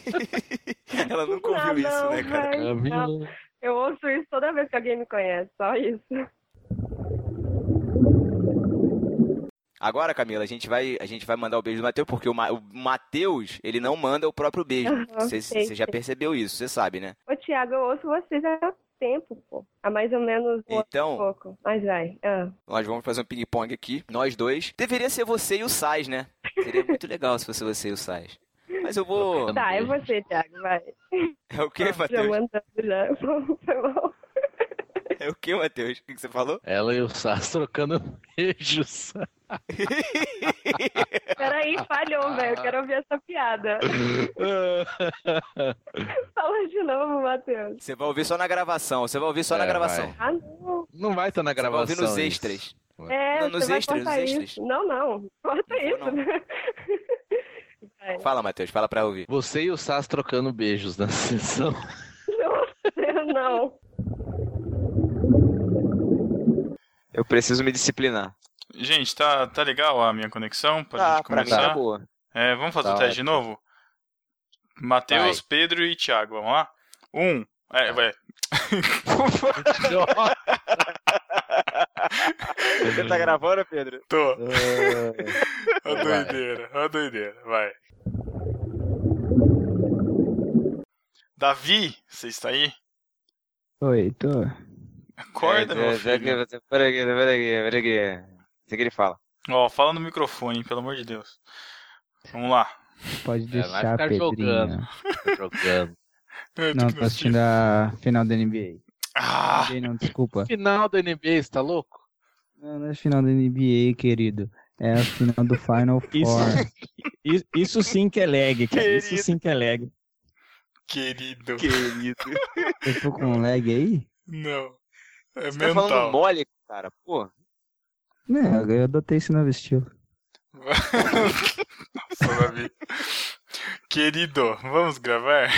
<laughs> Ela nunca ouviu Ah, isso, não, né, cara? vai, não. Eu ouço isso toda vez que alguém me conhece, só isso. Agora, Camila, a gente vai, a gente vai mandar o beijo do Matheus, porque o, Ma- o Matheus, ele não manda o próprio beijo. Você sei, você já percebeu isso, você sabe, né? Ô, Thiago, eu ouço vocês há tempo, pô. Há mais ou menos um Então- pouco. Mas vai. Ah. Nós vamos fazer um ping-pong aqui, nós dois. Deveria ser você e o Sais, né? Seria muito legal se fosse você e o Sais. Mas eu vou. Tá, é você, Thiago, vai. É o Já Matheus? mandando já. <laughs> Foi mal. É o que, Matheus? O que você falou? Ela e o Sas trocando beijos. <laughs> Peraí, falhou, velho. Eu quero ouvir essa piada. <laughs> Fala de novo, Matheus. Você vai ouvir só na gravação, você vai ouvir só na É, gravação. Ah, não. Não vai estar na Você vai gravação. ouvir nos isso. extras. É, Não, nos você vai extras, nos isso. extras. Não, não. Corta Não isso. não. Vai. <laughs> Fala, Matheus, fala pra ouvir. Você e o Sas trocando beijos na sessão. Não, não. Eu preciso me disciplinar. Gente, tá, tá legal a minha conexão pra Tá, gente pra mim começar? tá boa. É, vamos fazer Tá o teste de novo? Matheus. Pedro e Thiago, vamos lá? Um. É, vai. Você tá gravando, Pedro? Tô. É. Ó a doideira, ó doideira, vai. Davi, você está aí? Oi, tô. Acorda, meu filho. Pera aqui, pera aqui, pera aqui. Isso que ele fala. Ó, fala no microfone, hein, pelo amor de Deus. Vamos lá. Pode É, vai deixar, ficar Pedrinho. jogando. <laughs> jogando. Não, tô assistindo a final da NBA. Ah, NBA não, desculpa. Final da NBA, você tá louco? Não, não é a final da NBA, querido. É a final do Final <laughs> Isso, Four. isso, isso sim que é lag, cara. Isso Querido. sim que é lag. querido. Querido. Eu tô com um lag aí? Não. É Você tá falando mental. mole, cara. Pô. Não, eu adotei esse novo estilo. <laughs> Nossa, Davi. Querido, vamos gravar?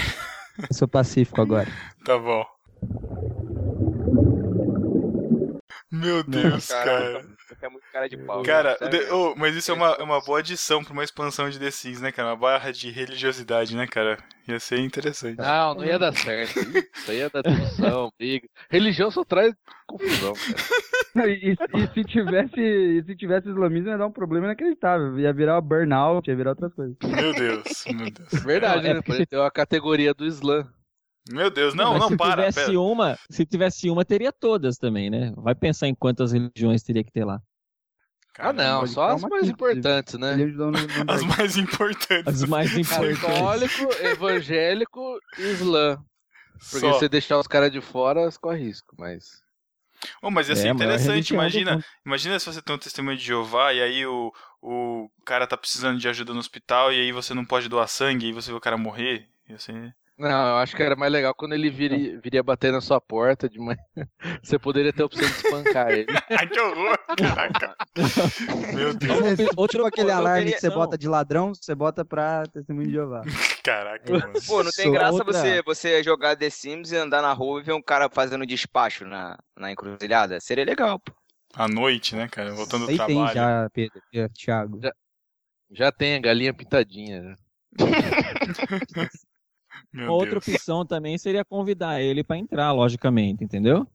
Eu sou pacífico agora. Tá bom. Meu Deus, cara. É muito cara de pau. Cara, de- ô, mas isso é uma, é uma boa adição pra uma expansão de The Sims, né, cara? Uma barra de religiosidade, né, cara? Ia ser interessante. Não, não ia dar certo. Isso aí ia dar discussão, <laughs> briga. Religião só traz confusão, cara. E, e se tivesse e se tivesse islamismo ia dar um problema inacreditável. Ia virar burnout, ia virar outras coisas. Meu Deus, meu Deus. Verdade, é né? porque ter uma categoria do Islã. Meu Deus, não, Mas não, se para, tivesse pera. uma, se tivesse uma, teria todas também, né? Vai pensar em quantas religiões teria que ter lá. Ah, não, só ficar as mais importantes, né? <laughs> As mais importantes. As mais importantes. Católico, evangélico e Islã. Porque Só. se você deixar os caras de fora, corre risco, mas. Oh, mas ia ser É, maior interessante, imagina, mundo. imagina se você tem um testemunho de Jeová e aí o, o cara tá precisando de ajuda no hospital e aí você não pode doar sangue e aí você vê o cara morrer. Ia ser... Não, eu acho que era mais legal quando ele viria, viria bater na sua porta de manhã. <laughs> Você poderia ter a opção de espancar ele. <laughs> Ai, que horror! Caraca! <laughs> Meu Deus, Outro, Tipo aquele eu alarme queria- que você não. bota de ladrão, você bota pra testemunho de Jeová. caraca, mano. Pô, não tem Sou graça outra- você, você jogar The Sims e andar na rua e ver um cara fazendo despacho na, na encruzilhada? Seria legal, pô. À noite, né, cara? Voltando do Aí tem trabalho. já, Pedro, já, Thiago. Já- Já tem a galinha pintadinha. né? Meu Outra Deus. opção também seria convidar ele pra entrar, logicamente, entendeu?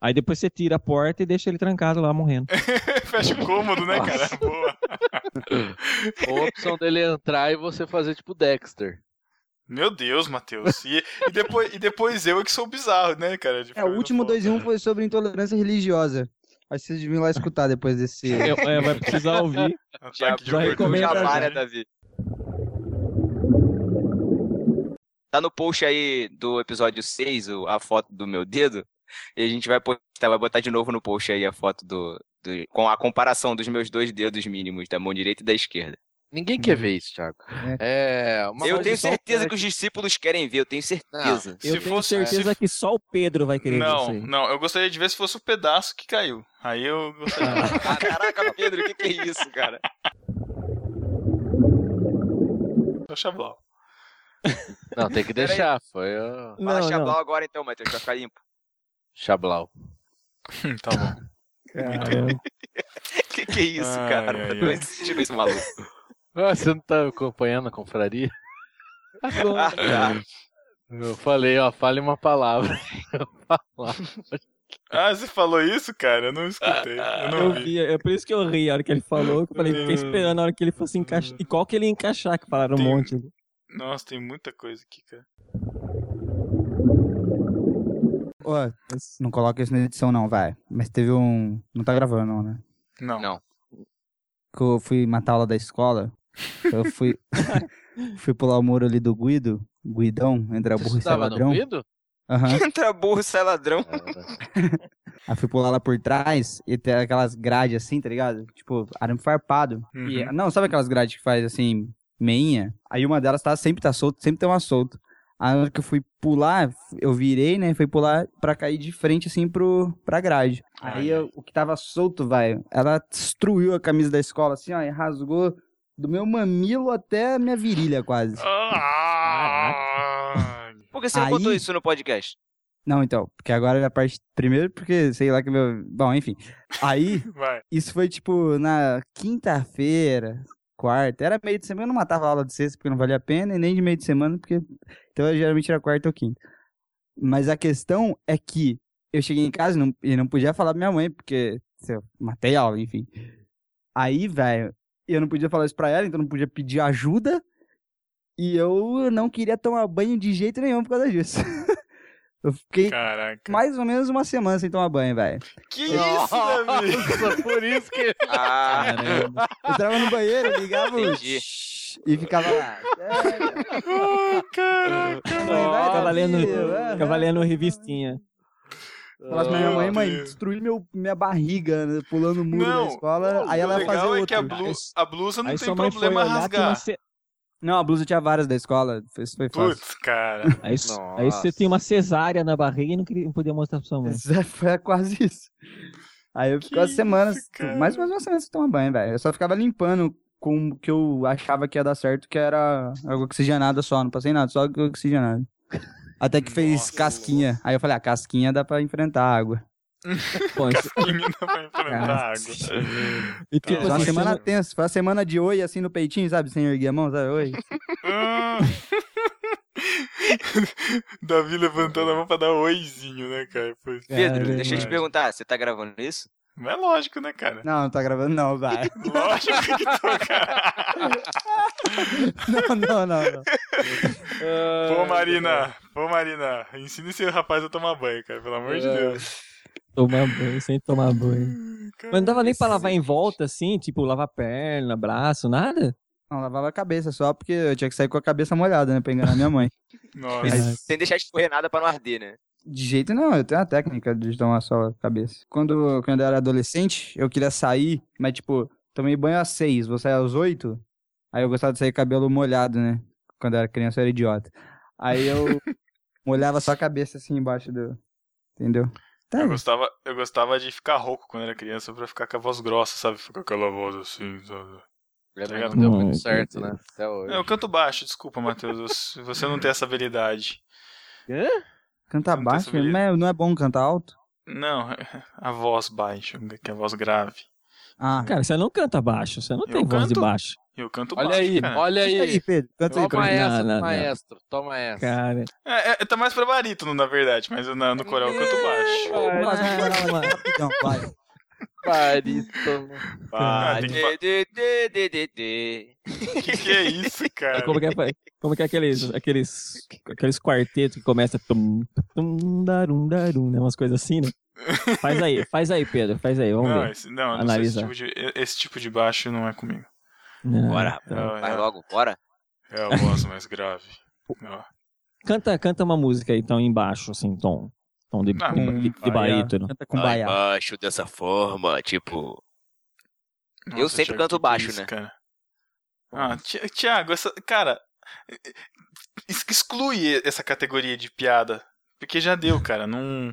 Aí depois você tira a porta e deixa ele trancado lá morrendo. <laughs> Fecha o cômodo, né, cara? Boa. <laughs> Ou a opção dele entrar e você fazer tipo Dexter. Meu Deus, Matheus. E, e, depois, e depois eu é que sou bizarro, né, cara? De É, o último 2 em 1 um foi sobre intolerância religiosa. Acho que vocês deviam ir lá escutar depois desse. <laughs> É, vai precisar ouvir. Já oportunidade. recomendo já. né, Davi? Tá no post aí do episódio 6, o- a foto do meu dedo. E a gente vai postar, vai botar de novo no post aí a foto do, do- com a comparação dos meus dois dedos mínimos, da mão direita e da esquerda. Ninguém quer ver isso, Thiago. É, uma eu tenho certeza que os discípulos querem ver, eu tenho certeza. Se Eu tenho fosse- certeza se- que só o Pedro vai querer ver isso Não, aí. não, eu gostaria de ver se fosse o pedaço que caiu. Aí eu gostaria. <laughs> Ah, caraca, Pedro, o que, que é isso, cara? Só Chablau. Não, tem que deixar. Foi o Fala Não, não. agora então, Matheus, vai ficar limpo. Chablau. <laughs> tá bom. Caramba. <laughs> que que é isso, Ai, cara? ai, Não ai. existe isso, maluco. Ah, você não tá acompanhando a confraria? <laughs> Agora. Eu falei, ó, fale uma palavra. Eu falava. Ah, você falou isso, cara? Eu não escutei. Eu não Eu vi. vi, é por isso que eu ri a hora que ele falou, que eu falei, fiquei esperando a hora que ele fosse encaixar. E qual que ele ia encaixar, que falaram um Tem- monte. Nossa, tem muita coisa aqui, cara. Ô, não coloca isso na edição não, vai. Mas teve um... Não tá gravando não, né? Não. Não. Que eu fui matar a aula da escola. Eu fui... <laughs> fui pular o muro ali do Guido. Guidão, entre a burro e sai no ladrão. Guido? Aham. <laughs> Entra burro, sai ladrão. <laughs> Aí fui pular lá por trás e tem aquelas grades assim, tá ligado? Tipo, arame farpado. E, Uhum. não, sabe aquelas grades que faz assim, meinha? Aí uma delas tá, sempre tá solta, sempre tem uma solta. Aí na hora que eu fui pular, eu virei, né? Fui pular pra cair de frente assim pro, pra grade. Aí eu- o que tava solto, vai, ela destruiu a camisa da escola assim, ó, e rasgou do meu mamilo até a minha virilha quase. Por que você não Aí- contou isso no podcast? Não, então, porque agora é a parte. Primeiro, porque sei lá que meu. Bom, enfim. Aí, <laughs> Vai. isso foi tipo na quinta-feira, quarta. Era meio de semana, eu não matava aula de sexta porque não valia a pena, e nem de meio de semana, porque. Então geralmente era quarta ou quinta. Mas a questão é que eu cheguei em casa e não, e não podia falar pra minha mãe, porque eu matei aula, enfim. Aí, velho, eu não podia falar isso pra ela, então não podia pedir ajuda. E eu não queria tomar banho de jeito nenhum por causa disso. <laughs> eu fiquei Caraca. mais ou menos uma semana sem tomar banho, velho. Que isso, Davi? Nossa, por isso que. Ah, Eu entrava no banheiro, ligava o Entendi. e ficava lá. Ah, caraca. Vai, Ficava lendo, ficava lendo revistinha. Falasse pra minha mãe, mãe, destruí meu, minha barriga, né, pulando o muro Não, da escola. Aí ela legal fazia é outro. que a, blu- a blusa não Aí tem problema rasgar. Não, a blusa tinha várias da escola. Isso foi fácil. Putz, cara. <laughs> Aí, aí você tem uma cesárea na barriga e não, queria, não podia mostrar pra sua mãe. Isso Foi quase isso. Aí eu ficava Que semanas, cara? mais ou menos uma semana sem tomar banho, velho. Eu só ficava limpando com o que eu achava que ia dar certo, que era água oxigenada só, não passei nada, só água oxigenada. Até que fez Nossa. casquinha. Aí eu falei, ah, casquinha dá pra enfrentar a água. <laughs> Bom, isso- Menina vai enfrentar água. e tipo Foi uma assim, semana não- tensa, foi uma semana de oi assim no peitinho, sabe? Sem erguer a mão, sabe? Oi. Ah. <laughs> Davi levantando a mão pra dar oizinho, né, cara? Foi... Pedro, Caramba. deixa eu te perguntar, você tá gravando isso? Mas é lógico, né, cara? Não, não tá gravando não, vai. Lógico que tô, cara. <laughs> Não, não, não, não. Pô, Marina. Pô, Marina. Ensina esse rapaz a tomar banho, cara. Pelo amor de Deus. Tomar banho, sem tomar banho. Mas não dava nem pra lavar em volta, assim, tipo, lavar perna, braço, nada? Não, lavava a cabeça só porque eu tinha que sair com a cabeça molhada, né? Pra enganar minha mãe. <laughs> Nossa. Mas- Sem deixar de escorrer nada pra não arder, né? De jeito não, eu tenho uma técnica de tomar só a cabeça. Quando, quando eu era adolescente, eu queria sair, mas tipo, tomei banho às seis, vou sair às oito. Aí eu gostava de sair cabelo molhado, né? Quando eu era criança eu era idiota. Aí eu <laughs> molhava só a cabeça assim embaixo do. Entendeu? Tá. Eu gostava, eu gostava de ficar rouco quando era criança pra ficar com a voz grossa, sabe? Ficar com aquela voz assim, sabe? Não deu muito certo, né? Até hoje. É, eu canto baixo, desculpa, Matheus. eu- Você não tem essa habilidade. Cantar Não tem baixo, mas não é bom cantar alto? Não, <laughs> a voz baixa, que é a voz grave. Ah, Cara, você não canta baixo, você não Eu tem voz de canto. baixo. Eu canto Olha baixo, aí, cara. olha aí, aí. Pedro. Canta aí, Toma mim. essa, Não, não, maestro. Toma essa. Cara, É, é, tá mais pra barítono, na verdade, mas eu, na- no coral eu canto baixo. Vamos lá, vamos lá. Rapidão, vai. Barítono. Ah, tem que que que é isso, cara? Como que é, como que é aqueles, aqueles, aqueles quartetos que começa tum, tum, darum, darum, né? Umas coisas assim, né? Faz aí, faz aí, Pedro, faz aí, vamos Não, ver. esse, não, não sei, esse, tipo de, esse tipo de baixo não é comigo. Não, Bora, então. vai logo, bora. É a voz mais grave. Canta, canta uma música aí, então, embaixo, assim, tom. Tom de, Ah, de, de barítono. Canta com baia. embaixo dessa forma, tipo. Eu Nossa, sempre Thiago, canto é baixo, isso, né? Cara? Ah, Ti- Thiago, essa, cara, exclui essa categoria de piada. Porque já deu, cara. Não,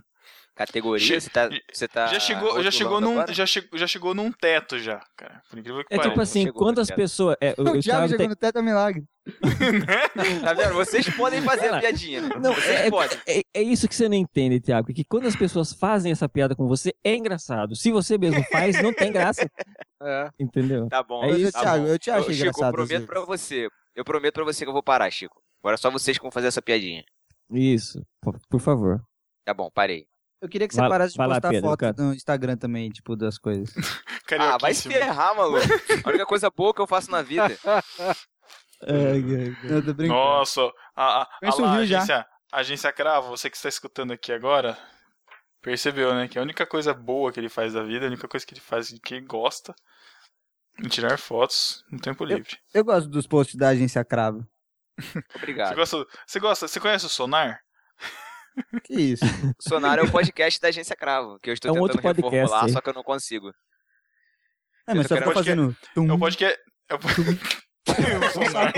Categoria, Che- você tá. Você tá já chegou, já chegou num, agora? já chegou, já chegou num teto já, cara. Por incrível que É tipo pareça. assim, chegou, quantas pessoas. É, <laughs> o, O Thiago chegou tem, no teto é milagre. <laughs> Tá vendo? Vocês podem fazer a Cara, piadinha, né? Não, Vocês é, podem. é, é isso que você não entende, Thiago. Que quando as pessoas fazem essa piada com você, é engraçado. Se você mesmo <laughs> faz, não tem graça. É. Entendeu? Tá bom. É isso. tá Thiago, bom. eu te achei Chico, engraçado eu às prometo pra você. Eu prometo pra você que eu vou parar, Chico. Agora é só vocês que vão fazer essa piadinha. Isso, por favor. Tá bom, parei. Eu queria que você Vai- parasse de vai lá, postar Pedro, foto cara. no Instagram também, tipo, das coisas. <laughs> Ah, vai se ferrar, maluco. A única coisa boa que eu faço na vida. <laughs> Eu tô brincando. Nossa, a, a, a, lá, a agência, a agência Cravo, você que está escutando aqui agora, percebeu, né? Que a única coisa boa que ele faz da vida, a única coisa que ele faz que ele gosta é tirar fotos no tempo livre. Eu gosto dos posts da agência Cravo. Você Obrigado. gosta, você gosta, você conhece o Sonar? Que isso? <laughs> Sonar é o podcast da Agência Cravo, que eu estou É um tentando outro podcast, reformular, só que eu não consigo. É, mas Eu só quero fica fazendo. É o podcast. É o... o Sonar.